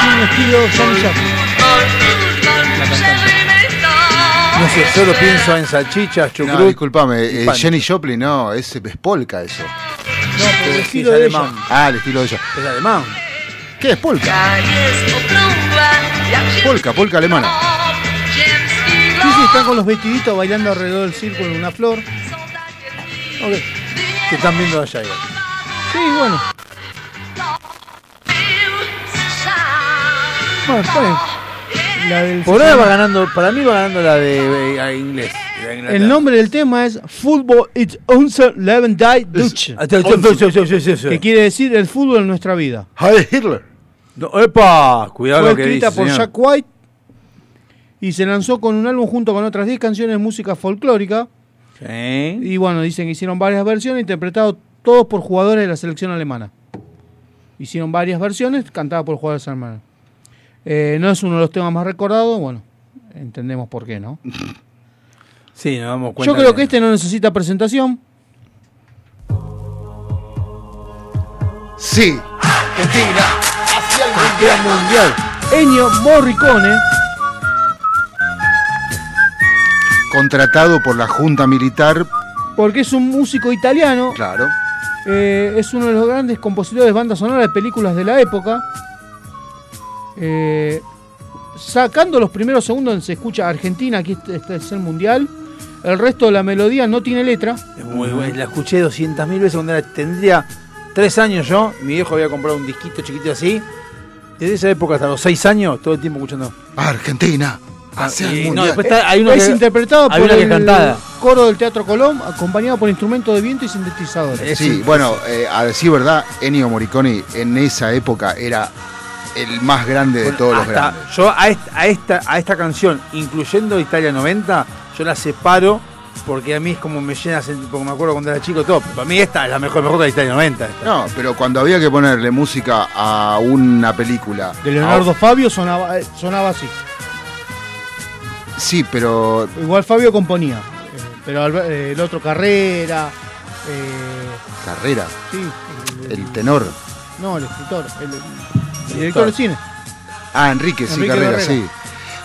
Tiene estilo. No sé, solo pienso en salchichas, No, chucrut. disculpame, y eh. Jenny Joplin, no, es, es polka eso. No, pero el estilo es de alemán. ella. Ah, el estilo de ella. Es alemán. ¿Qué es polka? Polka, polka alemana. Sí, sí, están con los vestiditos bailando alrededor del círculo en una flor. Ok. Que están viendo allá. igual. Sí, bueno. Bueno, está bien. La del Por ahora va ganando, para mí va ganando la de eh, inglés. El nombre del tema es Football is unser Leben die Deutsch. Sí, sí, sí, sí, sí, sí. Que quiere decir el fútbol en nuestra vida. Heil Hitler. No, ¡Epa! Cuidado Fue lo que escrita dice, por señor. Jack White y se lanzó con un álbum junto con otras 10 canciones de música folclórica. Y bueno, dicen que hicieron varias versiones interpretados todos por jugadores de la selección alemana. Hicieron varias versiones cantadas por jugadores alemanes. Eh, no es uno de los temas más recordados, bueno, entendemos por qué, ¿no? Sí, nos damos cuenta. Yo creo que este no necesita presentación. Sí. Argentina hacia el mundial. Ennio Morricone, Contratado por la Junta Militar. porque es un músico italiano, Claro. eh, es uno de los grandes compositores de bandas sonoras de películas de la época. Eh, sacando los primeros segundos donde se escucha Argentina, aquí este, este es el mundial. El resto de la melodía no tiene letra. Es muy buena. La escuché 200.000 veces cuando era- tendría 3 años yo. Mi viejo había comprado un disquito chiquito así. Desde esa época hasta los 6 años, todo el tiempo escuchando. Argentina. Hacia y el no, mundial. después está- hay uno es que- interpretado hay por una que el cantada. coro del Teatro Colón, acompañado por instrumentos de viento y sintetizadores. Sí, bueno, eh, a decir verdad, Ennio Morricone en esa época era el más grande de todos los grandes. Yo a esta, a, esta, a esta canción, incluyendo Italia 90, yo la separo porque a mí es como me llena, porque me acuerdo cuando era chico todo. Para mí esta es la mejor, mejor que la Italia 90. esta. No, pero cuando había que ponerle música a una película. De Leonardo Fabio sonaba, eh, sonaba así. sí, pero. Igual Fabio componía. eh, Pero eh, el otro Carrera. eh, Carrera. sí, El tenor. no, el escritor. El, el director de cine. Ah, Enrique, sí, Enrique Carrera, Carrera. sí.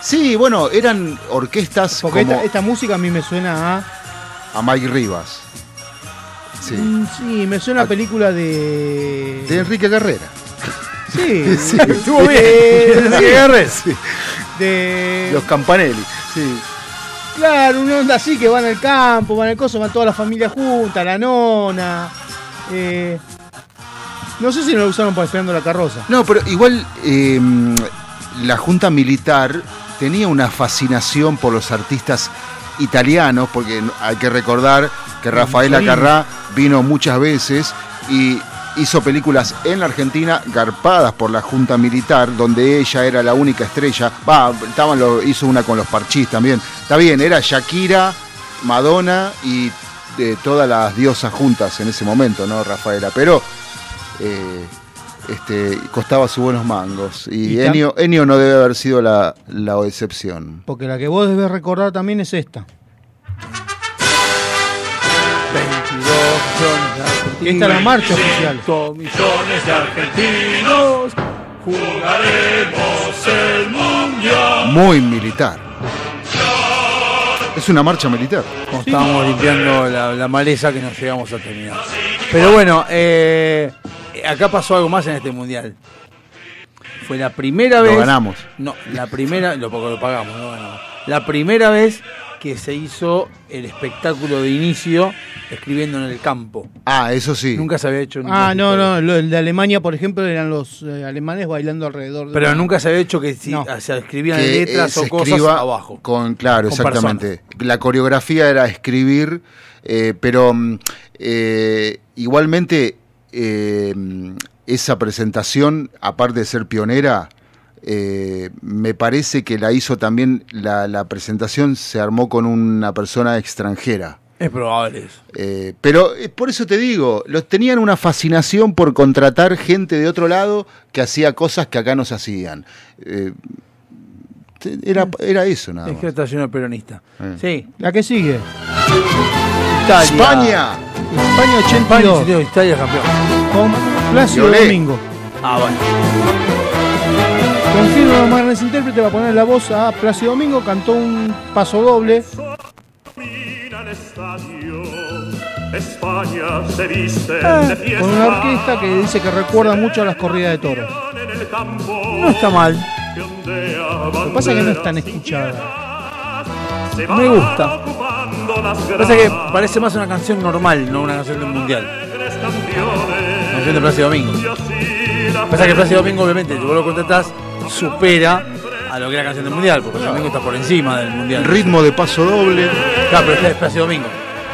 Sí, bueno, eran orquestas Porque como esta, esta música a mí me suena a. a Mike Rivas. Sí. Mm, sí, me suena a película de. De Enrique Carrera. Sí, Sí, estuvo bien. Enrique Carrera, sí. De. Los Campanelli. Sí. Claro, una onda así que van al campo, van al coso, van toda la familia junta, la nona. eh, no sé si no lo usaron para esperando la carroza. No, pero igual eh, la Junta Militar tenía una fascinación por los artistas italianos, porque hay que recordar que Rafaela Mussolini. Carrà vino muchas veces y hizo películas en la Argentina garpadas por la Junta Militar, donde ella era la única estrella. Va, estaban los- hizo una con los Parchís también. Está bien, era Shakira, Madonna y eh, todas las diosas juntas en ese momento, ¿no, Rafaela? Pero eh, este, costaba sus buenos mangos. Y, Y Ennio, Ennio no debe haber sido la, la excepción. Porque la que vos debes recordar también es esta. 22 millones de argentinos. Esta es la marcha oficial. 22 millones de argentinos. Jugaremos el mundial. Muy militar. Es una marcha militar. Como estábamos limpiando la, la maleza que no llegamos a terminar. Pero bueno, eh, acá pasó algo más en este mundial. Fue la primera Lo vez. ganamos. No, la primera. Lo, lo pagamos, no ganamos. La primera vez que se hizo el espectáculo de inicio escribiendo en el campo. Ah, eso sí. Nunca se había hecho. nunca Ah, no, no, lo- el de Alemania, por ejemplo, eran los eh, alemanes bailando alrededor de. Pero nunca se había hecho que si, No. se escribían que, letras o cosas abajo. Con, claro, Con exactamente. La coreografía era escribir, eh, pero mm, eh, igualmente eh, mm, esa presentación, aparte de ser pionera, eh, me parece que la hizo también, la, la presentación se armó con una persona extranjera. Es probable eso. Eh, pero eh, por eso te digo, los tenían una fascinación por contratar gente de otro lado que hacía cosas que acá no se hacían. Eh, te- era, era eso nada Es más. que está lleno de peronistas. Eh. Sí. La que sigue. Italia. España. España España, 82. sí, Italia campeón. Con Plácido Violé. Domingo. Ah, bueno. Confirma los más grandes intérpretes va a poner la voz a Plácido Domingo. Cantó un paso doble. España se viste eh, de fiesta. con una orquesta que dice que recuerda mucho a las corridas de toros. No está mal. Lo que pasa es que no es tan escuchada. Me gusta. Lo que pasa es que parece más una canción normal, no una canción del mundial. Una canción de Plácido Domingo. Lo que pasa es que Plácido Domingo, obviamente, si vos lo contratás, supera a lo que era canción del mundial, porque Plácido Domingo está por encima del mundial. Ritmo de paso doble. Claro, pero este es Plácido Domingo.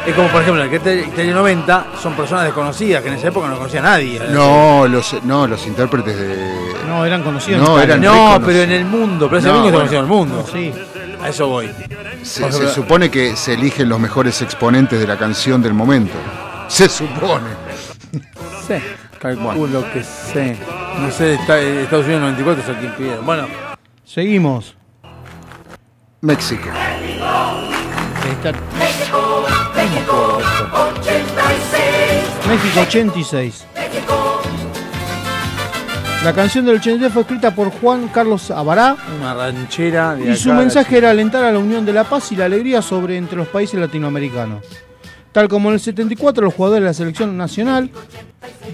Es como, por ejemplo, el que Italia 90 son personas desconocidas que en esa época no conocía a nadie. No, los, no, los intérpretes de. No, eran conocidos. No, eran No, pero en el mundo. Plácido No, Domingo está bueno. conocido en el mundo. Sí. A eso voy. Se, supone que se eligen los mejores exponentes de la canción del momento. Se supone. Sí, calculo que sé. No sé, está- eh, Estados Unidos 94 es el que impidieron. Bueno, Seguimos. México. Está- México 86. La canción del 83 fue escrita por Juan Carlos Abará una ranchera de y su mensaje era alentar a la unión de la paz y la alegría sobre entre los países latinoamericanos. Tal como en el 74 los jugadores de la selección nacional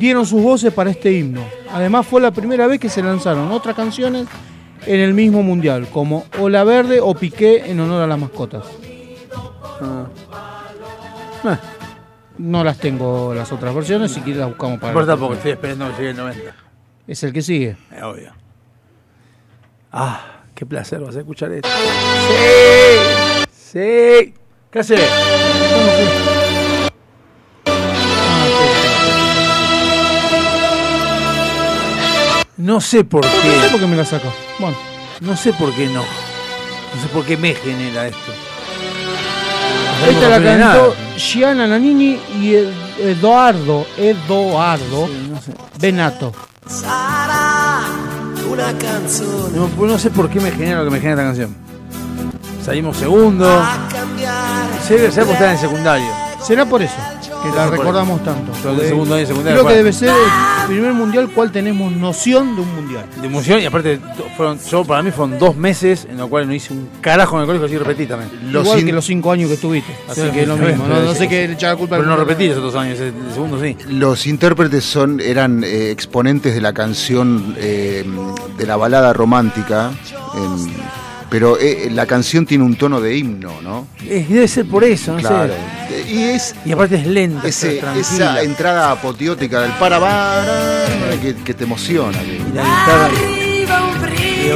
dieron sus voces para este himno. Además fue la primera vez que se lanzaron otras canciones en el mismo mundial, como Ola Verde o Piqué en honor a las mascotas. Ah. No las tengo las otras versiones, si quieres las buscamos No para importa porque estoy esperando que llegue el 90. Es el que sigue. Es obvio. Ah, qué placer vas a escuchar esto. Sí. Sí. ¿Qué hace? No sé por No sé qué. por qué me la saco. Bueno, No sé por qué no. No sé por qué me genera esto. Esta la cantó nada. Gianna Nannini y Ed- Eduardo, Eduardo Benato. una canzone No, pues no sé por qué me genera lo que me genera esta canción. Salimos segundo. a cambiare Se debe ser porque estaba en secundario. Será por eso que la recordamos tanto. De segundo año secundario, Creo que debe ser el primer mundial cual tenemos noción de un mundial. De emoción y aparte fueron, yo para mí fueron dos meses en los cuales no hice un carajo en el colegio, así repetí también. Igual que los cinco años que estuviste. Así que es lo mismo. No, no sé qué le echar la culpa Pero no repetí esos dos años, el segundo sí. Los intérpretes son, eran eh, exponentes de la canción eh, de la balada romántica, en- pero eh, la canción tiene un tono de himno, ¿no? Eh, debe ser por eso, no Claro. sé. Y es Y aparte es lenta, ese- es tranquila. esa entrada apoteótica del para para que, que te emociona, que,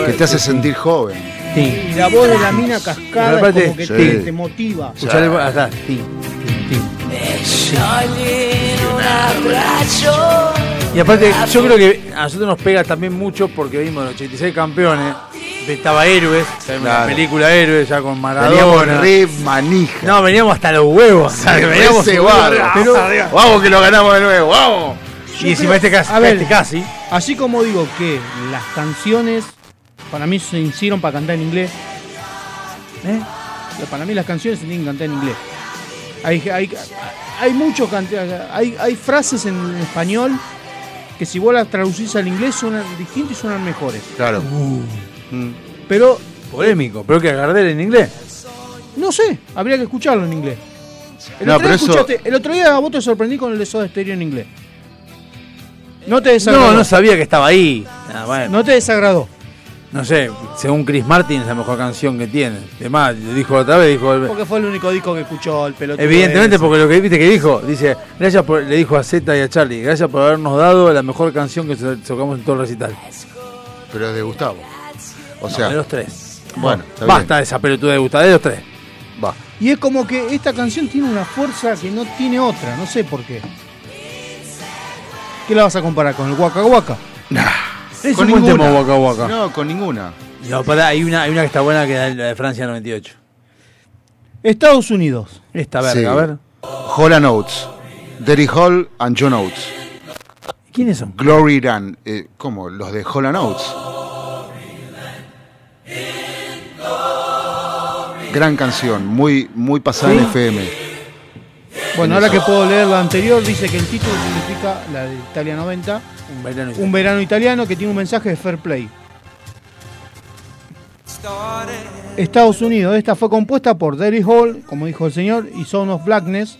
que te hace sentir joven. Sí. Y la voz de la mina cascada es como que Sí. te, te motiva. Escuchar el acá, sí, sí, sí. Y aparte, yo creo que a nosotros nos pega también mucho porque vimos los 86 campeones. Estaba Héroes, la película Héroes ya con Veníamos Maradona. re manija. No, veníamos hasta los huevos. o sea, que veníamos pero- Vamos que lo ganamos de nuevo, vamos. Y encima este casi, A ver. este casi. Así como digo que las canciones para mí se hicieron para cantar en inglés. ¿eh? Para mí las canciones se tienen que cantar en inglés. Hay, hay, hay muchos hay, hay frases en español que si vos las traducís al inglés suenan distintas y suenan mejores. Claro. Uh. Pero Polémico, pero que Gardel en inglés. no sé, habría que escucharlo en inglés. El, No, otro, día pero eso- escuchaste- el otro día a vos te sorprendí con el de Soda Stereo en inglés. No te desagradó. No, no sabía que estaba ahí. Ah, bueno. No te desagradó. No sé, según Chris Martin es la mejor canción que tiene. Además, le dijo otra vez, dijo... Porque fue el único disco que escuchó el pelotudo. Evidentemente, ese. porque lo que viste que dijo, dice, gracias por, le dijo a Z y a Charlie, gracias por habernos dado la mejor canción que tocamos en todo el recital. Pero es de Gustavo. O No, sea, de los tres. bueno, está Basta de esa pelotuda de Gustavo, de los tres. Va. Y es como que esta canción tiene una fuerza que no tiene otra, no sé por qué. ¿Qué la vas a comparar con el Waka Waka? Es Con un buen ninguna. tema Waka Waka. No, con ninguna. No, pará, hay una, hay una que está buena que es la de Francia 98. Estados Unidos. Esta verga, Sí. a ver. Hall and Oates. Derry Hall and John Oates. ¿Quiénes son? Glory Run. Eh, ¿Cómo? Los de Hall and Gran canción, muy, muy pasada en ¿Sí? FM. Bueno, ahora que puedo leer la anterior, dice que el título significa, la de Italia 90, Un verano. un verano italiano que tiene un mensaje de fair play. Estados Unidos, esta fue compuesta por Derry Hall, como dijo el señor, y Son of Blackness,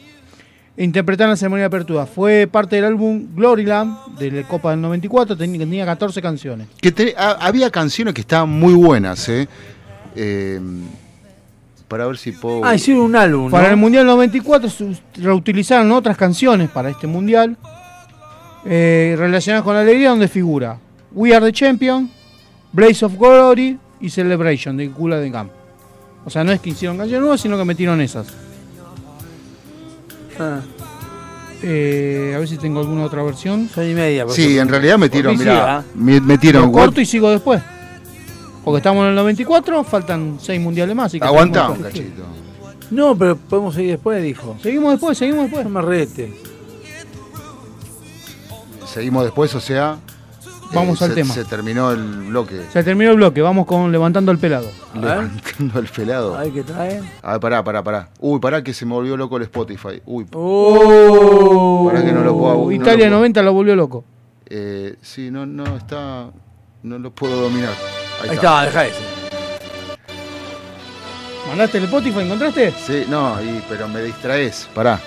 interpretar en la ceremonia de apertura. Fue parte del álbum Gloryland de la Copa del 94, tenía, tenía 14 canciones. Que te- ha- había canciones que estaban muy buenas, ¿eh? Eh, para ver si puedo. Ah, hicieron un álbum, Para ¿no? el Mundial 94 se us- reutilizaron otras canciones para este Mundial eh, relacionadas con la alegría donde figura We Are the Champion, Blaze of Glory y Celebration de Kula de Camp. O sea, no es que hicieron canciones nuevas, sino que metieron esas. Ah. Eh, a ver si tengo alguna otra versión. Son y media. Sí, en realidad metieron, mirá, ah. me- metieron. Lo corto y sigo después. Porque estamos en el 94, faltan 6 mundiales más. así que Aguantá un cachito. No, pero podemos seguir después, dijo. Seguimos después, seguimos después. No me rete. Seguimos después, o sea. Vamos al se- tema. Se terminó el bloque. Se terminó el bloque, vamos con levantando el pelado. Levantando el pelado. A ver qué trae. A ver, pará, pará, pará. Uy, pará que se me volvió loco el Spotify. Uy. Oh. Pará que no lo puedo. no Italia lo puedo. 90 lo volvió loco. Eh, sí, no, no, está. No lo puedo dominar. Ahí, Ahí está, deja ese. ¿Mandaste el Spotify? ¿Encontraste? Sí, no, y- pero me distraes. Pará.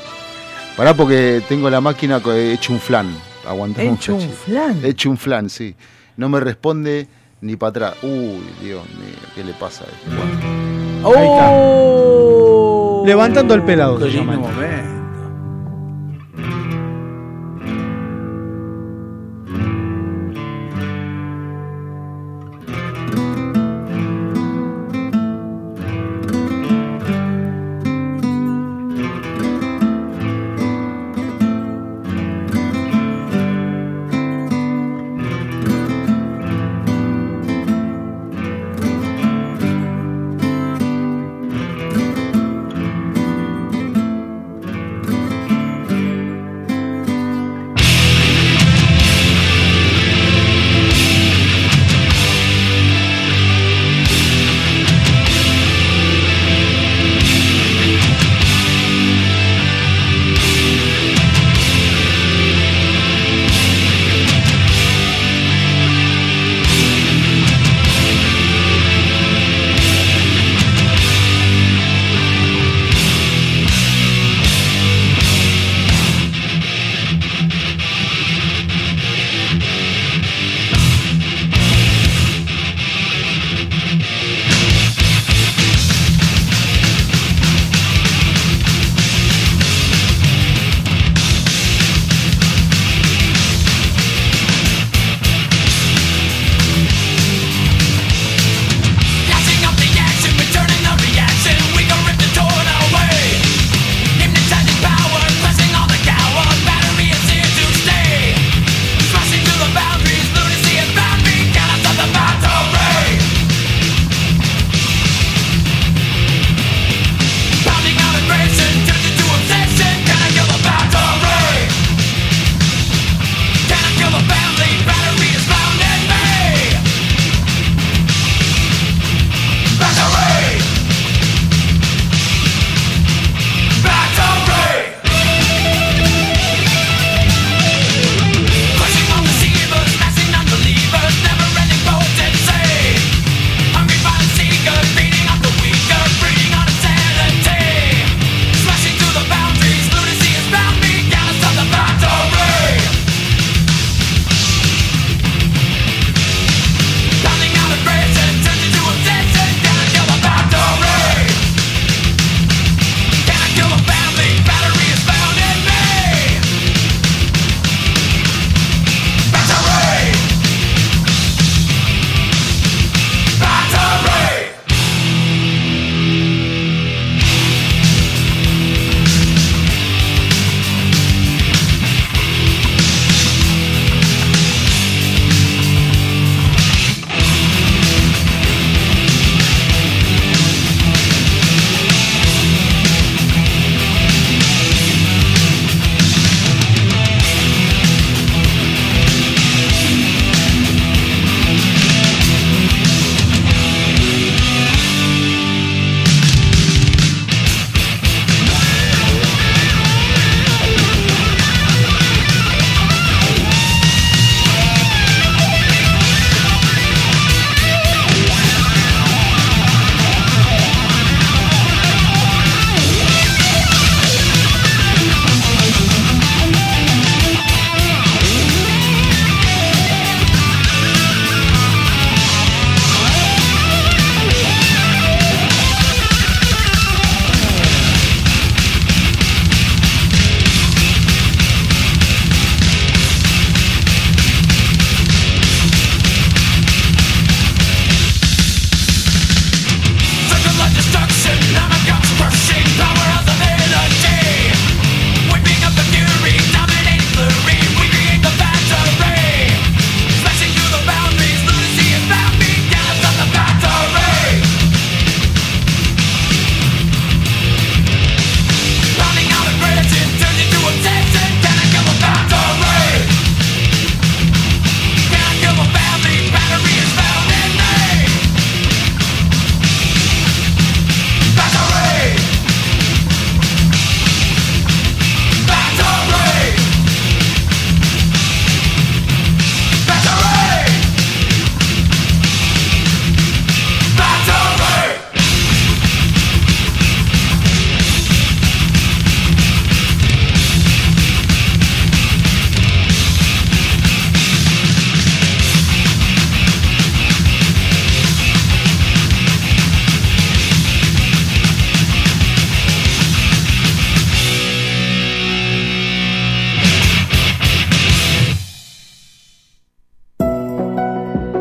Pará porque tengo la máquina co- hecho un flan. Aguantá ¿Hecho un flan? Hecho un flan, sí. No me responde ni para atrás. Uy, Dios mío, ¿qué le pasa a este? Bueno. Ahí está. Oh. Levantando el pelado. Qué se llama lindo esto. momento.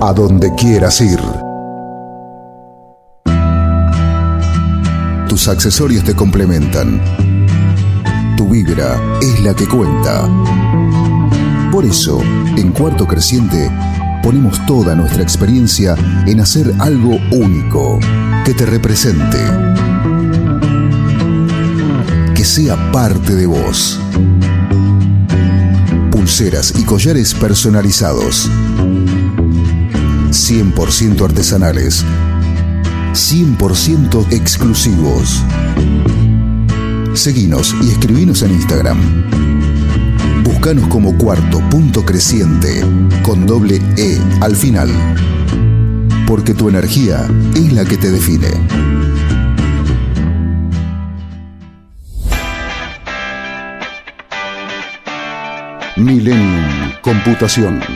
A donde quieras ir. Tus accesorios te complementan. Tu vibra es la que cuenta. Por eso, en Cuarto Creciente, ponemos toda nuestra experiencia en hacer algo único, que te represente, que sea parte de vos. Pulseras y collares personalizados, 100% artesanales, 100% exclusivos. Seguinos y escribinos en Instagram. Búscanos como cuarto punto creciente con doble E al final. Porque tu energía es la que te define. Millennium Computación.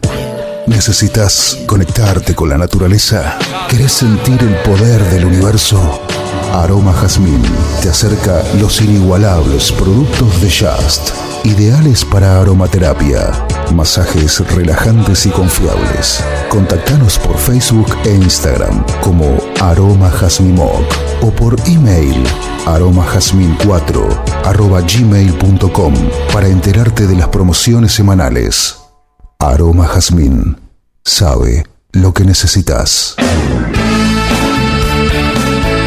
¿Necesitas conectarte con la naturaleza? ¿Querés sentir el poder del universo? Aroma Jazmín te acerca los inigualables productos de Just, ideales para aromaterapia, masajes relajantes y confiables. Contactanos por Facebook e Instagram como Aroma Jazmimoc o por email aromajazmin4 arroba gmail.com para enterarte de las promociones semanales. Aroma Jazmín sabe lo que necesitas.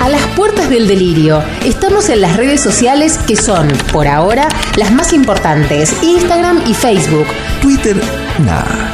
A las puertas del delirio. Estamos en las redes sociales que son, por ahora, las más importantes: Instagram y Facebook. Twitter, nah,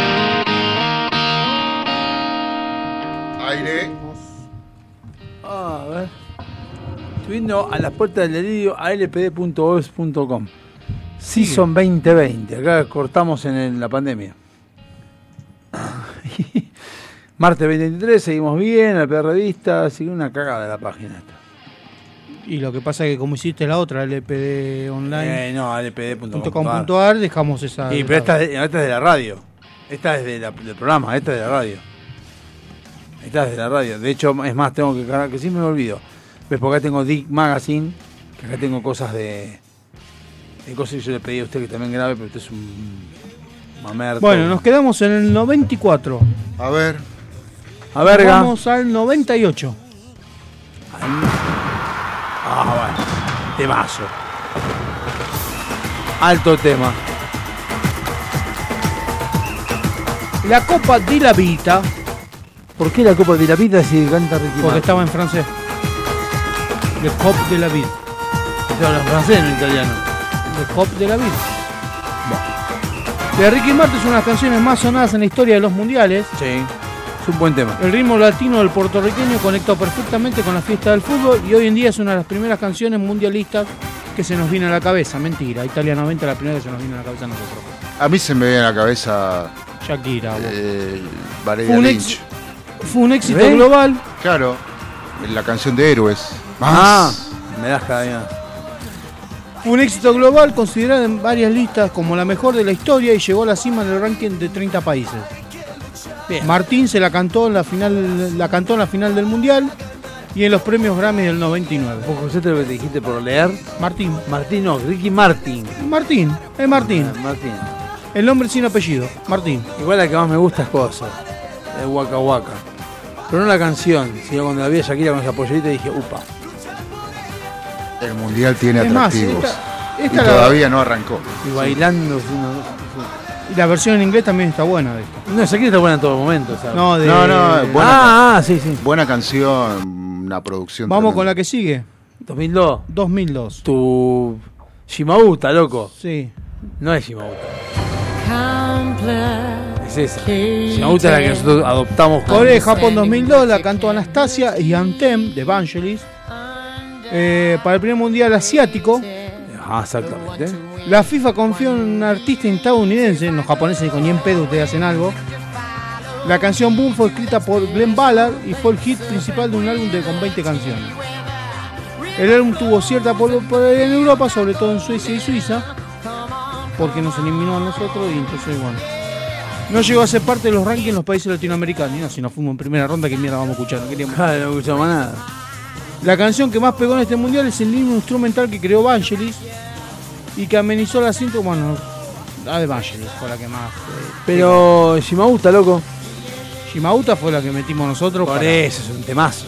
A las puertas del delirio alpd.os.com. Season 2020. Acá cortamos en el- la pandemia. Martes 2023, seguimos bien, PR revista, sigue una cagada la página esta. Y lo que pasa es que como hiciste la otra, LPD online. Eh, no, lpd.com.ar. .com.ar, dejamos esa. Sí, pero esta, esta es de la radio. Esta es de la- del programa, esta es de la radio. Esta es de la radio. De hecho, es más, tengo que cargar, que sí me olvido. ¿Ves? Porque acá tengo Dick Magazine, que acá tengo cosas de. de cosas que yo le pedí a usted que también grabe, pero usted es un mamerto. Bueno, nos quedamos en el 94. A ver. A verga. Vamos al 98. Ah, bueno. Temazo. Alto tema. La Copa de la Vita, ¿Por qué la Copa de la Vida si canta Ricky porque Martin? estaba en francés. Le Cop de la Vida. Estaba en francés en italiano. Le Cop de la Vida. De Ricky Martin es una de las canciones más sonadas en la historia de los mundiales. Sí. Es un buen tema. El ritmo latino del puertorriqueño conectó perfectamente con la fiesta del fútbol y hoy en día es una de las primeras canciones mundialistas que se nos viene a la cabeza, mentira. Italia 90 la primera que se nos viene a la cabeza a nosotros. A mí se me viene a la cabeza Shakira. eh, Valeria Fue un, Lynch. fue un éxito global. Claro, la canción de Héroes. Ah, me das cada día. Fue un éxito global considerada en varias listas como la mejor de la historia y llegó a la cima en el ranking de 30 países. Martín se la cantó en la final, la cantó en la final del mundial y en los premios Grammy del 99. ¿Vos José te lo que te dijiste por leer? Martín. Martín no, Ricky Martin. Martín, es Martín. Martín. El nombre sin apellido, Martín. Igual la que más me gusta es cosa. Es Waka Waka. Pero no la canción, sino cuando la vi a Shakira con esa pollerita dije, upa. El mundial tiene Es más, atractivos. esta- y esta la- todavía no arrancó. Y bailando. sí, Y la versión en inglés también está buena de esto. No, no Shakira está buena en todo momento. ¿sabes? No, de- No, no, buena, Ah, ah, sí, sí. buena canción, una producción. Vamos con la que sigue. 2002. 2002. Tu Shimauta, loco. Sí. No es Shimauta. Es esa. Shimauta es la que nosotros adoptamos como- Corea Japón 2002 la cantó Anastasia y Anthem de Evangelis. Eh, para el primer mundial asiático, Ah, exactamente. la FIFA confió en un artista estadounidense. Los japoneses dijo, ni en pedo ustedes hacen algo. La canción Boom fue escrita por Glenn Ballard y fue el hit principal de un álbum de, con 20 canciones. El álbum tuvo cierta popularidad en Europa, sobre todo en Suecia y Suiza, porque nos eliminó a nosotros y entonces, bueno. No llegó a ser parte de los rankings en los países latinoamericanos. Y no, si nos fuimos en primera ronda, ¿qué mierda vamos a escuchar? No queríamos. No escuchamos nada. La canción que más pegó en este mundial es el himno instrumental que creó Vangelis y que amenizó la cinta. Bueno, la de Vangelis fue la que más. eh, Pero Shimauta, loco. Shimauta fue la que metimos nosotros. Por para- eso, es un temazo.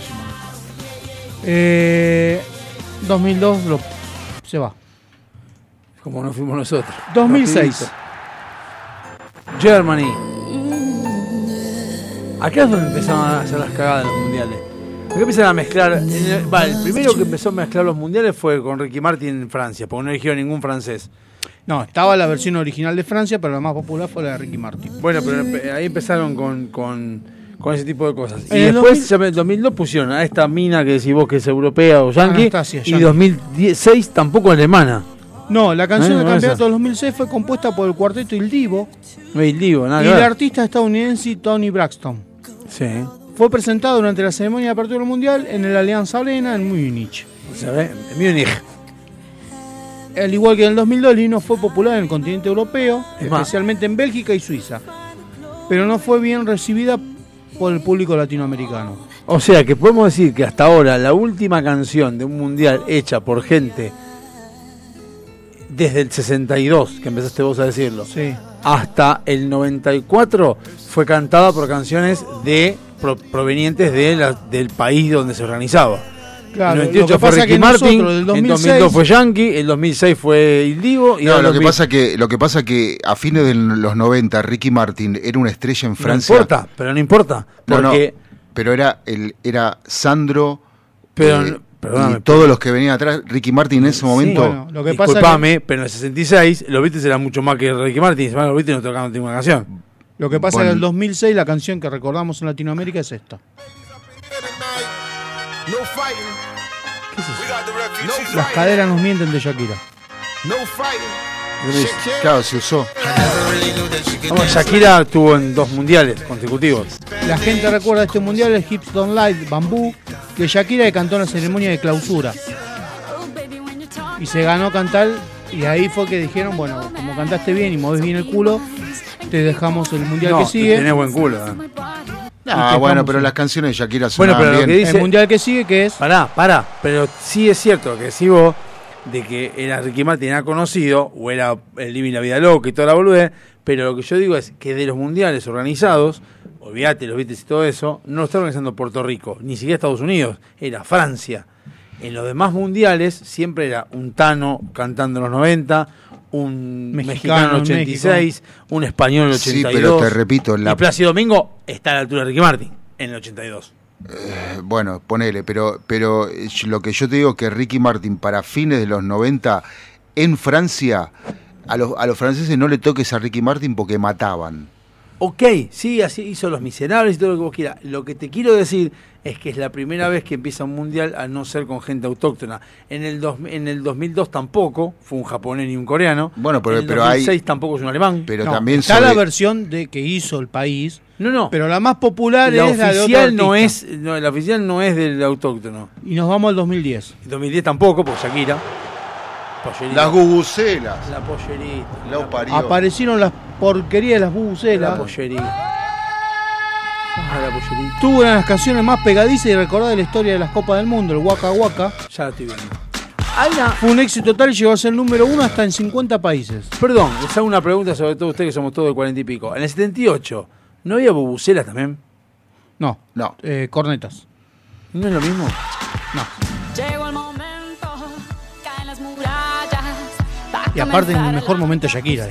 Eh, 2002 lo- se va. Como no fuimos nosotros. 2006. Germany. Acá es donde empezaron a hacer las cagadas en los mundiales. Acá empezaron a mezclar. el- va, el primero que empezó a mezclar los mundiales fue con Ricky Martin en Francia, porque no eligieron ningún francés. No, estaba la versión original de Francia, pero la más popular fue la de Ricky Martin. Bueno, pero empe- ahí empezaron con, con, con ese tipo de cosas. Y En el después, 2000 en el 2002 pusieron a esta mina que decís vos que es europea o yankee. Anastasia, y yankee. 2006 tampoco alemana. No, la canción Eh, del no, campeonato del 2006 fue compuesta por el cuarteto Il Divo No hay lío, nada y el artista estadounidense Tony Braxton. Sí. Fue presentado durante la ceremonia de apertura del mundial en el Allianz Arena en Múnich. En Múnich. Al igual que en el 2002, el himno fue popular en el continente europeo, Es más- especialmente en Bélgica y Suiza, pero no fue bien recibida por el público latinoamericano. O sea que podemos decir que hasta ahora la última canción de un mundial hecha por gente desde el 62, que empezaste vos a decirlo, Sí. hasta el 94 fue cantada por canciones de pro- provenientes de la- del país donde se organizaba. Claro, el lo que 98 fue pasa Ricky que Martin, nosotros el 2006 2002 fue Yankee, el 2006 fue Il Divo y No, lo que 2000 pasa que lo que pasa que a fines de los 90 Ricky Martin era una estrella en Francia. No importa, pero no importa, No, no, porque pero era el era Sandro Pero, eh, perdóname, y todos los que venían atrás, Ricky Martin en ese momento bueno, lo que pasa Disculpame, pero en el 66 los Beatles eran mucho más que Ricky Martin. Los Beatles no tocaban ninguna canción. Lo que pasa Bueno. es que en el 2006 la canción que recordamos en Latinoamérica es esta. The refugees Las caderas nos mienten de Shakira. Claro, se usó. Vamos, Shakira estuvo en dos mundiales consecutivos. La gente recuerda este mundial, el Hips Don't Light, Bambú, que Shakira cantó en la ceremonia de clausura. Y se ganó cantar, y ahí fue que dijeron, bueno, como cantaste bien y moves bien el culo, te dejamos el mundial No, que sigue. tenés buen culo. ¿eh? Ah, bueno, pero las canciones de Shakira Bueno, sonaban pero lo que dice. El mundial que sigue, que es. Pará, pará. Pero sí es cierto que si vos, de que era Ricky Martin, era conocido, o era el Living la Vida Loca y toda la boludez, pero lo que yo digo es que de los mundiales organizados, olvídate los Beatles y todo eso, no lo está organizando Puerto Rico, ni siquiera Estados Unidos, era Francia. En los demás mundiales siempre era un Tano cantando en los 90, un Mexicano mexicano en en 86, un español en el Sí, 82. pero te repito, la- Y Plácido Domingo está a la altura de Ricky Martin en el 82. Eh, Bueno, ponele, pero, pero eh, lo que yo te digo es que Ricky Martin para fines de los 90 en Francia, a los, a los franceses no le toques a Ricky Martin porque mataban. Ok, sí, así hizo Los Miserables y todo lo que vos quieras. Lo que te quiero decir es que es la primera vez que empieza un mundial a no ser con gente autóctona. En el, dos, en el 2002 tampoco, fue un japonés ni un coreano. Bueno, pero- en el pero hay- 2006 tampoco es un alemán. Pero No, también está sobre- la versión de que hizo el país. No, no. Pero la más popular la es la de otro oficial no es, no, la oficial no es del autóctono. Y nos vamos al 2010. El 2010 tampoco, por Shakira. Pollerita. Las gugucelas. La pollerita. La parió. Aparecieron las porquerías de las bubucelas. La pollerita. Ah, la. Tuvo una de las canciones más pegadizas y recordadas de la historia de las Copas del Mundo, el Waka Waka. Ya la estoy viendo. Fue un éxito total y llegó a ser número uno hasta en 50 países. Perdón, les hago una pregunta sobre todo ustedes que somos todos de 40 y pico. En el 78, ¿no había bubucelas también? No, no. Eh, cornetas. ¿No es lo mismo? No. Llegó el momento, caen las murallas. Y aparte en el mejor momento Shakira.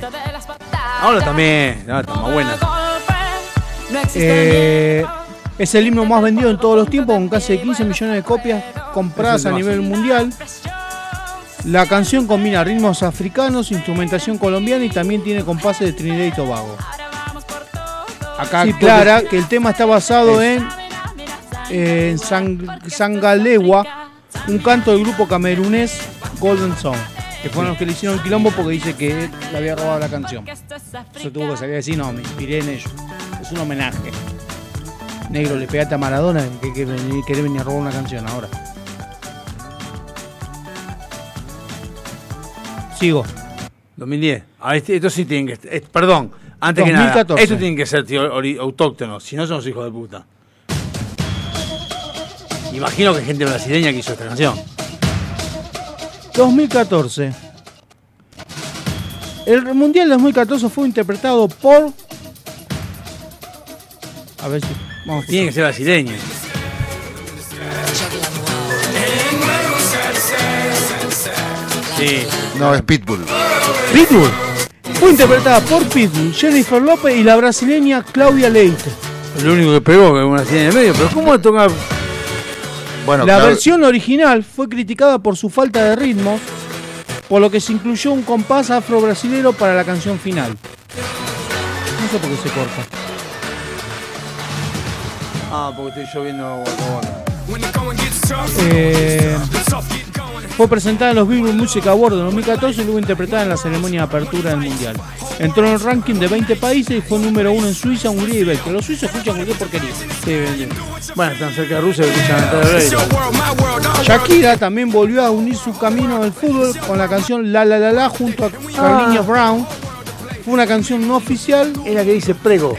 Ahora también, no, está más buena. Eh, es el himno más vendido en todos los tiempos, con casi 15 millones de copias compradas a nivel mundial. La canción combina ritmos africanos, instrumentación colombiana y también tiene compases de Trinidad y Tobago. Acá Sí, porque- que el tema está basado en, en Sang- Sangalewa, un canto del grupo camerunés Golden Song, que fueron los que le hicieron quilombo porque dice que él le había robado la canción. Eso tuvo que salir a decir, no, me inspiré en ellos. Es un homenaje. Negro, le pegaste a Maradona que, que querés venir a robar una canción ahora. Sigo. 2010. Ah, este- esto sí tienen que. eh, perdón, antes que 2014. nada. Esto tienen que ser tío, autóctonos, si no son los hijos de puta. Imagino que gente brasileña que hizo esta canción. 2014. El Mundial 2014 fue interpretado por... A ver si... Vamos a Tiene que ser brasileño. Sí. No, es Pitbull. Pitbull. Fue interpretada por Pitbull, Jennifer López y la brasileña Claudia Leite. Lo único que pegó que una brasileña en el medio, pero ¿cómo toca? Bueno, la claro, versión original fue criticada por su falta de ritmos, por lo que se incluyó un compás afro-brasilero para la canción final. No sé por qué se corta. Ah, porque estoy yo viendo Waka Waka. Eh, fue presentada en los Billboard Music Awards de 2014 y luego interpretada en la ceremonia de apertura del Mundial. Entró en el ranking de 20 países y fue número uno en Suiza, Hungría y Bélgica. Los suizos escuchan cualquier porquería. Sí, bien, bien. Bueno, están cerca de Rusia escuchan Oreiro. Shakira también volvió a unir su camino al fútbol con la canción La La La La junto a Carlinhos Brown. Fue una canción no oficial. Es la que dice prego.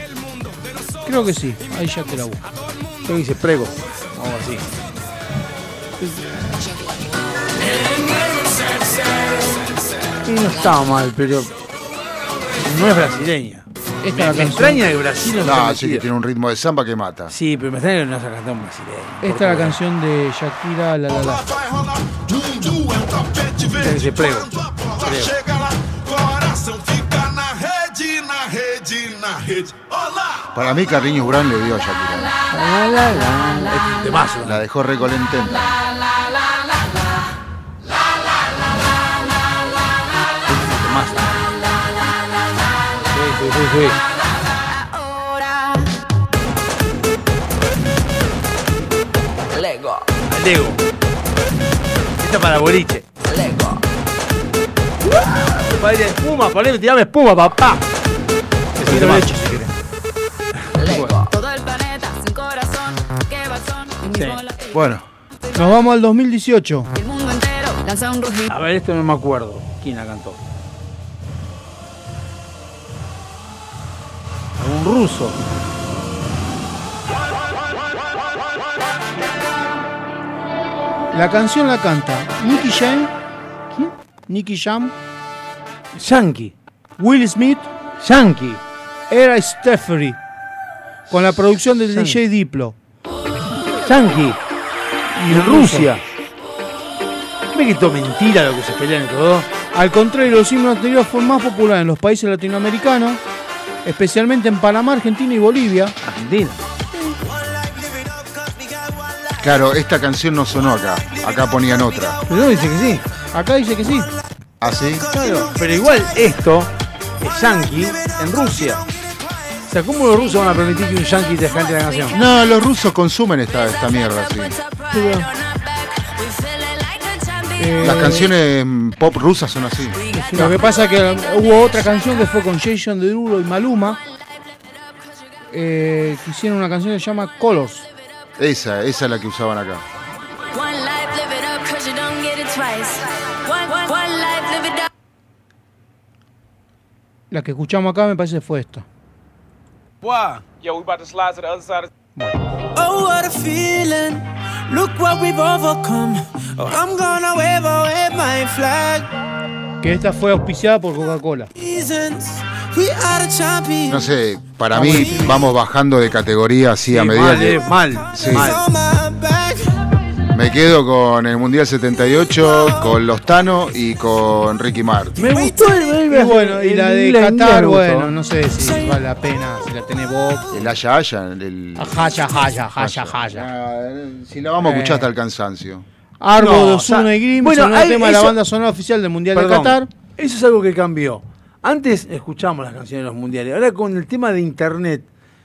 Creo que sí, ahí ya te la busco. Creo que dice prego. Vamos así. Y no estaba mal, pero no es brasileña. Esta me, canción. extraña que Brasil no No, esté sí que tiene un ritmo de samba que mata. Sí, pero me extraña que no sea cantado en brasileño. Esta es la canción de Shakira La La La. Prego. Para mí, Carliños Brown le dio a Shakira. La, la, la. Es un temazo. La dejó recolententa. Sí. Lego. Lego. Esta para boliche. Lego. Para ir de espuma, poneme, tirame espuma, papá. Es un temazo. leche si querés. Lego. Todo el planeta sin corazón. Un mismo Sí. Bueno, Nos vamos al 2018. El mundo entero lanza un rugido. A ver, esto no me acuerdo. ¿Quién la cantó? Ruso. La canción la canta Nicky Jam. ¿Quién? Nicky Jam. Yankee. Will Smith. Yankee. Era Steffery. Con la producción del Yankee. DJ Diplo. Yankee. Y. Rusia. ¿Ve que todo mentira lo que se pelean y todo? Al contrario, los himnos anteriores fueron más populares en los países latinoamericanos, especialmente en Panamá, Argentina y Bolivia. Argentina. claro, esta canción no sonó acá. Acá ponían otra. Pero no dice que sí. Acá dice que sí. ¿Ah, sí? Claro. Pero igual esto es Yankee en Rusia. sea, ¿cómo los rusos van a permitir que un yankee te cante la canción? No, los rusos consumen esta, esta mierda, sí. Eh, Las canciones pop rusas son así. Lo que pasa es que hubo otra canción que fue con Jason Derulo y Maluma. eh, que hicieron una canción que se llama Colors. Esa, esa es la que usaban acá. One life, live it up, cause you don't get it twice. One, one, one life, live it up. La que escuchamos acá me parece fue esta. Why? I'm gonna wave away my flag. Que esta fue auspiciada por Coca-Cola. No sé, para mí vamos bajando de categoría así a medida mal, que. eh, mal, Sí. Me quedo con el Mundial 78, con los Tano y con Ricky Martin. Me gustó el, Y bueno, y la de Qatar, bueno, no sé si vale la pena, si la tenés vos. El Haya Haya, el. Haya, haya, haya, haya. Ah, Si la vamos a escuchar hasta el cansancio. Arbo No, de o sea, y Grimm, bueno, son el tema de la banda sonora oficial del Mundial Perdón, de Qatar. Eso es algo que cambió. Antes escuchábamos las canciones de los mundiales. Ahora con el tema de internet,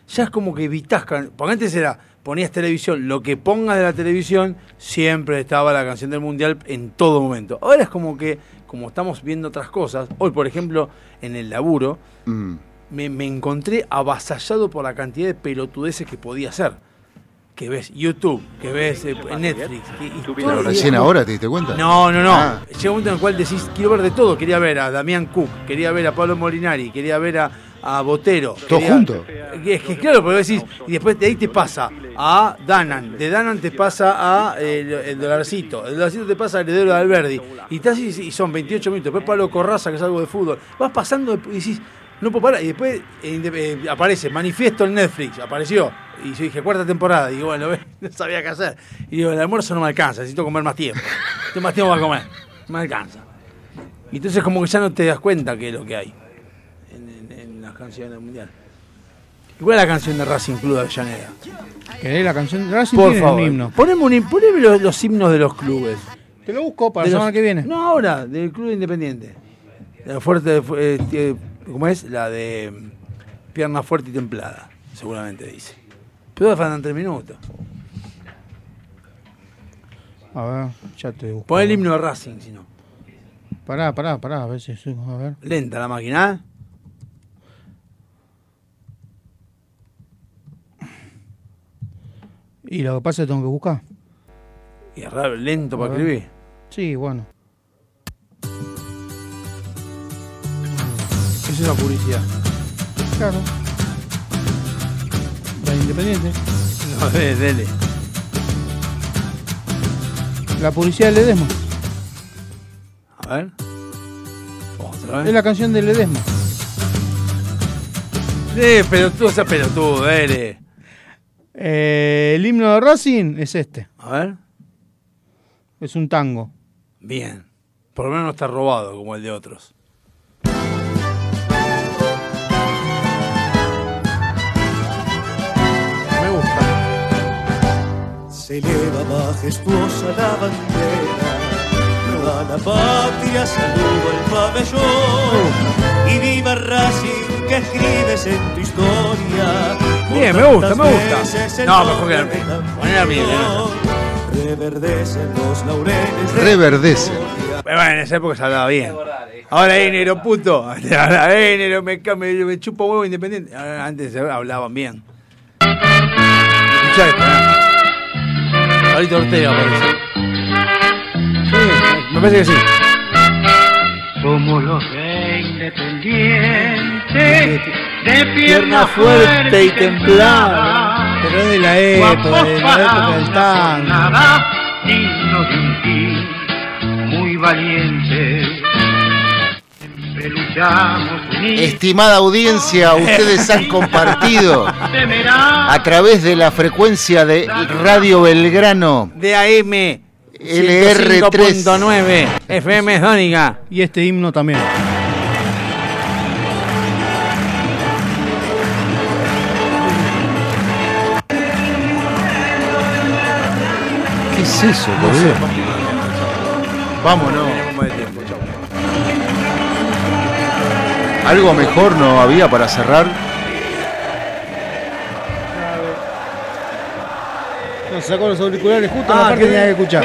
ya es como que evitas. can- Porque antes era, ponías televisión, lo que pongas de la televisión, siempre estaba la canción del mundial en todo momento. Ahora es como que, como estamos viendo otras cosas, hoy por ejemplo, en el laburo, Mm. me, me encontré avasallado por la cantidad de pelotudeces que podía hacer. Que ves YouTube, que ves eh, Netflix. que- Pero recién día- ahora te diste cuenta. no, no, no. Ah. Llega un momento en el cual decís, quiero ver de todo. Quería ver a Damián Cook, quería ver a Pablo Molinari, quería ver a, a Botero. ¿Todo quería- junto? Es que claro, porque decís, y después de ahí te pasa a Danan, de Danan te pasa a el, el dolarcito, el dolarcito te pasa al heredero de Alberdi, y, estás y, y son 28 minutos, después Pablo Corraza, que es algo de fútbol, vas pasando y decís, no puedo parar, y después eh, eh, aparece Manifiesto en Netflix, apareció, y yo dije, cuarta temporada, y digo, bueno, no sabía qué hacer, y digo, el almuerzo no me alcanza, necesito comer más tiempo, tengo más tiempo para comer, no me alcanza. Y entonces como que ya no te das cuenta qué es lo que hay en, en- en las canciones del mundial. Igual la canción de Racing Club de Avellaneda. ¿Querés la canción de Racing? Por favor. un himno. Poneme, un, poneme los, los himnos de los clubes. Te lo busco para De la los- semana que viene. No, ahora, del Club Independiente. De la fuerte, eh, eh, ¿Cómo es? La de mm, pierna fuerte y templada, seguramente dice. Pero faltan tres minutos. A ver, ya te busco. Pon el himno de Racing, si no. Pará, pará, pará, a ver si a ver. Lenta la máquina. ¿eh? Y lo que pasa es que tengo que buscar. Y es raro, lento A para ver. escribir. Sí, bueno. Es la publicidad. Claro. La Independiente. No, dele, dele. La publicidad de Ledesma. A ver. Otra vez. Es la canción de Ledesma. Eh, pelotudo, esa pelotudo, dele. Eh, el himno de Racing es este. A ver. Es un tango. Bien. Por lo menos no está robado como el de otros. Majestuosa la bandera, a la patria saludo el pabellón. Y viva Racing que escribes en tu historia. Bien, me gusta, me gusta. No, mejor que la primera. Reverdecen los laureles. de Reverdece. Pero bueno, en esa época se hablaba bien. Ahora eh, negro puto. Ahora eh, negro me, me, me chupa huevo independiente. Antes hablaban bien. Escuchá esto, ¿eh? Pablito Ortega parece. Sí, me parece que sí. Somos los de Independiente, de Pierna fuerte y templada. Pero es de la época, de la época del tango. Nada digno de un fin muy valiente. Estimada audiencia, ustedes han compartido a través de la frecuencia de Radio Belgrano De AM. LR3. 105.9 FM Sónica. Y este himno también. ¿Qué es eso, boludo? Vámonos. Algo mejor no había para cerrar. Nos sacó los auriculares justo ah, en que tenía que escuchar.